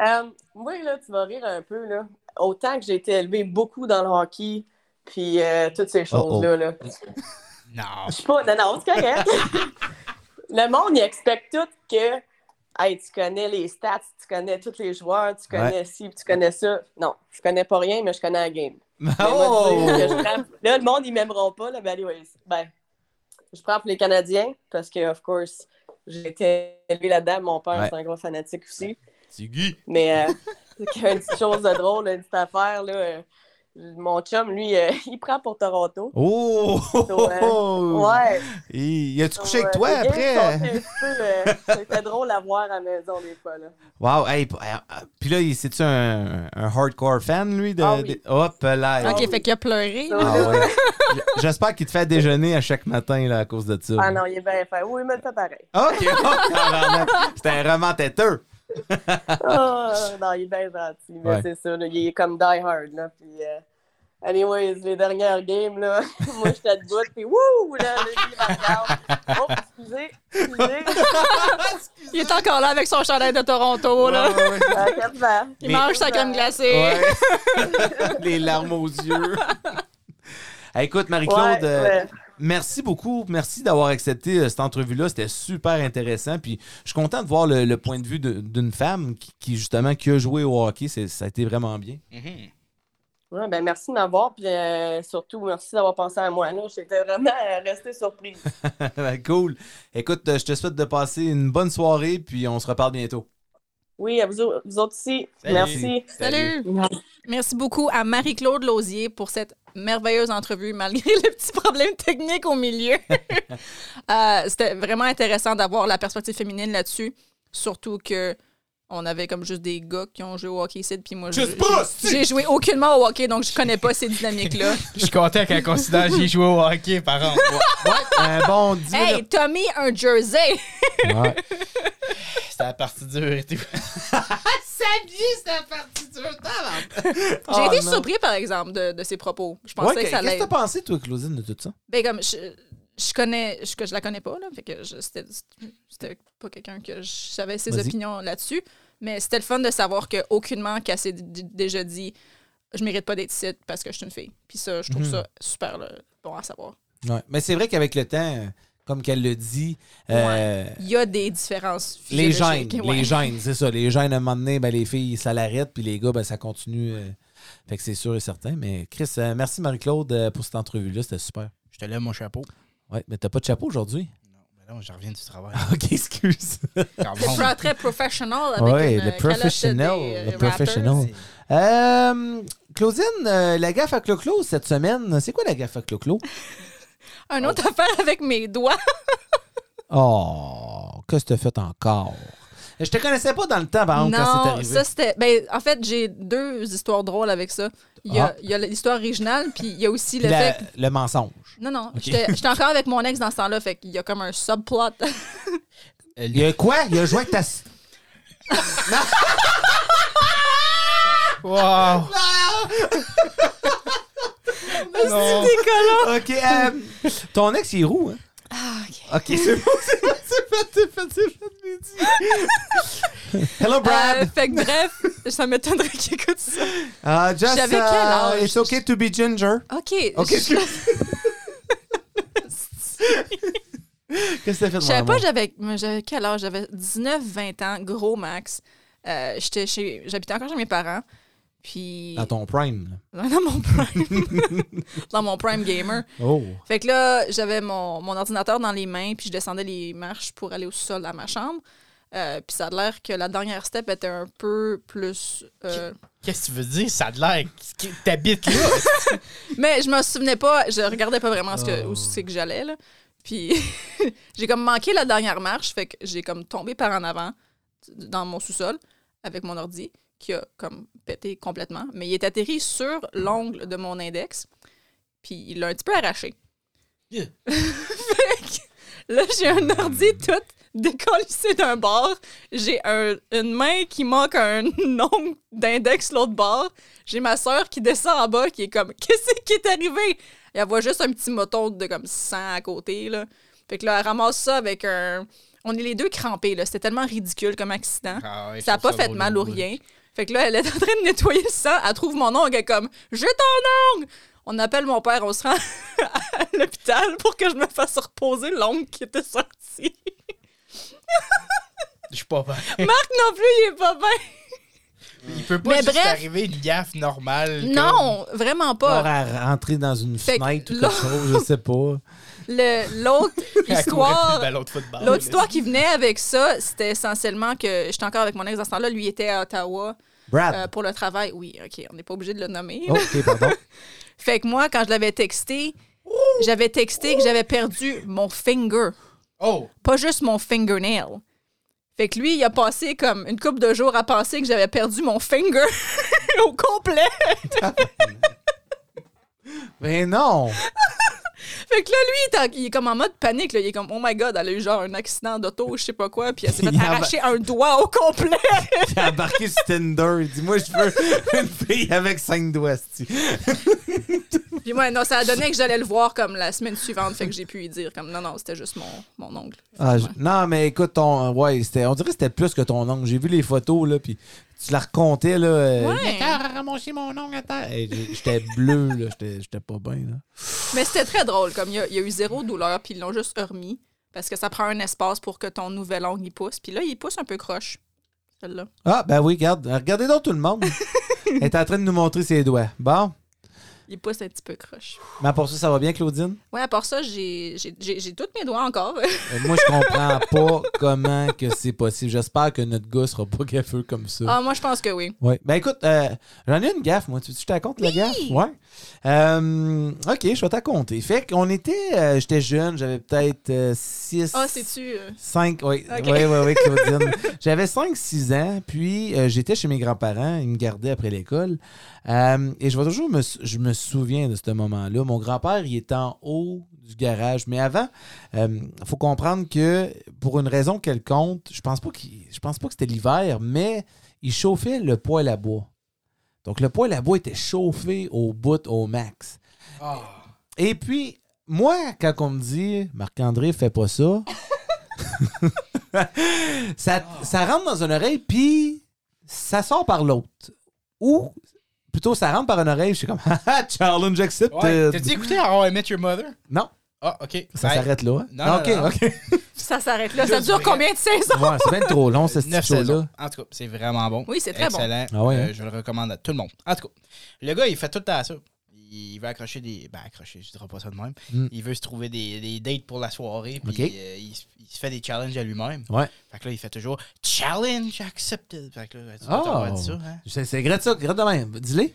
Euh, moi, là, tu vas rire un peu, là. Autant que j'ai été élevée beaucoup dans le hockey, puis euh, toutes ces choses-là, là. Non. Je suis pas... Non, non, c'est correct. le monde, il expecte tout que... Hey, tu connais les stats, tu connais tous les joueurs, tu connais ci, tu connais ça. Non, je connais pas rien, mais je connais la game. Moi, Oh! je Là, le monde, ils m'aimeront pas, là, anyways. Ben, je prends pour les Canadiens, parce que, of course, j'ai été élevé là-dedans. Mon père, Ouais. c'est un gros fanatique aussi. Tigui. Mais euh, il y a une petite chose de drôle, une petite affaire, là. euh, mon chum, lui, euh, il prend pour Toronto. Oh! Ouais. Il, il a-tu couché avec toi games après? euh, C'était drôle à voir à la maison, des fois, là. Wow, hey, euh, euh, puis là, c'est-tu un, un hardcore fan, lui? De, Ah oui. de- Hop là! Ok, fait qu'il a pleuré. Ah ouais. J- J'espère qu'il te fait déjeuner à chaque matin là, à cause de ça. Ah non, il est bien fait. Oui, il me le fait pareil. OK, oh. C'était un roman têteux. Ah, non, il est bien gentil. Mais Ouais. c'est ça, là, il est comme Die Hard. Là, puis, euh, anyways, les dernières games, là, moi, j'étais debout, puis wouh, là, là, il me regarde. Oh, excusez, excusez. Il est encore là avec son chandail de Toronto. Là. Ouais, ouais. Calme-toi. Il mange sa crème glacée. Ouais. Les larmes aux yeux. Hey, écoute, Marie-Claude, Ouais, euh, ouais. Merci beaucoup. Merci d'avoir accepté euh, cette entrevue-là. C'était super intéressant. Puis je suis content de voir le, le point de vue d'une femme qui, qui, justement, qui a joué au hockey. Ça a été vraiment bien. Mhm. Ouais, ben, merci de m'avoir, puis euh, surtout, merci d'avoir pensé à moi. J'étais vraiment euh, restée surprise. cool. Écoute, euh, je te souhaite de passer une bonne soirée. Puis on se reparle bientôt. Oui, à vous, au- vous autres aussi. Salut. Merci. Salut! Merci beaucoup à Marie-Claude Lausier pour cette merveilleuse entrevue, malgré le petit problème technique au milieu. Euh, C'était vraiment intéressant d'avoir la perspective féminine là-dessus, surtout que on avait comme juste des gars qui ont joué au hockey ici, puis moi, je- Juste pas, j'ai j'ai joué aucunement au hockey, donc je connais pas ces dynamiques-là. Je suis content qu'elle considère que j'ai joué au hockey, par contre. Un bon 10 hey, Tommy, un jersey! Ouais. C'était la partie dure et tout. J'ai été surpris, par exemple, de, de ses propos. Je pensais Ouais, que ça Qu'est-ce que allait... t'as pensé, toi, Claudine, de tout ça? Ben, comme je, je connais, je, que je la connais pas, là. Fait que je- c'était pas quelqu'un que je savais ses opinions là-dessus. Mais c'était le fun de savoir que aucunement qu'elle s'est déjà dit je mérite pas d'être ici parce que je suis une fille. Puis ça, je trouve Mhm. ça super là, bon à savoir. Ouais. Mais c'est vrai qu'avec le temps, comme qu'elle le dit, euh, Il y a des différences les gènes, ouais. les gènes, c'est ça. Les gènes, à un moment donné, ben, les filles, ça l'arrête, puis les gars, ben, ça continue. euh, fait que c'est sûr et certain. Mais Chris, euh, merci Marie-Claude pour cette entrevue-là, c'était super. Je te lève mon chapeau. Ouais, mais t'as pas de chapeau aujourd'hui? Ben non, je reviens du travail. ok, excuse. C'est très, professionnel avec Ouais, une le calotte professionnel, des, euh, le Raptors. professionnel. Euh, Claudine, euh, la gaffe à Clo-Clo cette semaine, c'est quoi la gaffe à Clo-Clo? Un autre affaire avec mes doigts. Oh, qu'est-ce que t'as fait encore? Je te connaissais pas dans le temps, par exemple, quand c'est Non, arrivé. ça c'était. Ben, en fait, j'ai deux histoires drôles avec ça. Il y a, Ah. y l'histoire originale, puis il y a aussi le fait. que- le mensonge. Non, non, Ok. j'étais encore avec mon ex dans ce temps-là, fait qu'il y a comme un subplot. Il y a quoi? Il a joué avec ta... Wow! non. décollant. OK, euh, ton ex, il est roux, hein? Ah, ok. OK, c'est bon, c'est bon, c'est fait, c'est fait, c'est dit. Hello, Brad. Euh, fait que bref, ça m'étonnerait qu'il écoute ça. Ah, just, j'avais quel uh, âge? It's okay to be ginger. Ok. OK, excuse. Qu'est-ce que t'as fait de Je savais pas, j'avais j'avais quel âge? J'avais 19, 20 ans, gros max. Euh, j'étais chez, j'habitais encore chez mes parents. Puis. Dans ton prime, là. Dans mon prime. dans mon prime gamer. Oh. Fait que là, j'avais mon, mon ordinateur dans les mains, puis je descendais les marches pour aller au sol à ma chambre. Euh, puis ça a l'air que la dernière step était un peu plus. euh, Qu'est-ce que tu veux dire? Ça a de l'air que t'habites là. Mais je me souvenais pas, je regardais pas vraiment ce que, Oh. où c'est que j'allais. là. Puis j'ai comme manqué la dernière marche, fait que j'ai comme tombé par en avant dans mon sous-sol avec mon ordi qui a comme pété complètement. Mais il est atterri sur l'ongle de mon index, puis il l'a un petit peu arraché. Yeah. fait que là, j'ai un ordi tout décollissé d'un bord. J'ai un- une main qui manque un ongle d'index l'autre bord. J'ai ma soeur qui descend en bas qui est comme Qu'est-ce qui est arrivé? Et elle voit juste un petit moton de comme sang à côté. Là. Fait que là, elle ramasse ça avec un. On est les deux crampés, là. C'était tellement ridicule comme accident. Ah ouais, ça a trouve pas fait mal ou rien. Fait que là, elle est en train de nettoyer le sang. Elle trouve mon ongle. Elle est comme J'ai ton ongle! On appelle mon père, on se rend à l'hôpital pour que je me fasse reposer l'ongle qui était sorti. Je suis pas bien. Marc non plus, il est pas bien. Il peut pas Mais juste bref. arriver une gaffe normale. Non, vraiment Pas pas. à rentrer dans une Fait fenêtre ou quelque chose, je sais pas. Le- L'autre histoire. L'autre histoire qui venait avec ça, c'était essentiellement que j'étais encore avec mon ex dans ce temps-là. Lui était à Ottawa Brad. euh, pour le travail. Oui, OK, on n'est pas obligé de le nommer. Oh, OK, pardon. Fait que moi, quand je l'avais texté, j'avais texté que j'avais perdu mon finger. Oh! Pas juste mon fingernail. Fait que lui, il a passé comme une couple de jours à penser que j'avais perdu mon finger au complet. Mais non! Fait que là, lui, il est, comme en mode panique. Là. Il est comme, oh my god, elle a eu genre un accident d'auto, je sais pas quoi, puis elle s'est fait Il arracher un doigt au complet. Il a embarqué sur Tinder. Il dit Moi, je veux une fille avec cinq doigts. puis moi, non, ça a donné que j'allais le voir comme la semaine suivante. Fait que j'ai pu lui dire, comme, non, non, c'était juste mon, mon ongle. Ah, je-. Non, mais écoute, ton, ouais, on dirait que c'était plus que ton ongle. J'ai vu les photos, là, puis tu la racontais, là. euh, Ouais. Il a ramassé mon ongle à terre. Hey, J'étais bleu, là. J'étais, j'étais pas bien, là. Mais c'était très drôle. Comme il y, y a eu zéro douleur, puis ils l'ont juste remis. Parce que ça prend un espace pour que ton nouvel ongle y pousse. Puis là, il pousse un peu croche. Celle-là. Ah, ben oui, regarde. Regardez donc tout le monde. Elle est en train de nous montrer ses doigts. Bon. Il pousse un petit peu croche. Mais pour ça, ça va bien, Claudine? Ouais, à part ça, j'ai tous mes doigts encore. Euh, moi, je comprends pas comment que c'est possible. J'espère que notre gars sera pas gaffeux comme ça. ah, moi, je pense que oui. Ouais. Ben écoute, euh, j'en ai une gaffe, moi. Tu je te raconte la gaffe? Ouais. Euh, ok, je vais te raconter. Fait qu'on était. euh, J'étais jeune, j'avais peut-être 6. Ah, c'est-tu. euh, 5, oui, oui, oui, oui, Claudine. J'avais 5-6 ans, puis j'étais chez mes grands-parents, ils me gardaient après l'école. Et je vais toujours me, je me souviens de ce moment-là. Mon grand-père, il était en haut du garage. Mais avant, il faut comprendre que pour une raison quelconque, je pense pas qu'il, je pense pas que c'était l'hiver, mais il chauffait le poêle à bois. Donc le poêle à bois était chauffé au bout, au max. Ah. Et puis, moi, quand on me dit Marc-André, fais pas ça, ça, ça rentre dans une oreille, puis ça sort par l'autre. Ou plutôt, ça rentre par une oreille, je suis comme Haha, challenge accepted. Ouais. T'as-tu écouté How I Met Your Mother? Non, Ah, ok. ça s'arrête là. hein? Non, non, ok, non. ok. Ça s'arrête là. Ça dure vrai. combien de saisons? Ouais, c'est bien trop long, ce Neuf petit show-là. saisons. En tout cas, c'est vraiment bon. Oui, c'est très bon. Excellent. Ah ouais, Euh, hein? je le recommande à tout le monde. En tout cas, le gars, il fait tout le temps ça. Il veut accrocher des. Ben, accrocher, je dirais pas ça de même. Mm. Il veut se trouver des, des dates pour la soirée. Puis euh, il, se- il se fait des challenges à lui-même. Ouais. Fait que là, il fait toujours Challenge accepted. Fait que là, tu Oh. ça, hein? C'est grave ça, grave de même. Dis-le.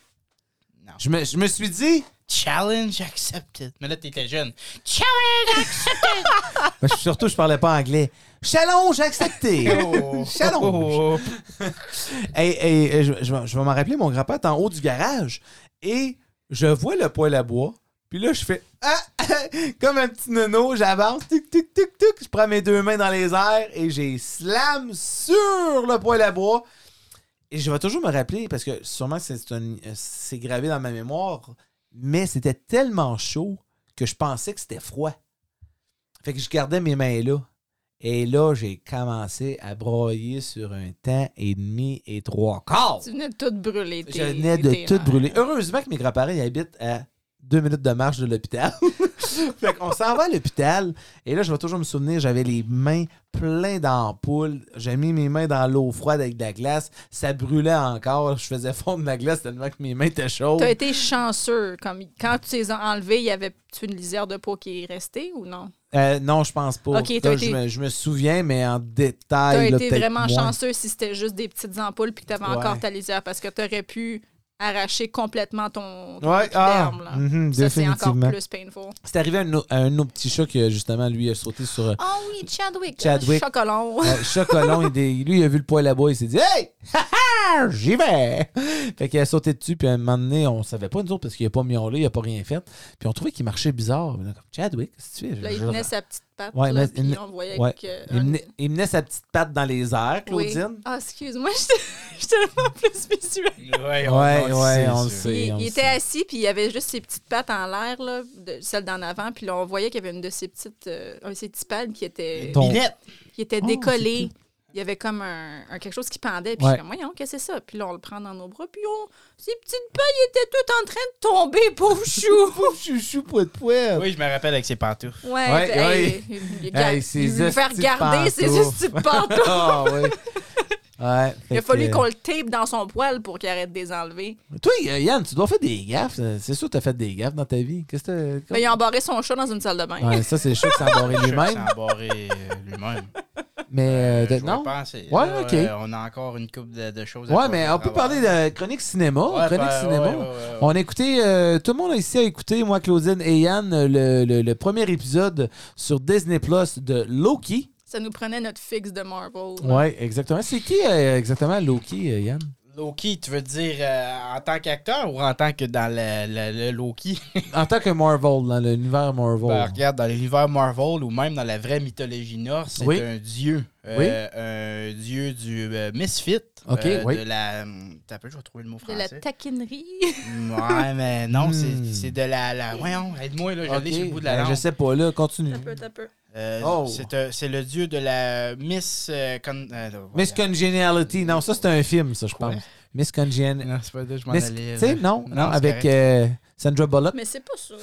Non. Je me, je me suis dit, Challenge accepted. Mais là, t'étais jeune. Challenge accepted! ben, je- surtout, je parlais pas anglais. Challenge accepté. Oh. Challenge. Hey, hey, hey, je, je vais- je vais m'en rappeler, mon grand-père est en haut du garage et je vois le poêle à bois. Puis là, je fais ah, comme un petit nono, j'avance, tic, tic, tic, tic. Je prends mes deux mains dans les airs et j'ai slam sur le poêle à bois. Et je vais toujours me rappeler, parce que sûrement c'est gravé dans ma mémoire, mais c'était tellement chaud que je pensais que c'était froid. Fait que je gardais mes mains là. Et là, j'ai commencé à broyer sur un temps et demi et trois quarts. Tu venais de tout brûler. Je venais de tout brûler. Heureusement que mes grands-parents habitent à deux minutes de marche de l'hôpital. fait qu'on s'en va à l'hôpital. Et là, je vais toujours me souvenir, j'avais les mains pleines d'ampoules. J'ai mis mes mains dans l'eau froide avec de la glace. Ça brûlait encore. Je faisais fondre la glace tellement que mes mains étaient chaudes. T'as été chanceux. Comme, quand tu les as enlevés, y avait-tu une lisière de peau qui est restée ou non? Euh, non, je pense pas. Ok, Là, t'as je, été- me, je me souviens, mais en détail. là, été peut-être vraiment moins. chanceux si c'était juste des petites ampoules puis que t'avais Ouais. encore ta lisière parce que t'aurais pu arracher complètement ton, ton Ouais, ah, épiderme, là. mhm, Ça, c'est encore plus painful. C'est arrivé à un, au- à un de nos petits chats qui, justement, lui, a sauté sur. Oh oui, Chadwick. Chadwick. Chocolat. Euh, Chocolat, il dé- lui, il a vu le poil là-bas, il s'est dit Hey! J'y vais! Fait qu'il a sauté dessus, puis à un moment donné, on savait pas, nous autres, parce qu'il a pas miaulé, il a pas rien fait. Puis on trouvait qu'il marchait bizarre. Comme Chadwick, qu'est-ce que tu fais? Là, il tenait sa petite patte. Ouais, là, mais- puis il- on voyait ouais. que. il, menait, il menait sa petite patte dans les airs, Oui. Claudine. Ah, excuse-moi, j'étais j'étais tellement plus visuelle. Ouais, ouais, sait, on le sait. Il, on il le était sait. assis, puis il avait juste ses petites pattes en l'air, de, celle d'en avant, puis là, on voyait qu'il y avait une de ses petites, euh, un de ses petits pads qui était, Ton- qui était Oh, décollé. Il y avait comme un, un- quelque chose qui pendait, puis Ouais. je suis comme, voyons, qu'est-ce que c'est ça? Puis là, on le prend dans nos bras, puis on, ses petites pailles étaient toutes en train de tomber, pauvre chou! Pauvre chouchou, poète poète. Oui, je me rappelle avec ses pantoufles. Ouais, Ouais, hey, ouais. il- il- Hey, il veut faire garder ses pantoufles. Ah, oui. Ouais. Il a fallu qu'on le tape dans son poil pour qu'il arrête de les enlever. Toi, euh, Yann, tu dois faire des gaffes. euh, C'est sûr que tu as fait des gaffes dans ta vie. Qu'est-ce que Mais il a embarré son chat dans une salle de bain. Ouais, ça, c'est sûr que ça a barré Je lui-même. s'est embarré euh, lui-même. Mais euh, non. penser. Ouais, Là, ok. euh, on a encore une couple de, de choses à Ouais, faire mais à on peut parler de chronique cinéma. Ouais, chronique ben, cinéma. ouais, ouais, ouais, ouais. On a écouté, euh, tout le monde ici a écouté, moi, Claudine et Yann, le, le- le premier épisode sur Disney Plus de Loki. Ça nous prenait notre fixe de Marvel. Ouais, exactement. C'est qui euh, exactement Loki, euh, Yann? Loki, tu veux dire euh, en tant qu'acteur ou en tant que dans le, le- le Loki? En tant que Marvel, dans l'univers Marvel. Ben, regarde, dans l'univers Marvel ou même dans la vraie mythologie norse, c'est Oui. un dieu. Euh, Un dieu du euh, Misfit. Ok, euh, oui. De la. T'as peu, je vais trouver le mot De la français. taquinerie. Ouais, mais non, Hmm. c'est- c'est de la. la... Voyons, aide-moi, là, je Ok, l'ai sur le bout de la ben, langue. je sais pas, là, continue. T'as peu, t'as peu. Euh, Oh. c'est le dieu de la Miss. euh, con- euh, Miss. Congeniality. Non, ça, c'est un film, ça, je pense. Miss Congeniality. Non, c'est pas là, je m'en Miss- allais. Tu sais, non, non, avec euh, Sandra Bullock. Mais c'est pas ça.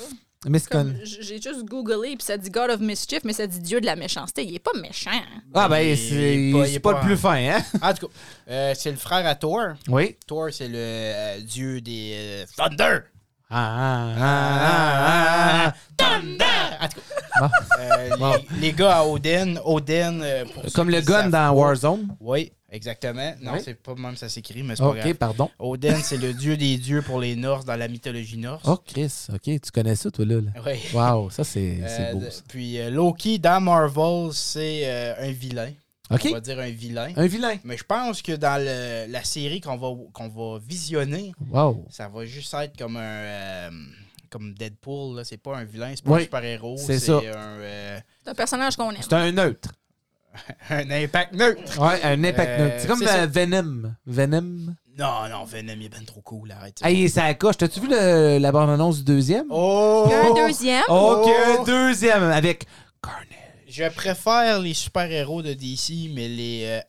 Miss Con... J'ai juste googlé, puis ça dit God of Mischief, mais ça dit Dieu de la méchanceté. Il est pas méchant. Ah, ben, Il- c'est il est pas- il c'est est pas, pas- le plus fin, hein? En tout cas, euh, c'est le frère à Thor. Oui. Thor, c'est le euh, dieu des euh, Thunder. Ah, ah, ah, ah, ah. Bon. euh, Bon. les, les gars à Odin, Odin. euh, Comme le gun dans Warzone. Oui, exactement. Non, Oui. c'est pas même ça s'écrit, mais c'est pas Ok, grave. pardon. Odin, c'est le dieu des dieux pour les Norse dans la mythologie norse. Oh, Chris, ok, tu connais ça, toi, là. là. Oui. Wow, ça, c'est Euh, beau, ça. Puis euh, Loki, dans Marvel, c'est un vilain. On va dire un vilain. un vilain. Mais je pense que dans le- la série qu'on va, qu'on va visionner, Wow. ça va juste être comme un. euh, comme Deadpool, là. c'est pas un vilain, c'est pas Oui, un super-héros, c'est c'est ça. un, euh, C'est un personnage qu'on aime. C'est un neutre. un impact neutre. Ouais, un impact Euh, neutre. C'est comme euh, Venom. Venom? Non, non, Venom, il est ben trop cool, arrête. ça. Hey, ça coche. T'as-tu vu le- la bande-annonce du deuxième? Oh! Il y a un deuxième. Ok, Oh! un deuxième avec Carnage. Je préfère les super-héros de DC, mais les euh,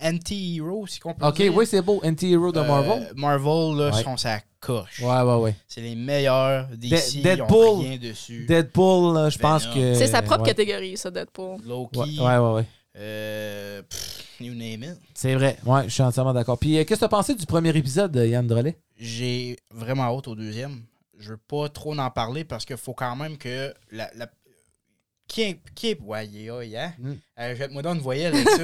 anti-héros, si qu'on peut Ok, dire. oui, c'est beau. Anti-hero de Euh, Marvel? Marvel, là, Ouais. sont sa coche. Ouais, ouais, ouais. C'est les meilleurs DC, De- Deadpool. ont rien dessus. Deadpool, là, je pense Venom. que. C'est sa propre ouais. catégorie, ça, Deadpool. Loki, Ouais, ouais, ouais. ouais. euh, pff, you name it. C'est vrai. Ouais, je suis entièrement d'accord. Puis, euh, qu'est-ce que t'as pensé du premier épisode, Yann Drolet? J'ai vraiment hâte au deuxième. Je veux pas trop en parler parce qu'il faut quand même que la. la... Qui est. Qui est. Ouais, yeah, yeah. Mm. Euh, Jette-moi donc une voyelle avec ça.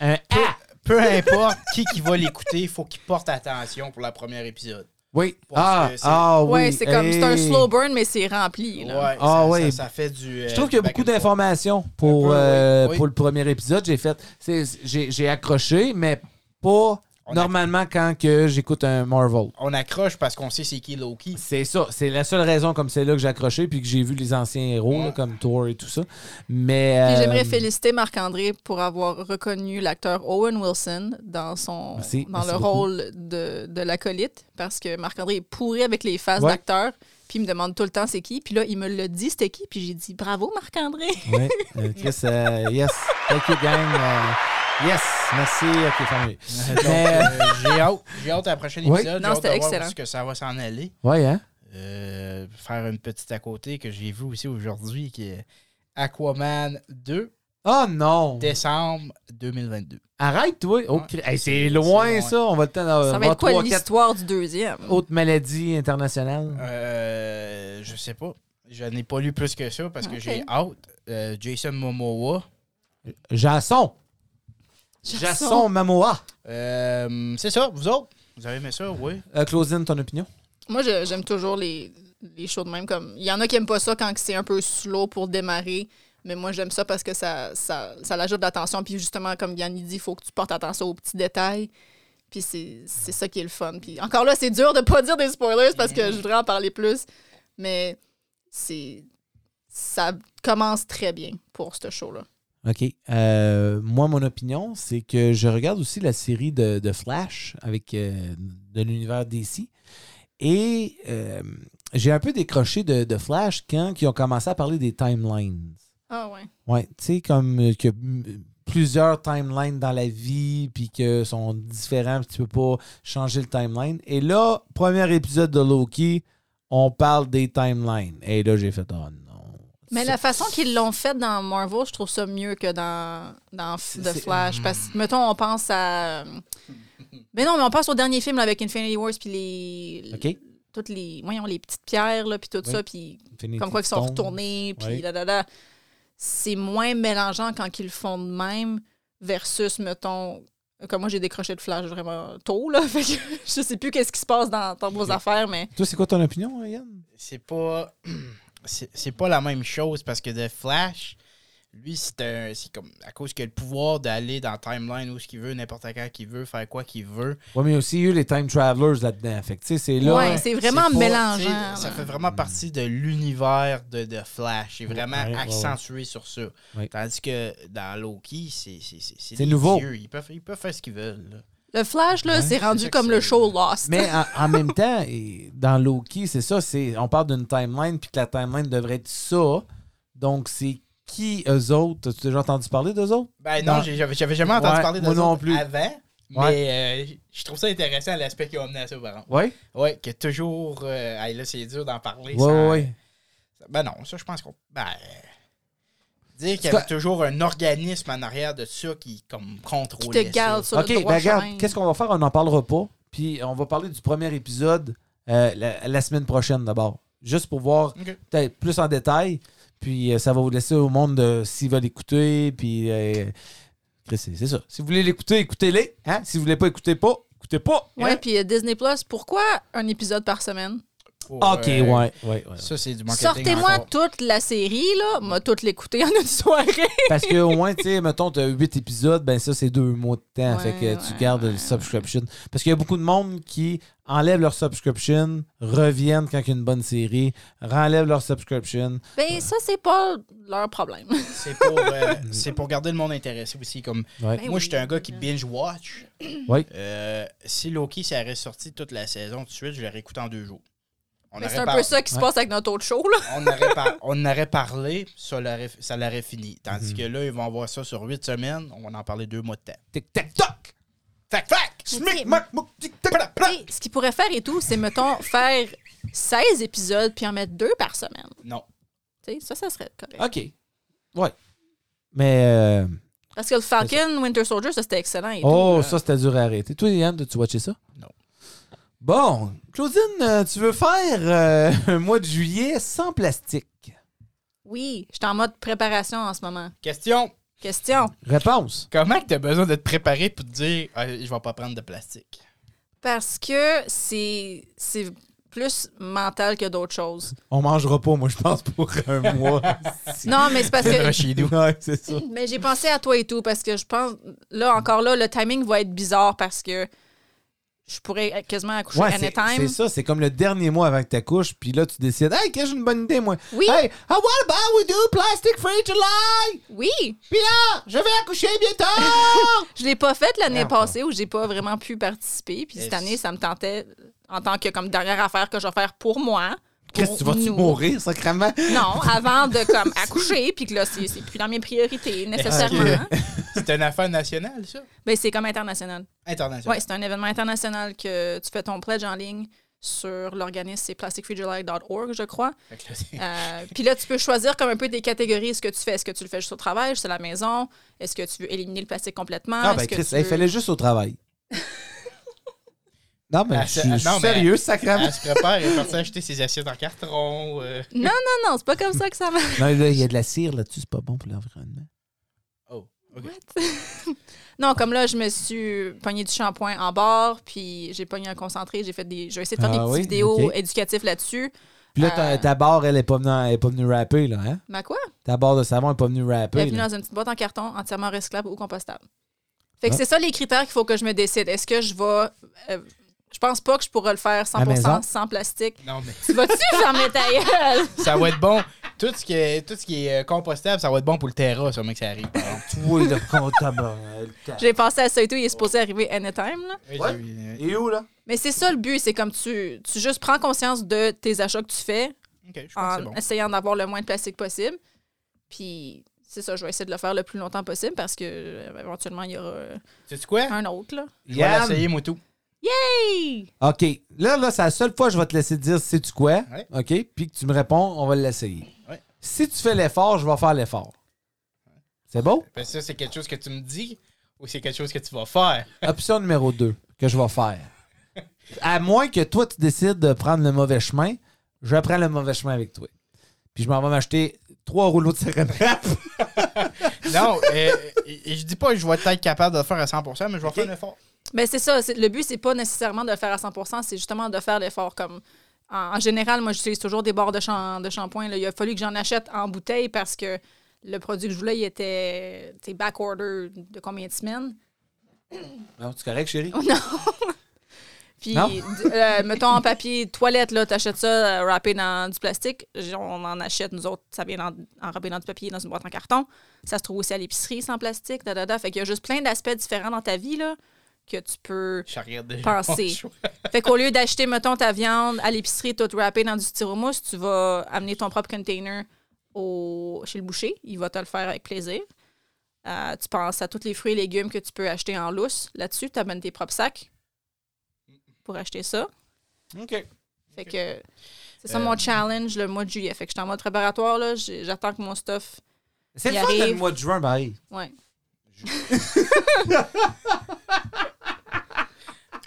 Un peu, peu importe qui qui va l'écouter, il faut qu'il porte attention pour le premier épisode. Oui. Ah, ah oui. Ouais, c'est comme c'est un slow burn, mais c'est rempli. Là. Ouais, Ah, ça, ouais. ça, ça fait du. Je trouve qu'il y a beaucoup d'informations pour, peu, euh, oui, oui. pour le premier épisode. J'ai fait, c'est- j'ai j'ai accroché, mais pas Normalement quand que j'écoute un Marvel. On accroche parce qu'on sait c'est qui Loki. C'est ça, c'est la seule raison comme c'est là que j'ai accroché puis que j'ai vu les anciens héros là, comme Thor et tout ça. Mais euh, j'aimerais féliciter Marc-André pour avoir reconnu l'acteur Owen Wilson dans son Merci, dans merci le beaucoup. rôle de, de l'acolyte parce que Marc-André est pourri avec les faces Ouais. d'acteurs. Puis il me demande tout le temps c'est qui. Puis là, il me l'a dit c'était qui? Puis j'ai dit bravo Marc-André. ouais, euh, Chris, euh, yes, thank you gang, euh, yes, merci, ok, famille. Donc, Mais, euh, j'ai hâte. J'ai hâte à la prochaine Oui. épisode. Non, J'ai hâte c'était excellent. est-ce que ça va s'en aller. Ouais, hein? Euh, faire une petite à côté que j'ai vu aussi aujourd'hui qui est Aquaman 2, Oh non, décembre 2022. arrête toi. Oh, hey, c'est C'est loin loin. ça. On va le temps d'avoir Ça va être quoi l'histoire du deuxième? autres maladies internationales? Euh, je sais pas. Je n'ai pas lu plus que ça parce que Ok. j'ai hâte. Euh, Jason Momoa. Jasson, Jasson Mamoa. Euh, c'est ça, vous autres? Vous avez aimé ça? Oui. Euh, Claudine, ton opinion? Moi, je- j'aime toujours les, les shows de même. Comme Il y en a qui aiment pas ça quand c'est un peu slow pour démarrer. Mais moi, j'aime ça parce que ça, ça, ça l'ajoute de l'attention. Puis justement, comme Yann il dit, il faut que tu portes attention aux petits détails. Puis c'est c'est ça qui est le fun. Puis encore là, c'est dur de pas dire des spoilers parce que je voudrais en parler plus. Mais c'est ça commence très bien pour ce show-là. OK. Euh, moi, mon opinion, c'est que je regarde aussi la série de, de Flash avec euh, de l'univers DC. Et euh, j'ai un peu décroché de, de Flash quand ils ont commencé à parler des timelines. Ah ouais. Ouais, tu sais, comme que plusieurs timelines dans la vie, puis que sont différents, puis tu peux pas changer le timeline. Et là, premier épisode de Loki, on parle des timelines. Et là, j'ai fait, oh. Mais la façon qu'ils l'ont fait dans Marvel, je trouve ça mieux que dans, dans The Flash. Parce que, mettons, on pense à. Mais non, mais on pense au dernier film là, avec Infinity Wars, puis les. OK. Toutes les. Voyons, les petites pierres, là, puis tout Oui. ça, puis Infinity comme quoi qu'ils sont retournés, puis Oui. là, là, là. C'est moins mélangeant quand ils le font de même, versus, mettons. Comme moi, j'ai décroché de Flash vraiment tôt, là. Fait que je sais plus qu'est-ce qui se passe dans, dans vos affaires, mais. Toi, c'est quoi ton opinion, Yann? C'est pas. C'est c'est pas la même chose parce que The Flash, lui, c'est un. C'est comme. À cause qu'il a le pouvoir d'aller dans la timeline où ce qu'il veut, n'importe quand qu'il veut, faire quoi qu'il veut. Ouais, mais il y a aussi eu les Time Travelers là-dedans. Fait que, tu sais, c'est là. Ouais, c'est vraiment mélangeant. sais, Ça fait vraiment partie de l'univers de The Flash. C'est vraiment Ouais, ouais, ouais. accentué sur ça. Ouais. Tandis que dans Loki, c'est c'est- nouveau. dieux. Ils peuvent, ils peuvent faire ce qu'ils veulent. là. Le Flash, là, Ouais, c'est rendu comme le show Lost. Mais en, en même temps, dans Loki, c'est ça, c'est on parle d'une timeline, puis que la timeline devrait être ça. Donc, c'est qui eux autres? As-tu déjà entendu parler d'eux autres? Ben non, j'avais j'avais jamais entendu Ouais, parler de moi ça non plus. avant. Mais euh, je trouve ça intéressant l'aspect qu'ils ont amené à ça, par exemple. Oui? Ouais, que toujours. euh, là, c'est dur d'en parler. Oui, oui, oui. Ben non, ça, je pense qu'on. Ben. Dire qu'il y avait toujours un organisme en arrière de ça qui, comme, qui contrôlait. te garde ça. sur OK, le ben regarde, chemin. qu'est-ce qu'on va faire? On n'en parlera pas. Puis on va parler du premier épisode euh, la, la semaine prochaine d'abord. Juste pour voir Ok. peut-être plus en détail. Puis euh, ça va vous laisser au monde de s'ils veulent écouter. Puis euh, Chris, c'est c'est ça. Si vous voulez l'écouter, écoutez-les. Hein? Si vous voulez pas écouter pas, écoutez pas. Ouais, Hein? puis euh, Disney Plus, pourquoi un épisode par semaine? OK, euh, ouais, ouais, ouais. Ça, c'est du marketing. Sortez-moi encore. toute la série, là. M'a toute l'écouter en une soirée. Parce que au moins, tu sais, mettons, tu as 8 épisodes, ben ça, c'est deux mois de temps. Ouais, fait que tu ouais, gardes ouais, le subscription. Parce qu'il y a beaucoup de monde qui enlèvent leur subscription, reviennent quand il y a une bonne série, renlèvent leur subscription. Ben, ça, c'est pas leur problème. C'est pour, euh, c'est pour garder le monde intéressé aussi. Comme, Ouais. Ben moi, oui. j'étais un gars qui binge-watch. Oui. Euh, si Loki s'était sorti toute la saison tout de suite, je l'aurais écouté en deux jours. On Mais aurait c'est un par- peu ça qui se Ouais. passe avec notre autre show, là. on aurait, par- on aurait parlé, ça l'aurait, ça l'aurait fini. Mhm. Tandis que là, ils vont avoir ça sur huit semaines. On va en parler deux mois de temps. Tic tac toc! Fac, fac! Smic, mac, mouc, tic tac Tu sais, ce qu'ils pourraient faire et tout, c'est, mettons, faire 16 épisodes puis en mettre deux par semaine. Non. Tu sais, ça, ça serait correct. OK. Ouais. Mais. euh, Parce que le Falcon Winter Soldier, ça, c'était excellent et oh, tout. ça, c'était dur à arrêter. Toi, Yann, as-tu watché ça? Non. Bon. Claudine, euh, tu veux faire euh, un mois de juillet sans plastique? Oui, je suis en mode préparation en ce moment. Question. Question. Réponse. Comment que t'as besoin de te préparer pour te dire ah, je vais pas prendre de plastique? Parce que c'est c'est plus mental que d'autres choses. On mangera pas, moi, je pense, pour un mois. Non, mais c'est parce que. chez nous. ouais, c'est ça. Mais j'ai pensé à toi et tout parce que je pense. Là, encore là, le timing va être bizarre parce que je pourrais quasiment accoucher Ouais, anytime. c'est ça, c'est comme le dernier mois avant que t'accouches, puis là, tu décides, hey, que j'ai une bonne idée, moi? Oui. Hey, how what about we do plastic free July? Oui! Puis là, je vais accoucher bientôt! Je l'ai pas faite l'année Ah, passée où j'ai pas vraiment pu participer. Puis cette année, ça me tentait en tant que comme dernière affaire que je vais faire pour moi. Qu'est-ce que tu vas-tu mourir, sacrément? Non, avant de comme accoucher, puis que là, c'est c'est plus dans mes priorités nécessairement. C'est une affaire nationale, ça? Ben, c'est comme international. International. Oui, c'est un événement international que tu fais ton pledge en ligne sur l'organisme, c'est plasticfreejuly.org, je crois. Euh, puis là, tu peux choisir comme un peu des catégories ce que tu fais. Est-ce que tu le fais juste au travail, juste à la maison? Est-ce que tu veux éliminer le plastique complètement? Ah, Est-ce ben, que Chris, il veux- fallait juste au travail. non, mais Ah, je suis ah, non, mais- sérieux, sacrément. Elle se prépare, elle est partie acheter ses assiettes en carton. euh. Non, non, non, c'est pas comme ça que ça marche. Non, là, il y a de la cire là-dessus, c'est pas bon pour l'environnement. OK. Non, comme là, je me suis pogné du shampoing en bord, puis j'ai pogné un concentré, j'ai fait des. J'ai essayé de faire Ah des petites oui? vidéos éducatives là-dessus. Puis là, ta, Euh. ta barre, elle est pas venue, elle est pas venue rapper, là, hein? Mais quoi? Ta barre de savon est pas venue Elle est rapper. venue là. dans une petite boîte en carton, entièrement recyclable ou compostable. Fait que Ah. c'est ça les critères qu'il faut que je me décide. Est-ce que je vais. euh, je pense pas que je pourrais le faire À la maison? 100% sans plastique. Non, mais Tu vas-tu fermer ta gueule? ça va être bon. Tout ce qui est, tout ce qui est euh, compostable, ça va être bon pour le terrain, ça, mec, ça arrive. par exemple. Oui, le comptable. J'ai pensé à ça et tout, il est supposé arriver anytime. Là. Ouais. Et où, là? Mais c'est ça le but, c'est comme tu, tu juste prends conscience de tes achats que tu fais OK, je pense en que c'est bon. essayant d'avoir le moins de plastique possible. Puis c'est ça, je vais essayer de le faire le plus longtemps possible parce que euh, éventuellement il y aura euh, Sais-tu quoi? un autre là. Je vais Yann! l'essayer, moi, tout. Hey! OK. Là, là, c'est la seule fois que je vais te laisser dire c'est tu quoi? Ouais. OK? Puis que tu me réponds, on va l'essayer. Si tu fais l'effort, je vais faire l'effort. C'est beau? Parce que ça, c'est quelque chose que tu me dis ou c'est quelque chose que tu vas faire? Option numéro 2 que je vais faire. À moins que toi, tu décides de prendre le mauvais chemin, je prends le mauvais chemin avec toi. Puis je m'en vais m'acheter trois rouleaux de cérébrale. non, euh, et- et je dis pas que je vais être capable de le faire à 100%, mais je vais faire un effort. Ben c'est ça, le but c'est pas nécessairement de le faire à 100%, c'est justement de faire l'effort comme en, en général, moi j'utilise toujours des bords de, shamp- de shampoing, là. il a fallu que j'en achète en bouteille parce que le produit que je voulais, il était tu sais, back order de combien de semaines? Non, c'est correct, chérie? Puis, Non? d- euh, mettons en papier toilette, là, t'achètes ça euh, râpé dans du plastique. On en achète, nous autres, ça vient enrâpé dans du papier, dans une boîte en carton. Ça se trouve aussi à l'épicerie sans plastique, da, da, da. Fait qu'il y a juste plein d'aspects différents dans ta vie, là, que tu peux... Penser. Fait qu'au lieu d'acheter, mettons, ta viande à l'épicerie toute râpée dans du styromousse, tu vas amener ton propre container au, chez le boucher. Il va te le faire avec plaisir. Euh, tu penses à tous les fruits et légumes que tu peux acheter en lousse. Là-dessus, tu amènes tes propres sacs pour acheter ça. OK. Fait que c'est ça Euh, mon challenge le mois de juillet. Fait que je suis en mode préparatoire, J'attends que mon stuff. C'est le fun arrive. le mois de juin, pareil. Ouais.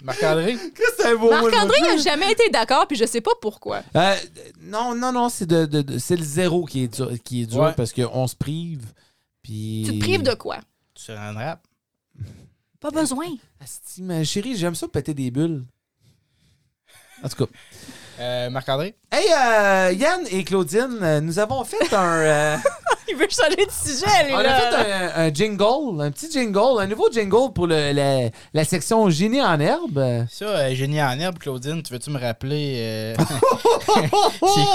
Marc-André? Un Marc-André n'a jamais été d'accord, puis je sais pas pourquoi. Euh, non, non, non, c'est de, de- de- c'est le zéro qui est dur, qui est dur Ouais. parce qu'on se prive. Puis... Tu te prives de quoi? Tu te rendras? Pas besoin. Asti, mais chérie, j'aime ça péter des bulles. En tout cas. Euh, Marc-André? Hey, euh, Yann et Claudine, nous avons fait un. Il veut changer de sujet, lui, on a fait un, un jingle, un petit jingle, un nouveau jingle pour le- la, la section génie en herbe. Ça, euh, génie en herbe, Claudine, tu veux-tu me rappeler? euh, c'est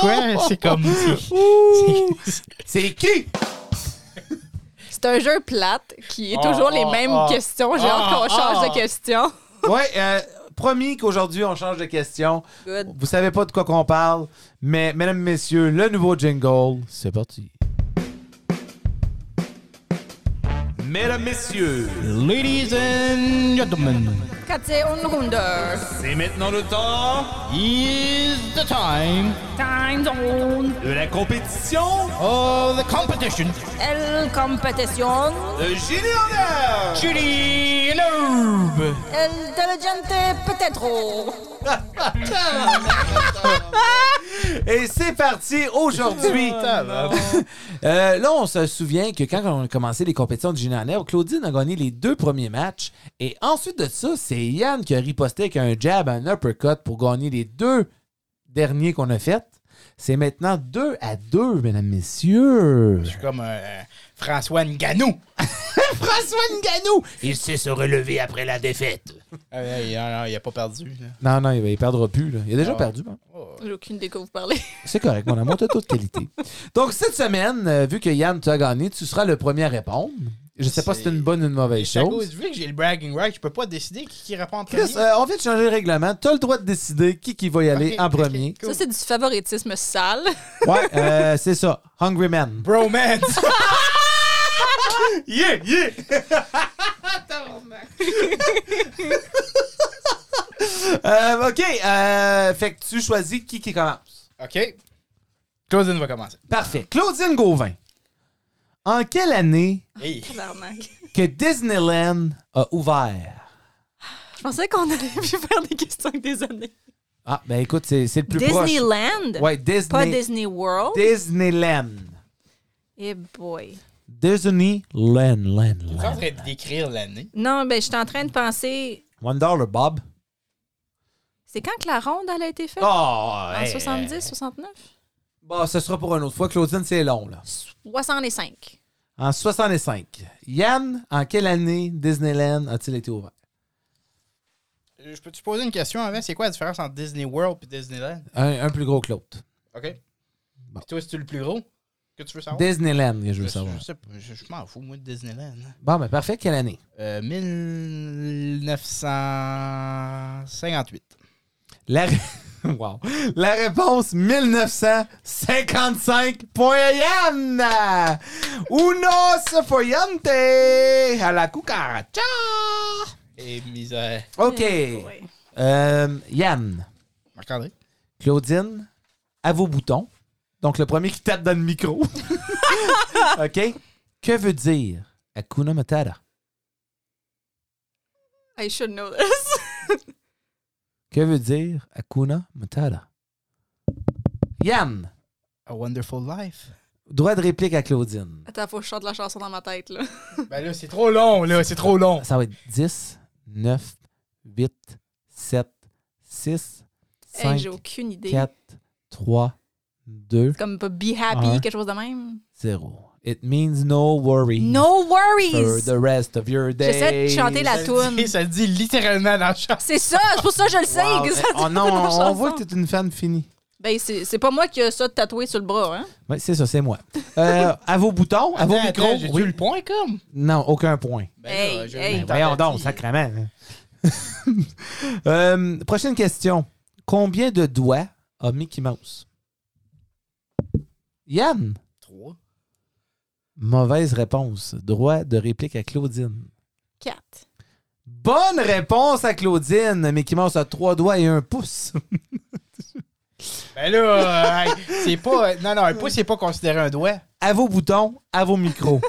quoi? C'est comme. c'est- C'est qui? C'est un jeu plate qui est Oh, toujours les oh, mêmes oh. questions. J'ai hâte qu'on Oh, change oh. de question. Ouais, euh, promis qu'aujourd'hui, on change de question. Good. Vous savez pas de quoi qu'on parle, mais mesdames, messieurs, le nouveau jingle, c'est parti. Mesdames, messieurs, Ladies and gentlemen, Katze und Hunde. c'est maintenant le temps is the time Time zone. de la compétition of the competition. El competition. de génie en and Herb. El diligente peut-être. Et c'est parti aujourd'hui. Euh, là, on se souvient que quand on a commencé les compétitions du Junior Nerd, Claudine a gagné les deux premiers matchs. Et ensuite de ça, c'est Yann qui a riposté avec un jab, un uppercut pour gagner les deux derniers qu'on a faits. C'est maintenant 2 à 2, mesdames, messieurs. Je suis comme euh, François Nganou. François Nganou! Il sait se relever après la défaite. Ah, ouais, il, non, non, il a pas perdu. là. Non, non, il, il perdra plus. là. Il a déjà Ah ouais. perdu. hein. J'ai aucune idée de quoi vous parlez. C'est correct, mon amour, t'as toute qualité. Donc, cette semaine, euh, vu que Yann t'a gagné, tu seras le premier à répondre. Je sais pas si c'est une bonne ou une mauvaise à chose. cause, vu que j'ai le bragging right, je peux pas décider qui, qui répond en Chris, premier. euh, on vient de changer le règlement. T'as le droit de décider qui, qui va y aller Ok, en ok, premier. cool. Ça, c'est du favoritisme sale. Ouais, euh, c'est ça. Hungry Man. Bromance. Yeah, yeah! Euh, OK. euh, fait que tu choisis qui qui commence. OK. Claudine va commencer. Parfait. Claudine Gauvin. En quelle année Hey. Que Disneyland a ouvert? Je pensais qu'on allait pu faire des questions avec des années. Ah, ben écoute, c'est c'est le plus proche. Disneyland? Ouais, Disney. Pas Disney World? Disneyland. Eh boy. Disneyland, land, Je suis en land. train de décrire l'année. Non, ben, je suis en train de penser. One dollar, Bob. C'est quand que la ronde elle a été faite? Oh, en hey, 70, 69? Bon, ce sera pour une autre fois. Claudine, c'est long, là. 65. En 65. Yann, en quelle année Disneyland a-t-il été ouvert? Euh, Je peux-tu poser une question avant? C'est quoi la différence entre Disney World et Disneyland? Un, un plus gros que l'autre. OK. Bon. Puis toi, c'est-tu le plus gros? Que tu veux savoir? Disneyland, que je veux Je- savoir. Je, sais pas, je, je m'en fous, moi, de Disneyland. Bon, ben parfait. Quelle année? Euh, 1958. La, ré- wow. La réponse 1955. Point Yann! Uno foyante à la cucaracha! Et misère. OK. Eh. Euh, Yann, Marc-André? Claudine, à vos boutons. Donc, le premier qui tape dans le micro. OK. Que veut dire Akuna Matata? I should know this. Que veut dire Akuna Matata? Yann, A Wonderful Life. droit de réplique à Claudine. Attends, faut que je chante la chanson dans ma tête, là. Ben là, c'est trop long, là, c'est trop long. Ça va être 10, 9, 8, 7, 6, Hey, 5, j'ai aucune idée. 4, 3, 2, C'est comme pas be happy, Un. quelque chose de même. 0. It means no worry No for worries! the rest of your day. J'essaie de chanter la toune. dit- Ça dit littéralement dans le chant. C'est ça, c'est pour ça que je le sais. Wow. que ça Eh, oh non, on chanson. voit que tu es une fan finie. Ben, c'est pas moi qui ai ça tatoué sur le bras, hein? Oui, c'est ça, c'est moi. Euh, à vos boutons, à vos micros. J'ai oui. le point, comme? Non, aucun point. Ben Hey, là, hey. Ben, voyons donc, sacrément. Euh, prochaine question. Combien de doigts a Mickey Mouse? Yann? Mauvaise réponse. Droit de réplique à Claudine. 4. Bonne réponse à Claudine. Mickey Mouse a trois doigts et un pouce. Ben là, euh, c'est pas. Non, non, un pouce, c'est pas considéré un doigt. À vos boutons, à vos micros.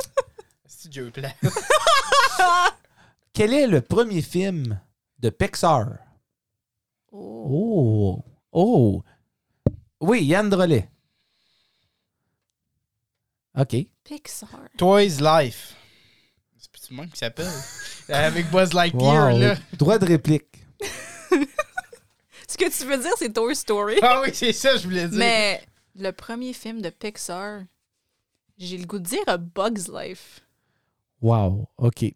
C'est Dieu plat. Quel est le premier film de Pixar? Oh. Oh! Oh! Oui, Yann Drolet. OK. Pixar. Toys Life. C'est pas le monde qui s'appelle. Euh, Avec Buzz Lightyear, Wow. là. Droit de réplique. Ce que tu veux dire, c'est Toy Story. Ah oui, c'est ça, je voulais dire. Mais le premier film de Pixar, j'ai le goût de dire A Bug's Life. Wow. OK. Il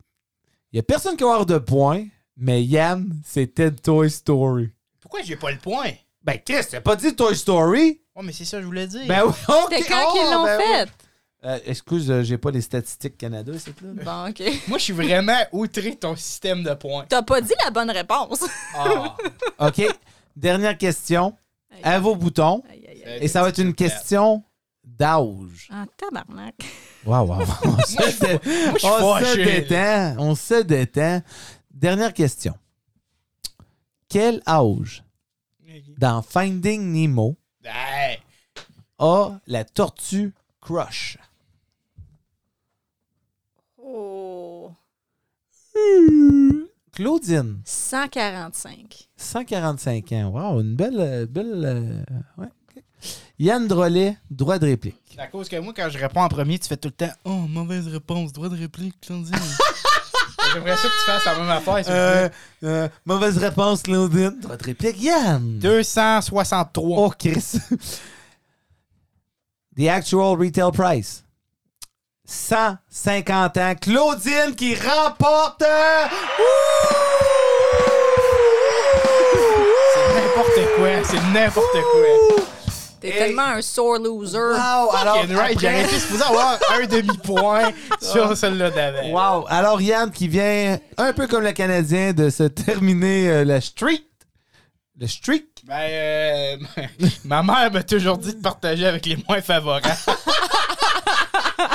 n'y a personne qui va avoir de points, mais Yann, c'était Toy Story. Pourquoi j'ai pas le point? Ben, Chris, t'as pas dit Toy Story? Oh, mais c'est ça que je voulais dire. Ben oui, OK. C'était quand Oh, qu'ils l'ont ben oui. Euh, excuse, euh, j'ai pas les statistiques Canada, c'est là. Bon, OK. Moi, je suis vraiment outré de ton système de points. T'as pas dit la bonne réponse. Ah. OK. Dernière question. À vos boutons. Aïe, aïe, aïe. Et ça va être une question d'âge. Ah, tabarnak. Waouh, waouh. On se dé- on se détend. On se détend. Dernière question. Quel âge dans Finding Nemo Hey. a la tortue Crush? Oh. Claudine, 145. 145 ans. Wow, une belle. belle euh, ouais. Yann Drolet, droit de réplique. C'est à cause que moi, quand je réponds en premier, tu fais tout le temps Oh, mauvaise réponse, droit de réplique, Claudine. J'aimerais ça que tu fasses la même affaire, Euh, euh, mauvaise réponse, Claudine. Droit de réplique, Yann. 263. Oh, Chris. The actual retail price. 150 ans. Claudine qui remporte. euh, C'est n'importe quoi, c'est n'importe quoi. T'es Hey. tellement un sore loser. Wow, alors. Right, après- été supposé avoir un demi-point sur celle-là d'avant. Wow. Alors, Yann qui vient, un peu comme le Canadien, de se terminer euh, le street. Le streak. Ben, euh, ma mère m'a toujours dit de partager avec les moins favorables.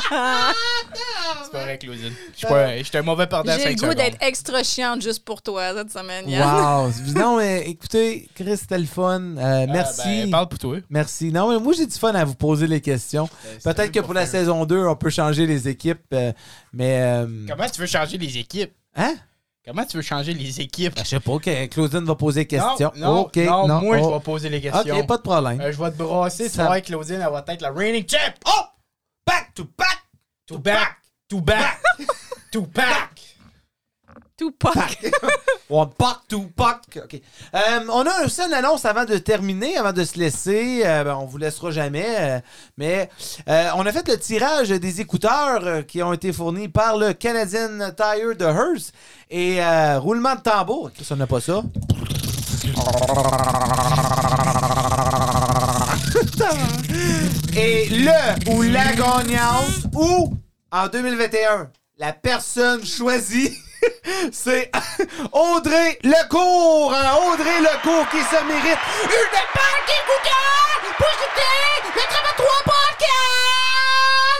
C'est pas vrai, Claudine. Je suis pas- je suis un mauvais perdant à J'ai le 5 goût d'être extra chiante juste pour toi cette semaine, Yann. Wow. non, mais écoutez, Chris, c'était le fun. Euh, merci. ben, parle pour toi. Merci. Non, mais moi, j'ai du fun à vous poser les questions. c'est Peut-être que pour la saison 2, on peut changer les équipes. euh, mais. euh, Comment tu veux changer les équipes? Hein? Comment tu veux changer les équipes? Ben, je sais pas, que Claudine va poser des questions. Non, non, OK, non, non. moi, oh. je vais poser les questions. OK, pas de problème. Euh, je vais te brasser, tu Ça- vas voir que Claudine, elle va être la reigning champ. Oh! back to back! To back! To back! To back! Tout pas. On pack to pack. OK. Euh, on a aussi une annonce avant de terminer, avant de se laisser. Euh, ben, on vous laissera jamais. euh, mais euh, on a fait le tirage des écouteurs euh, qui ont été fournis par le Canadian Tire de Hearst. Et euh, roulement de tambour. On n'a pas ça. Et le ou la gagnante ou en 2021, la personne choisie, c'est Audrey Lecourt. hein, Audrey Lecourt qui se mérite une pack d'écouteurs pour écouter le 3 podcast.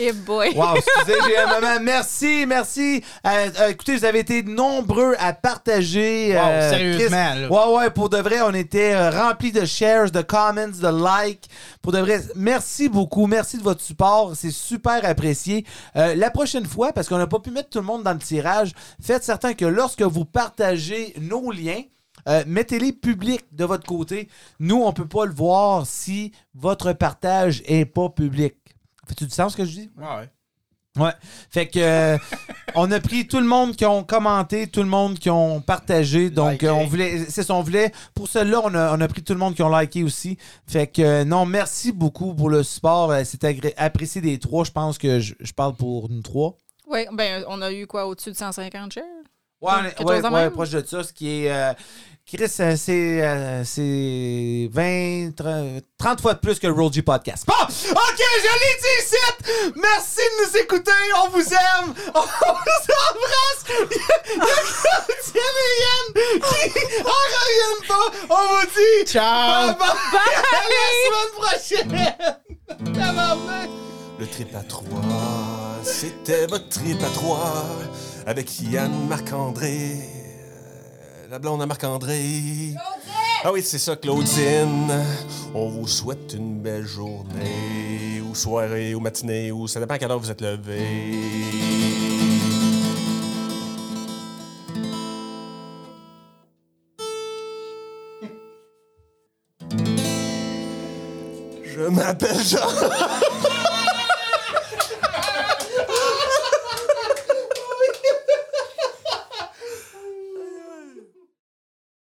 Et boy. Wow, excusez, j'ai un moment. Merci, merci. Euh, euh, écoutez, vous avez été nombreux à partager. Wow, euh, sérieusement, Chris. là. Ouais, ouais, pour de vrai, on était euh, remplis de shares, de comments, de likes. Pour de vrai, merci beaucoup. Merci de votre support. C'est super apprécié. Euh, la prochaine fois, parce qu'on n'a pas pu mettre tout le monde dans le tirage, faites certain que lorsque vous partagez nos liens, euh, mettez-les publics de votre côté. Nous, on peut pas le voir si votre partage est pas public. Fait-tu du sens ce que je dis? Ouais. Ouais. Fait que euh, on a pris tout le monde qui ont commenté, tout le monde qui ont partagé. Donc euh, on voulait c'est ça on voulait pour celle-là on a, on a pris tout le monde qui ont liké aussi. Fait que euh, non, merci beaucoup pour le support, c'est agré- apprécié des trois, je pense que je, je parle pour nous trois. Oui, ben, on a eu quoi, au-dessus de 150 shares? Ouais, on est- Quelque ouais, chose de ouais, même? proche de ça, ce qui est euh, Chris, euh, c'est euh, c'est 20 30, 30 fois de plus que le Roll G podcast. Bon, OK, je l'ai dit ici. Merci de nous écouter, on vous aime. On vous embrasse. Il y a Claudine et Yann qui en pas. On vous dit Ciao! bye bye. À la semaine prochaine. Tabarnak. Le trip à trois, c'était votre trip à trois avec Yann Marc-André. La blonde à Marc-André. Ah oui, c'est ça, Claudine. On vous souhaite une belle journée, ou soirée, ou matinée, ou ça dépend à quelle heure vous êtes levé. Je m'appelle Jean.